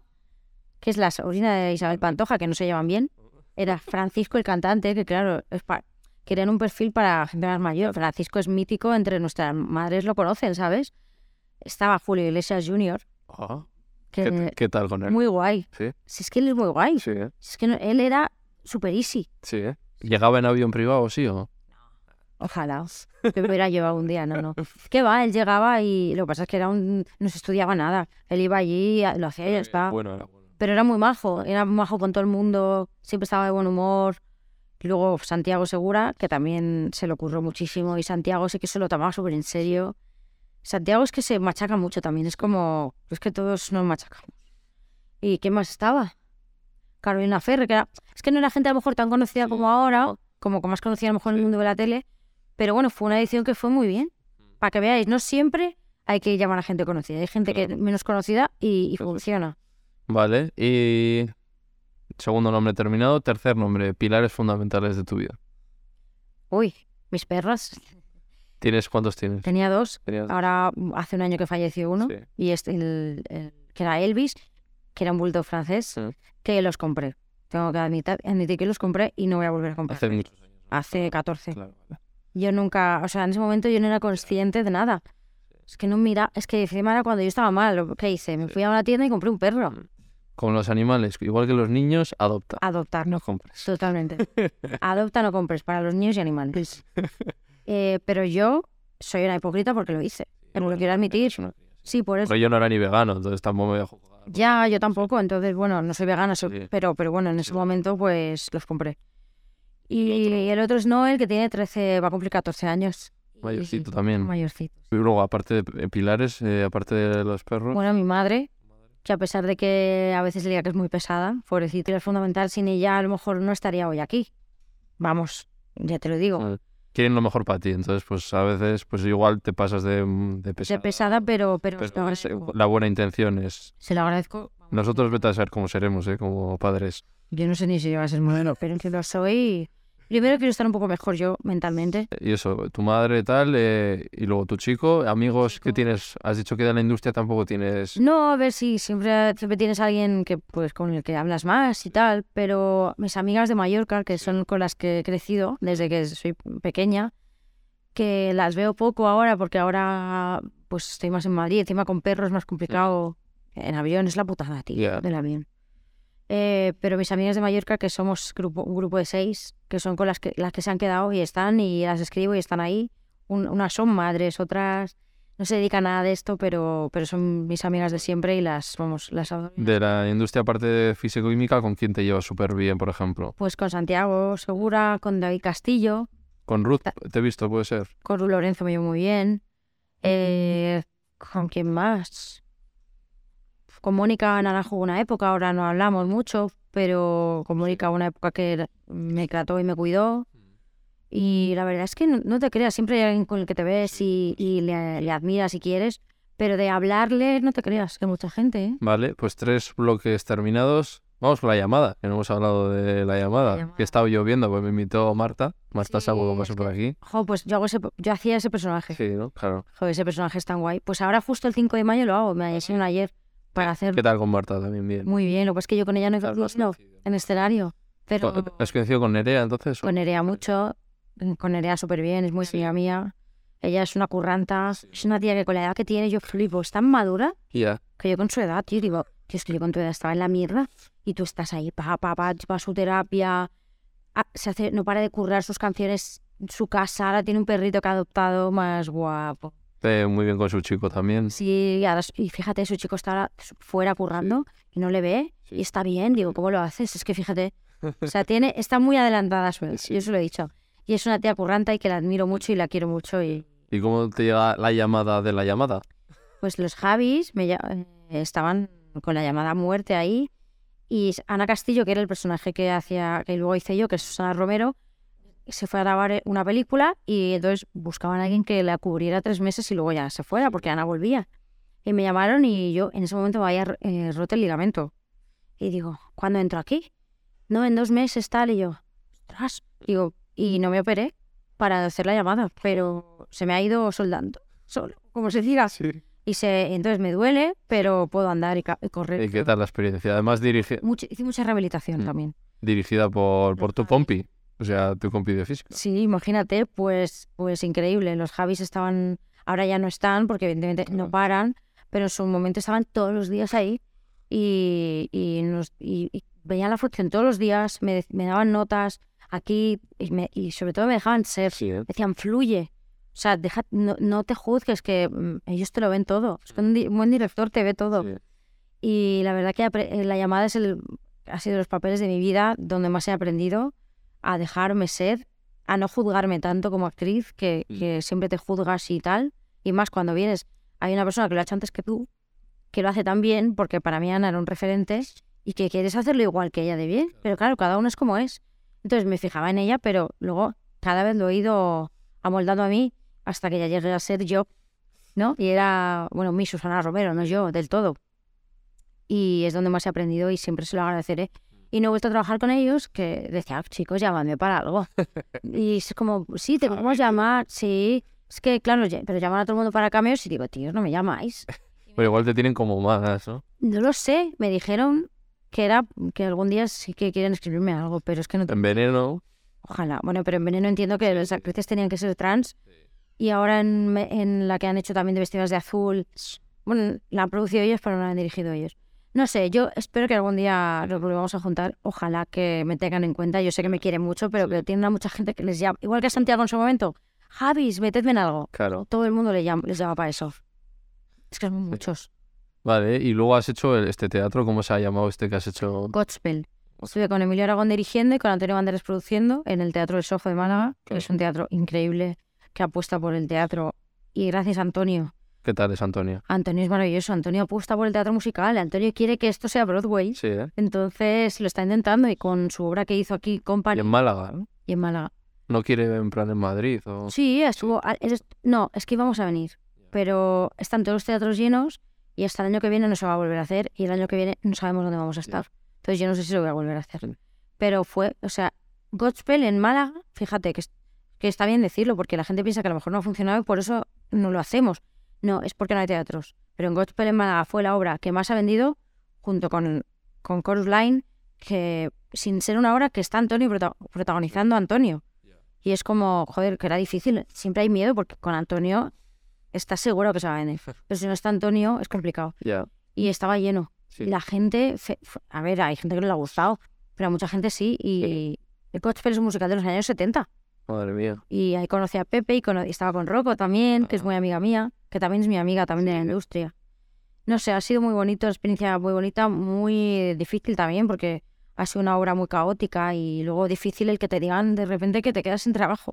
que es la sobrina de Isabel Pantoja, que no se llevan bien. Era Francisco, el cantante, que claro, es querían un perfil para gente más mayor. Francisco es mítico, entre nuestras madres lo conocen, ¿sabes? Estaba Julio Iglesias Jr., que ¿qué, qué tal con él? muy guay. Sí, Si es que él es muy guay. sí, ¿eh? Si es que no- él era super easy. Sí, ¿eh? ¿Llegaba en avión privado, sí o no? Ojalá. Que me hubiera llevado un día, no, no. ¿Qué va? Él llegaba y lo que pasa es que era un... no se estudiaba nada. Él iba allí, lo hacía y ya está. Bueno, era bueno. Pero era muy majo, era majo con todo el mundo, siempre estaba de buen humor. Y luego Santiago Segura, que también se le ocurrió muchísimo, y Santiago sí que se lo tomaba súper en serio. Santiago es que se machaca mucho también, es como, es que todos nos machacamos. ¿Y qué más estaba? Carolina Ferre, que era, es que no era gente a lo mejor tan conocida como ahora, como más conocida a lo mejor en el mundo de la tele, pero bueno, fue una edición que fue muy bien. Para que veáis, no siempre hay que llamar a gente conocida, hay gente que es menos conocida y, y funciona. Vale, y segundo nombre terminado. Tercer nombre, pilares fundamentales de tu vida. Uy, mis perras. ¿Tienes cuántos tienes? Tenía dos. Tenías- Ahora mm, hace un año que falleció uno. Sí. Y este, el, el- que era Elvis, que era un bulldog francés, Sí. que los compré. Tengo que admitir, admitir que los compré y no voy a volver a comprar. Hace muchos años. Hace 14. Claro. Yo nunca, o sea, en ese momento yo no era consciente de nada. Es que no mira, es que encima era cuando yo estaba mal. ¿Qué hice? Me fui a una tienda y compré un perro. Con los animales, igual que los niños, adopta. Adoptar, No compres. totalmente. [laughs] Adopta, no compres, para los niños y animales. [laughs] Eh, pero yo soy una hipócrita porque lo hice. No lo quiero admitir. Sí, por eso. Porque yo no era ni vegano, entonces tampoco me voy a jugar. Ya, yo tampoco, entonces, bueno, no soy vegana, so- Sí. pero, pero bueno, en ese momento pues los compré. Y, el otro es Noel, que tiene 13, va a cumplir 14 años. Mayorcito también. Mayorcito. Y luego, aparte de eh, pilares, eh, aparte de los perros, Bueno, mi madre, que a pesar de que a veces le diga que es muy pesada, pobrecita, es fundamental, sin ella a lo mejor no estaría hoy aquí. Vamos, ya te lo digo. Ah, Quieren lo mejor para ti, entonces pues a veces pues igual te pasas de, de De pesada. pesada, pero, pero pero la buena intención es... Se lo agradezco. Nosotros vete a saber cómo seremos, ¿eh? Como padres. Yo no sé ni si yo voy a ser modelo, pero que lo soy. Primero quiero estar un poco mejor yo mentalmente. Y eso, tu madre tal, eh, y luego tu chico, amigos que tienes, has dicho que de la industria tampoco tienes... No, a ver si siempre, siempre tienes a alguien que pues con el que hablas más y tal, pero mis amigas de Mallorca, que son con las que he crecido desde que soy pequeña, que las veo poco ahora porque ahora pues estoy más en Madrid, encima con perros es más complicado. En avión es la putada, tío, Ya. del avión. Eh, pero mis amigas de Mallorca, que somos grupo, un grupo de seis, que son con las que, las que se han quedado y están, y las escribo y están ahí. Un- unas son madres, otras no se dedican a nada de esto, pero, pero son mis amigas de siempre y las, vamos, las adoro. De la industria aparte de físico-química, ¿con quién te llevas súper bien, por ejemplo? Pues con Santiago Segura, con David Castillo, Con Ruth, te he visto, puede ser. con Ru Lorenzo me llevo muy bien. Eh, ¿Con quién más? Con Mónica Naranjo una época, ahora no hablamos mucho, pero con Mónica una época que me trató y me cuidó. Y la verdad es que no, no te creas, siempre hay alguien con el que te ves y, y le, le admiras si quieres, pero de hablarle no te creas, que mucha gente, ¿eh? Vale, pues tres bloques terminados. Vamos con la llamada, que no hemos hablado de la llamada. llamada. Que estaba lloviendo, pues me invitó Marta. Marta Sí, Sago es pasó por aquí. Jo, pues yo, hago ese, yo hacía ese personaje. Sí, ¿no? Claro. Joder, ese personaje es tan guay. Pues ahora justo el 5 de mayo lo hago, me hicieron ayer para hacer ¿Qué tal con Marta también? Bien. muy bien. Lo que pasa es que yo con ella no he Claro, conocido. en escenario, pero ¿Has coincidido con Nerea entonces? con Nerea mucho, con Nerea súper bien, es muy amiga mía. Ella es una curranta, es una tía que con la edad que tiene yo flipo, es tan madura Ya. que yo con su edad, tío, digo, tío, es que yo con tu edad estaba en la mierda y tú estás ahí, pa, pa, pa, su terapia, ah, se hace, no para de currar sus canciones, su casa, ahora tiene un perrito que ha adoptado más guapo. Eh, muy bien con su chico también. Sí, y, ahora, y fíjate, su chico está fuera currando y no le ve Sí. y está bien. Digo, ¿cómo lo haces? Es que fíjate, o sea, [laughs] tiene, está muy adelantada su edad, Sí. yo se lo he dicho. Y es una tía curranta y que la admiro mucho y la quiero mucho. Y ¿Y cómo te llega la llamada de la llamada? pues los Javis me, eh, estaban con la llamada muerte ahí y Ana Castillo, que era el personaje que hacía, que luego hice yo, que es Susana Romero, se fue a grabar eh, una película y entonces buscaban a alguien que la cubriera tres meses y luego ya se fuera porque Ana volvía. Y me llamaron y yo en ese momento me había eh, roto el ligamento. Y digo, ¿cuándo entro aquí? No, en dos meses tal. Y yo, ostras. Digo, y no me operé para hacer la llamada, pero se me ha ido soldando, solo, como se diga. Sí. Y se, entonces me duele, pero puedo andar y, y correr. ¿Y qué tal la experiencia? Además Mucho- hice mucha rehabilitación Mm. también. dirigida por, por tu compi. O sea, tu compi de física. Sí, imagínate, pues, pues increíble. Los Javis estaban, ahora ya no están porque evidentemente no Claro. paran, pero en su momento estaban todos los días ahí y, y, nos, y, y veían la función todos los días, me, me daban notas aquí y, me- y sobre todo me dejaban ser. Sí, ¿eh? Decían, fluye. O sea, deja, no, no te juzgues, que mm, ellos te lo ven todo. Es que un, di- un buen director te ve todo. Sí. Y la verdad que la llamada es el, ha sido los papeles de mi vida donde más he aprendido a dejarme ser, a no juzgarme tanto como actriz, que, Mm. que siempre te juzgas y tal. Y más cuando vienes, hay una persona que lo ha hecho antes que tú, que lo hace tan bien, porque para mí Ana era un referente, y que quieres hacerlo igual que ella de bien. Pero claro, cada uno es como es. Entonces me fijaba en ella, pero luego cada vez lo he ido amoldando a mí hasta que ya llegué a ser yo, ¿no? Y era, bueno, mi Susana Romero, no yo, del todo y es donde más he aprendido y siempre se lo agradeceré. Y no he vuelto a trabajar con ellos, que decía, "Ah, chicos, llámame para algo. [laughs] y es como, sí, te podemos llamar, sí. Es que, claro, pero llaman a todo el mundo para cameos y digo, tíos, no me llamáis. [laughs] Pero igual te tienen como más, ¿no? No lo sé, me dijeron que era que algún día sí que quieren escribirme algo, pero es que no... En veneno. Ojalá. Bueno, pero en Veneno entiendo que las actrices tenían que ser trans y ahora en, en la que han hecho también de vestidas de azul, bueno, la han producido ellos, pero no la han dirigido ellos. No sé, yo espero que algún día nos volvamos a juntar. Ojalá que me tengan en cuenta. Yo sé que me quieren mucho, pero que tienen a mucha gente que les llama. Igual que a Santiago en su momento. Javis, metedme en algo. Claro. Todo el mundo le llama, les llama para eso. Es que son muchos. Vale, y luego has hecho el- este teatro, ¿cómo se ha llamado este que has hecho? Godspell. Estuve con Emilio Aragón dirigiendo y con Antonio Banderas produciendo en el Teatro del Sofo de Málaga, que es un teatro increíble que apuesta por el teatro. Y gracias, Antonio, ¿Qué tal es Antonio? Antonio es maravilloso. Antonio apuesta por el teatro musical. Antonio quiere que esto sea Broadway. Sí, ¿eh? Entonces lo está intentando y con su obra que hizo aquí, Y Company, en Málaga, ¿no? y en Málaga. No quiere en plan en Madrid o... Sí, estuvo. No, es que íbamos a venir. Pero están todos los teatros llenos y hasta el año que viene no se va a volver a hacer y el año que viene no sabemos dónde vamos a estar. Entonces yo no sé si lo voy a volver a hacer. Pero fue, o sea, Godspell en Málaga, fíjate que, que está bien decirlo porque la gente piensa que a lo mejor no ha funcionado y por eso no lo hacemos. No, es porque no hay teatros. Pero en Godspell en Málaga fue la obra que más ha vendido junto con, con Chorus Line, que sin ser una obra que está Antonio prota- protagonizando a Antonio. Y es como, joder, que era difícil. Siempre hay miedo porque con Antonio estás seguro que se va a venir. [laughs] Pero si no está Antonio, es complicado. Y estaba lleno. sí. Y la gente, fe- a ver, hay gente que no le ha gustado, pero a mucha gente sí. Y el Godspell es un musical de los años 70. Madre mía. Y ahí conocí a Pepe y, cono- y estaba con Rocco también, que es Ah. muy amiga mía, que también es mi amiga también de la Sí. industria. No sé, ha sido muy bonito, experiencia muy bonita, muy difícil también, porque ha sido una obra muy caótica y luego difícil el que te digan de repente que te quedas sin trabajo.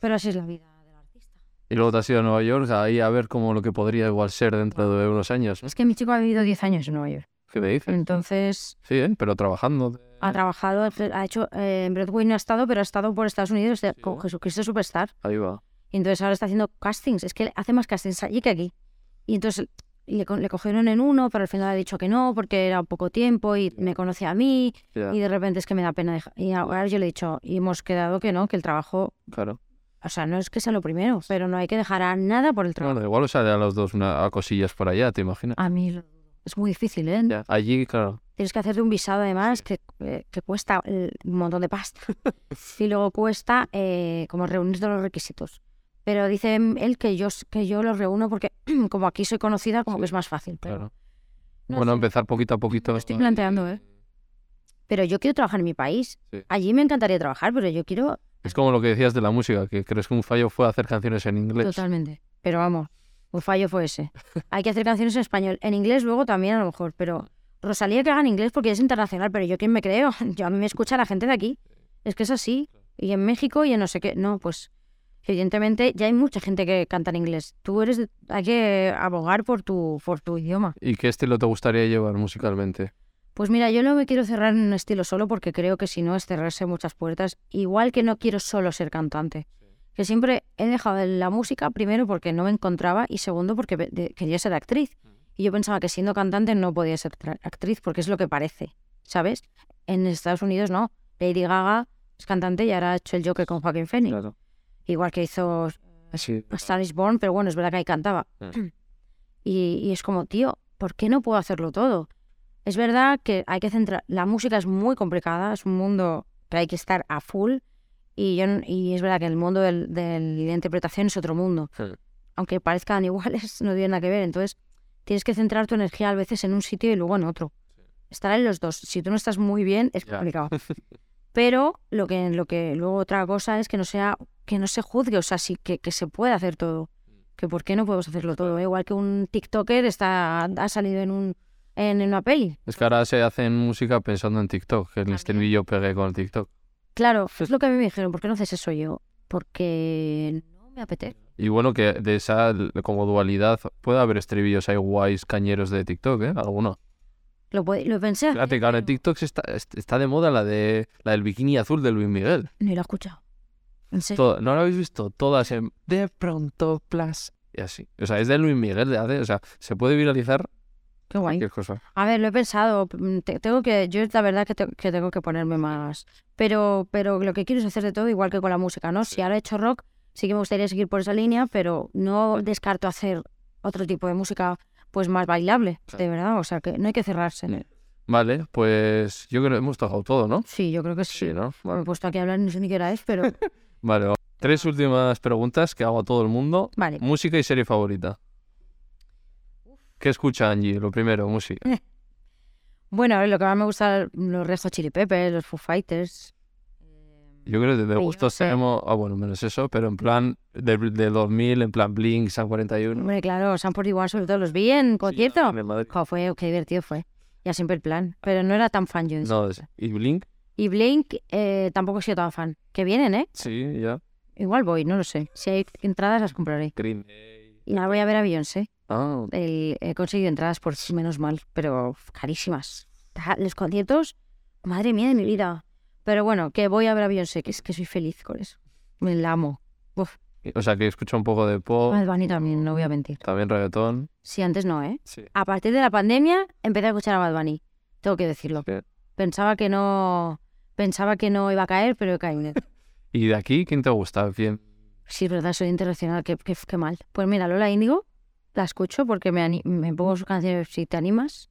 Pero así es la vida del artista. Y luego te has ido a Nueva York ahí a ver cómo lo que podría igual ser dentro de unos años. Es que mi chico ha vivido 10 años en Nueva York. ¿Qué me dices? Entonces Sí, ¿eh? Pero trabajando. ha trabajado, ha hecho, eh, en Broadway no ha estado, pero ha estado por Estados Unidos de- con. Jesucristo Superstar. Ahí va. Y entonces ahora está haciendo castings. Es que hace más castings allí que aquí. Y entonces le, co- le cogieron en uno, pero al final ha dicho que no, porque era poco tiempo y me conocía a mí. Y de repente es que me da pena dejar. Y ahora yo le he dicho, y hemos quedado que no, que el trabajo, claro. o sea, no es que sea lo primero, pero no hay que dejar a nada por el trabajo. Bueno, igual os sale a los dos una, a cosillas por allá, ¿te imaginas? A mí es muy difícil, ¿eh? Allí, claro. Tienes que hacerte un visado además que, eh, que cuesta eh, un montón de pasta. [laughs] y luego cuesta eh, como reunir todos los requisitos. Pero dice él que yo, que yo los reúno porque [clears throat] como aquí soy conocida, como Sí, que es más fácil. Pero, Claro. no bueno, sé. empezar poquito a poquito. lo estoy planteando, ¿eh? pero yo quiero trabajar en mi país. Sí. Allí me encantaría trabajar, pero yo quiero Es como lo que decías de la música, que crees que un fallo fue hacer canciones en inglés. totalmente. Pero vamos, un fallo fue ese. [laughs] Hay que hacer canciones en español. En inglés luego también a lo mejor, pero Rosalía que haga en inglés porque es internacional, pero yo quién me creo. [laughs] Yo a mí me escucha la gente de aquí. Es que es así. Y en México y en no sé qué. No, pues evidentemente ya hay mucha gente que canta en inglés. Tú eres, de- hay que abogar por tu, por tu idioma. ¿Y qué estilo te gustaría llevar musicalmente? Pues mira, yo no me quiero cerrar en un estilo solo porque creo que si no es cerrarse muchas puertas. Igual que no quiero solo ser cantante. Que siempre he dejado la música, primero porque no me encontraba y segundo porque quería ser actriz. Y yo pensaba que siendo cantante no podía ser actriz porque es lo que parece, ¿sabes? En Estados Unidos no. Lady Gaga es cantante y ahora ha hecho el Joker con Joaquín Phoenix. Claro. Igual que hizo Sí. A Star is Born, pero bueno, es verdad que ahí cantaba. Mm. Y, y es como, tío, ¿por qué no puedo hacerlo todo? Es verdad que hay que centrar. La música es muy complicada, es un mundo que hay que estar a full. Y, yo, y es verdad que el mundo del, del- de la interpretación es otro mundo. Sí. Aunque parezcan [laughs] iguales, no tienen nada que ver. Entonces, tienes que centrar tu energía a veces en un sitio y luego en otro. Estar en los dos. Si tú no estás muy bien, es complicado. [laughs] Pero lo que, lo que luego otra cosa es que no sea, que no se juzgue, o sea, sí que, que se puede hacer todo. Que por qué no podemos hacerlo todo. Igual que un TikToker está, ha salido en un en una peli. Es que ahora se hacen música pensando en TikTok, que el estribillo pegue con el TikTok. Claro, es lo que a mí me dijeron, ¿por qué no haces eso yo? Porque no me apetece. Y bueno, que de esa como dualidad puede haber estribillos ahí guays cañeros de TikTok, ¿eh? Alguno. Lo, lo pensé. Fíjate que ahora en TikTok está, est- está de moda la de la del bikini azul de Luis Miguel. Ni lo he escuchado. Serio. Todo- ¿No lo habéis visto? Todas en de pronto plus y así. O sea, es de Luis Miguel de hace, o sea, se puede viralizar Qué guay. cualquier cosa. A ver, lo he pensado. mm, te- tengo que, yo la verdad que, te- que tengo que ponerme más. Pero, pero lo que quiero es hacer de todo igual que con la música, ¿no? Si ahora he hecho rock, sí que me gustaría seguir por esa línea, pero no descarto hacer otro tipo de música, pues más bailable, de verdad. O sea que no hay que cerrarse. No. Vale, pues yo creo que hemos tocado todo, ¿no? Sí, yo creo que sí. Sí, ¿no? Me he puesto aquí a hablar, no sé ni qué hora es, pero [laughs] vale. va. Tres últimas preguntas que hago a todo el mundo. vale. Música y serie favorita. ¿Qué escucha Angie? Lo primero, música. [laughs] Bueno, a ver, lo que más me gusta, los Red Hot Chili Peppers, los Foo Fighters. Yo creo que de gustos tenemos, ah, bueno, menos eso, pero en plan de, de 2000, en plan Blink, San 41. Hombre, claro, San One sobre todo los vi en concierto. Sí, fue, qué divertido fue. Ya siempre el plan. Pero no era tan fan yo. No, ¿y Blink? Y Blink eh, tampoco he sido tan fan. Que vienen, ¿eh? Sí, ya. Igual voy, no lo sé. Si hay entradas las compraré. Green Day. Y ahora voy a ver a Beyoncé. Ah, El- he conseguido entradas por menos mal, pero carísimas. Los conciertos, madre mía de mi vida. Pero bueno, que voy a ver a Beyoncé, que es que soy feliz con eso. Me la amo. Uf, o sea que escucha un poco de pop, Bad Bunny también, no voy a mentir. también reggaetón. Sí, antes no, ¿eh? Sí. A partir de la pandemia empecé a escuchar a Bad Bunny. Tengo que decirlo. Sí. Pensaba que no pensaba que no iba a caer, pero he caído. [laughs] ¿Y de aquí quién te gusta? ¿Quién? Sí, verdad, soy internacional, qué, qué, qué mal. Pues mira, Lola Índigo, la escucho porque me, me pongo sus canciones si te animas.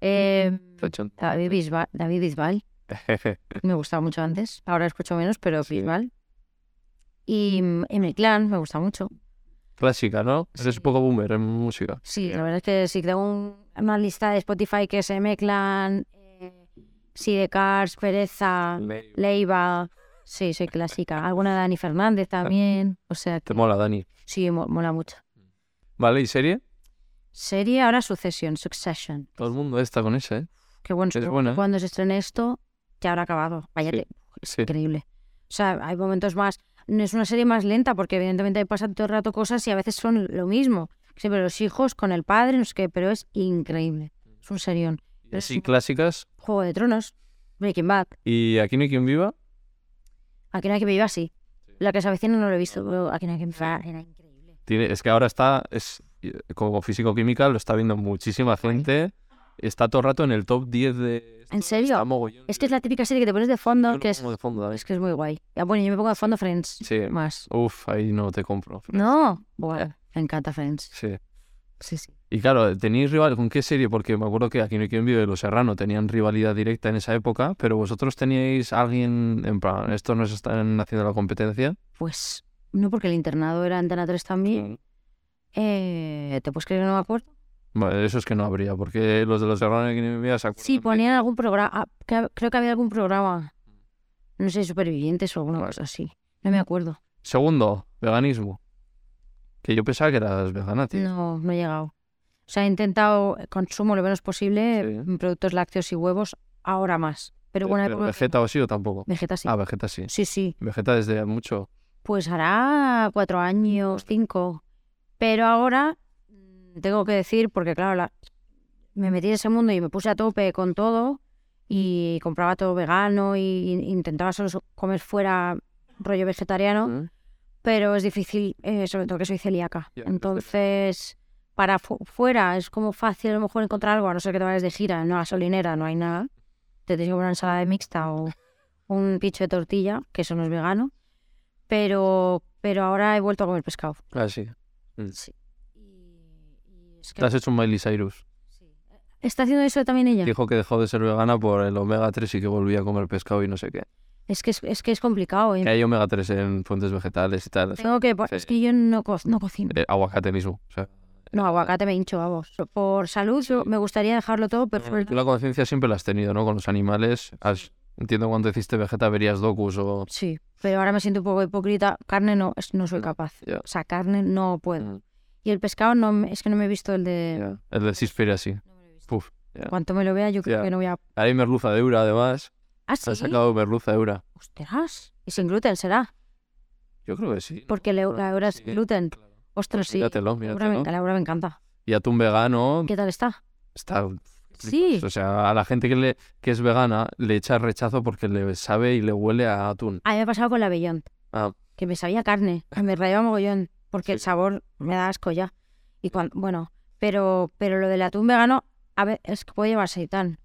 Eh. David, Bisbal, David Bisbal, [laughs] me gustaba mucho antes, ahora escucho menos, pero Sí. Bisbal. Y mm, Emily Clan, me gusta mucho. Clásica, ¿no? Eres Sí. un poco boomer en música. Sí, la verdad es que si tengo un- una lista de Spotify que es M Clan, eh, Sidecars, Pereza, Leiva. Sí, soy clásica. Alguna de Dani Fernández también. O sea, Te que mola, Dani. sí, mo- mola mucho. ¿Vale? ¿Y serie? Serie ahora Succession, Succession. Todo el mundo está con esa, ¿eh? Qué bueno. Es buena, ¿eh? Cuando se estrene esto, ya habrá acabado. Vaya, Sí, te- Sí. increíble. O sea, hay momentos más. No es una serie más lenta porque evidentemente pasan todo el rato cosas y a veces son lo mismo. Siempre los hijos con el padre, no sé qué, pero es increíble. Es un serión. Y así clásicas. Juego de Tronos, Breaking Bad. ¿Y aquí no hay quien viva? Aquí no hay que viva, sí. La que se avecina no lo he visto, pero aquí no hay que viva. Era increíble. Tiene, es que ahora está, es como físico-química, lo está viendo muchísima gente. Está todo el rato en el top 10 de... ¿En serio? Es que es la típica serie que te pones de fondo, que es, de fondo es que es muy guay. Ya, bueno, yo me pongo de fondo Friends. Sí. Más. Uf, ahí no te compro. No, bueno, me encanta Friends. Sí. Sí, sí. Y claro, ¿tenéis rival con qué serie? Porque me acuerdo que aquí no hay quien vive y Los Serrano tenían rivalidad directa en esa época, pero vosotros teníais alguien, en plan, estos nos están haciendo la competencia. Pues no, porque el internado era Antena 3 también. Eh, ¿Te puedes creer que no me acuerdo? Vale, eso es que no habría, porque los de Los Serrano no se acuerdan Sí, de- ponían algún programa. ah, que- creo que había algún programa. No sé, supervivientes o alguna cosa así. No me acuerdo. Segundo, veganismo. Que yo pensaba que eras vegana, tío. No, no he llegado. O sea, he intentado consumo lo menos posible, Sí. mm, productos lácteos y huevos, ahora más. Pero bueno, Pero ¿Vegeta o sí o tampoco? Vegeta sí. Ah, Vegeta sí. Sí, sí. Vegeta desde mucho. Pues hará cuatro años, cinco. Pero ahora mm, tengo que decir, porque claro, la- me metí en ese mundo y me puse a tope con todo y compraba todo vegano y, intentaba solo so- comer fuera rollo vegetariano, ¿Mm? Pero es difícil, eh, sobre todo que soy celíaca. Entonces, para fu- fuera es como fácil a lo mejor encontrar algo, a no ser que te vayas de gira, en una gasolinera no hay nada. Te tienes que una ensalada de mixta o un picho de tortilla, que eso no es vegano. Pero, pero ahora he vuelto a comer pescado. Ah, sí. Sí. Y, es que- Te has hecho un Miley Cyrus. ¿Está haciendo eso también ella? Dijo que dejó de ser vegana por el omega 3 y que volvía a comer pescado y no sé qué. Es que es, es que es complicado. ¿eh? Que hay omega 3 en fuentes vegetales y tal. Tengo que... Sí. Es que yo no, co- no cocino. Eh, aguacate mismo. O sea, No, aguacate me hincho, vamos. Por salud yo me gustaría dejarlo todo tú perfecto. la conciencia siempre la has tenido, ¿no? Con los animales. Has- entiendo cuando hiciste vegeta verías docus o... Sí, pero ahora me siento un poco hipócrita. Carne no, es- no soy capaz. Ya. O sea, carne no puedo. Mm, Y el pescado no es que no me he visto el de... ya. El de Sisperi así. No me lo he visto. Puf. ya. Cuanto me lo vea yo creo que no voy a... Hay merluza de Eura, además. ¿Ah, sí? Han sacado merluza Eura. Ostras. Y sin gluten será. Yo creo que sí. Porque la hora es Sí, gluten. claro. Ostras, sí. Míratelo, La hora me, míratelo. la hora me encanta. Y atún vegano ¿Qué tal está? está... Sí. O sea, a la gente que, le, que es vegana le echa rechazo porque le sabe y le huele a atún. A mí me ha pasado con la Beyond. Ah. Que me sabía carne. que Me rayaba mogollón. Porque el Sí. sabor me da asco ya. Y cuando, bueno, pero, pero lo del atún vegano, a ver, es que puede llevar seitán.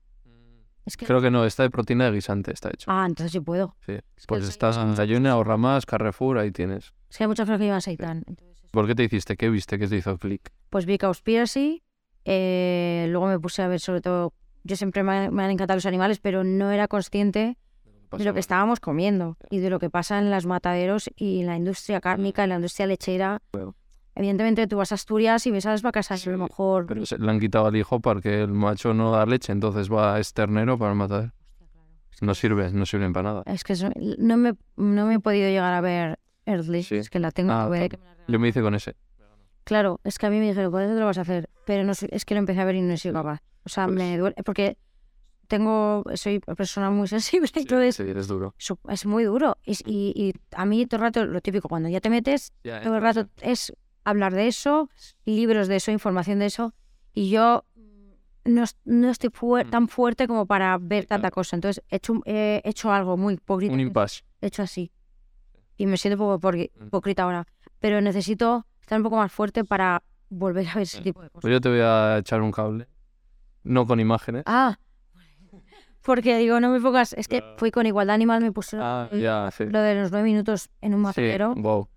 Es que... Creo que no, está de proteína de guisante, está hecho. Ah, entonces sí puedo. Sí. Es Pues el está seitán- Sayune, ahorra más, Carrefour, ahí tienes. Es que hay muchas cosas que llevan seitán. Entonces, ¿Por qué te hiciste? ¿Qué viste? ¿Qué te hizo clic? pues vi Cowspiracy. eh, luego me puse a ver sobre todo... Yo siempre me, han- me han encantado los animales, pero no era consciente de lo que estábamos comiendo y de lo que pasa en los mataderos y en la industria cárnica, en la industria lechera. Evidentemente tú vas a Asturias y ves a las vacas ahí, a lo mejor... Pero se- le han quitado al hijo porque el macho no da leche, entonces va es ternero para el matadero. No sirve, no sirven para nada. Es que eso- no, me, no me he podido llegar a ver Earthly, Sí. es que la tengo Ah, que ver. claro. Yo me hice con ese. Claro, es que a mí me dijeron, ¿cuándo te lo vas a hacer? Pero no es que lo empecé a ver y no he sido capaz. O sea, Pues- me duele, porque tengo, soy persona muy [laughs] sensible, entonces Sí, eres duro. es muy duro. Y, y- y a mí todo el rato, lo típico, cuando ya te metes, todo el rato es hablar de eso, libros de eso, información de eso, y yo no, no estoy fuer- Mm. tan fuerte como para ver tanta cosa. Entonces he hecho, he hecho algo muy hipócrita. Un impasse. He hecho así. Y me siento un poco Mm. hipócrita ahora. Pero necesito estar un poco más fuerte para volver a ver ese tipo de cosas. Pues yo te voy a echar un cable. No con imágenes. Ah, porque digo, no me pongas. Es que Claro. fui con Igualdad Animal, me pusieron Ah, ya, sí. lo de los nueve minutos en un Sí, matadero. wow.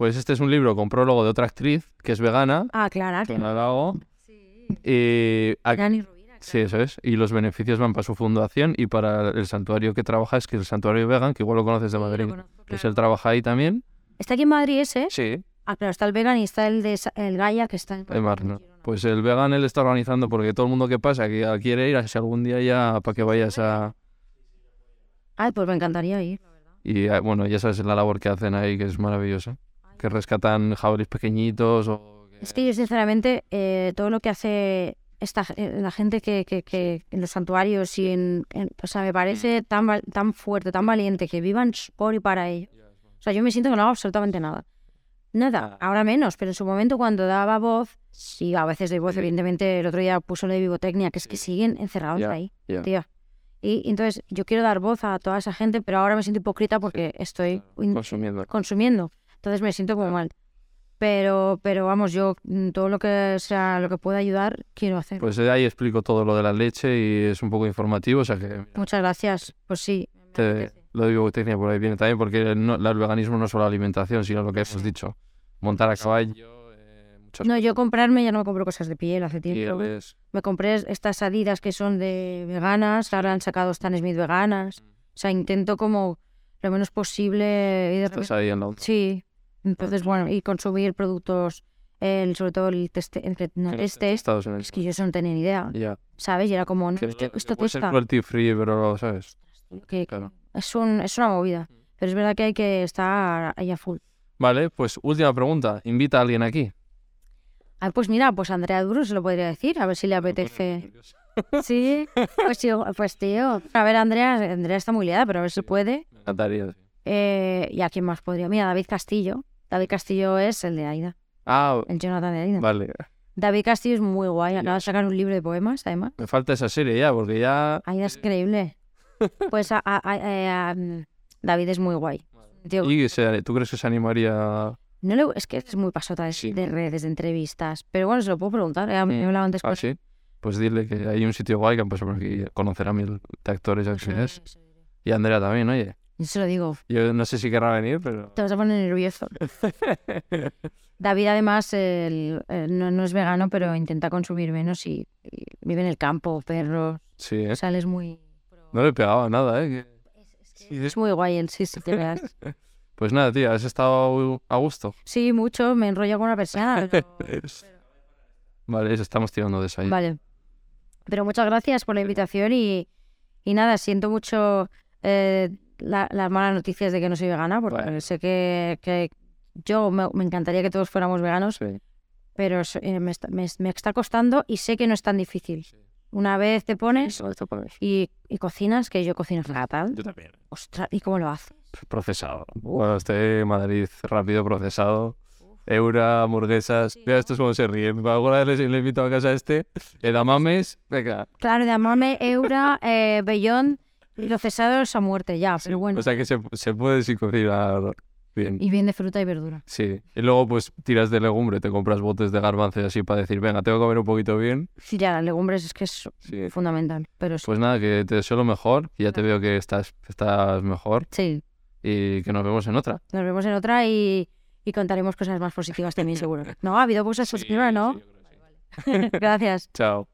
Pues este es un libro con prólogo de otra actriz que es vegana, Ah, claro, que claro. la hago. Y Dani sí, eso es. Y los beneficios van para su fundación y para el santuario que trabaja, es que es el santuario vegan, que igual lo conoces de Sí, Madrid. conozco, Pues claro. él trabaja ahí también. Está aquí en Madrid ese. Sí. Ah, claro, está el vegan y está el de el Gaia que está en En Mar- no. Pues el vegan él está organizando porque todo el mundo que pasa que quiere ir, a si algún día ya para que vayas a... Ay, pues me encantaría ir. Y eh, bueno, ya sabes la labor que hacen ahí, que es maravillosa. Que rescatan jabalíes pequeñitos o... que- Es que yo, sinceramente, eh, todo lo que hace esta, eh, la gente que, que, que en los santuarios y en, en- O sea, me Mm. parece tan, val- tan fuerte, tan valiente que vivan por y para ello. O sea, yo me siento que no hago absolutamente nada. Nada, Ah. ahora menos, pero en su momento cuando daba voz, sí, a veces doy voz, evidentemente el otro día puso lo de Vivotecnia, que es que siguen encerrados Ya, ahí, ya. tío. Y entonces yo quiero dar voz a toda esa gente, pero ahora me siento hipócrita porque estoy Consumiendo. consumiendo. Entonces me siento como mal. Pero, pero vamos, yo mm, todo lo que sea, lo que pueda ayudar, quiero hacer. Pues eh, ahí explico todo lo de la leche y es un poco informativo, o sea que mira, Muchas gracias. Pues sí. te- lo de biotecnia por ahí viene también porque no- el veganismo no es solo alimentación, sino lo que hemos dicho. Montar a caballo, eh, muchas No, yo comprarme ya no me compro cosas de piel hace tiempo. pieles. Me compré estas adidas que son de veganas, ahora han sacado Stan Smith veganas. O sea, intento como lo menos posible. Y de Estás ahí en la. Sí. Entonces, bueno, y consumir productos, el, sobre todo el teste, que- no, este, Estados Unidos. es que yo eso no tenía ni idea, Ya. ¿sabes? Y era como, no, Que, esto, esto puede ser cruelty free, pero, ¿sabes? que Claro. es, un, es una movida. Pero es verdad que hay que estar ahí a full. Vale, pues última pregunta. Invita a alguien aquí. Ah, pues mira, pues Andrea Duro se lo podría decir, a ver si le apetece. [laughs] Sí, pues, sí, pues tío. A ver, Andrea, Andrea está muy liada, pero a ver si puede. Encantaría. Eh, ¿Y a quién más podría? Mira, David Castillo. David Castillo es el de Aida, Ah, el Jonathan de Aida. vale. David Castillo es muy guay, acaba de sacar un libro de poemas, además. Me falta esa serie ya, porque ya... Aida es increíble. [laughs] Pues a- a- a- eh, David es muy guay. Tío, ¿Y se- tú crees que se animaría...? no le- es que es muy pasota de, Sí. de redes, de entrevistas. Pero bueno, se lo puedo preguntar. He, he hablado antes Ah, sí. Pues dile que hay un sitio guay que han pasado por aquí. Conocerá a mil de actores y actrices. Y a Andrea también, oye. Yo se lo digo. Yo no sé si querrá venir, pero... Te vas a poner nervioso. [laughs] David, además, el- el- no, no es vegano, pero intenta consumir menos y, y vive en el campo, perros. Sí, ¿eh? O sea, él es muy. No le pegaba nada, ¿eh? Que- Es muy guay él, sí, sí, te veas. [laughs] Pues nada, tío, has estado a gusto. Sí, mucho, me enrolla con una persona. [laughs] pero- Vale, eso estamos tirando de eso ahí. Vale. Pero muchas gracias por la invitación y, y nada, siento mucho eh, la- las malas noticias de que no soy vegana, porque Bueno. sé que, que yo me, me encantaría que todos fuéramos veganos, Sí. pero eh, me, está, me, me está costando y sé que no es tan difícil. Una vez te pones y, y cocinas, que yo cocino fatal. Yo también. Ostras, ¿y cómo lo haces? Procesado. Bueno, este Madrid rápido procesado. Eura, hamburguesas. Mira, esto es como se ríen. Alguna vez le, le invito a casa a este. Edamames. Venga. Claro, de amarme Eura, eh, Bellón procesados a muerte ya, pero bueno. O sea que se, se puede sin cocinar bien. Y bien de fruta y verdura. Sí. Y luego pues tiras de legumbre, te compras botes de garbanzo y así para decir, venga, tengo que comer un poquito bien. Sí, ya, las legumbres es que es Sí. fundamental, pero sí. Pues nada, que te deseo lo mejor. Y ya te veo que estás, estás mejor. sí. Y que nos vemos en otra. Nos vemos en otra y, y contaremos cosas más positivas también, seguro. [laughs] No, ha habido cosas positivas, ¿no? [laughs] Gracias. Chao.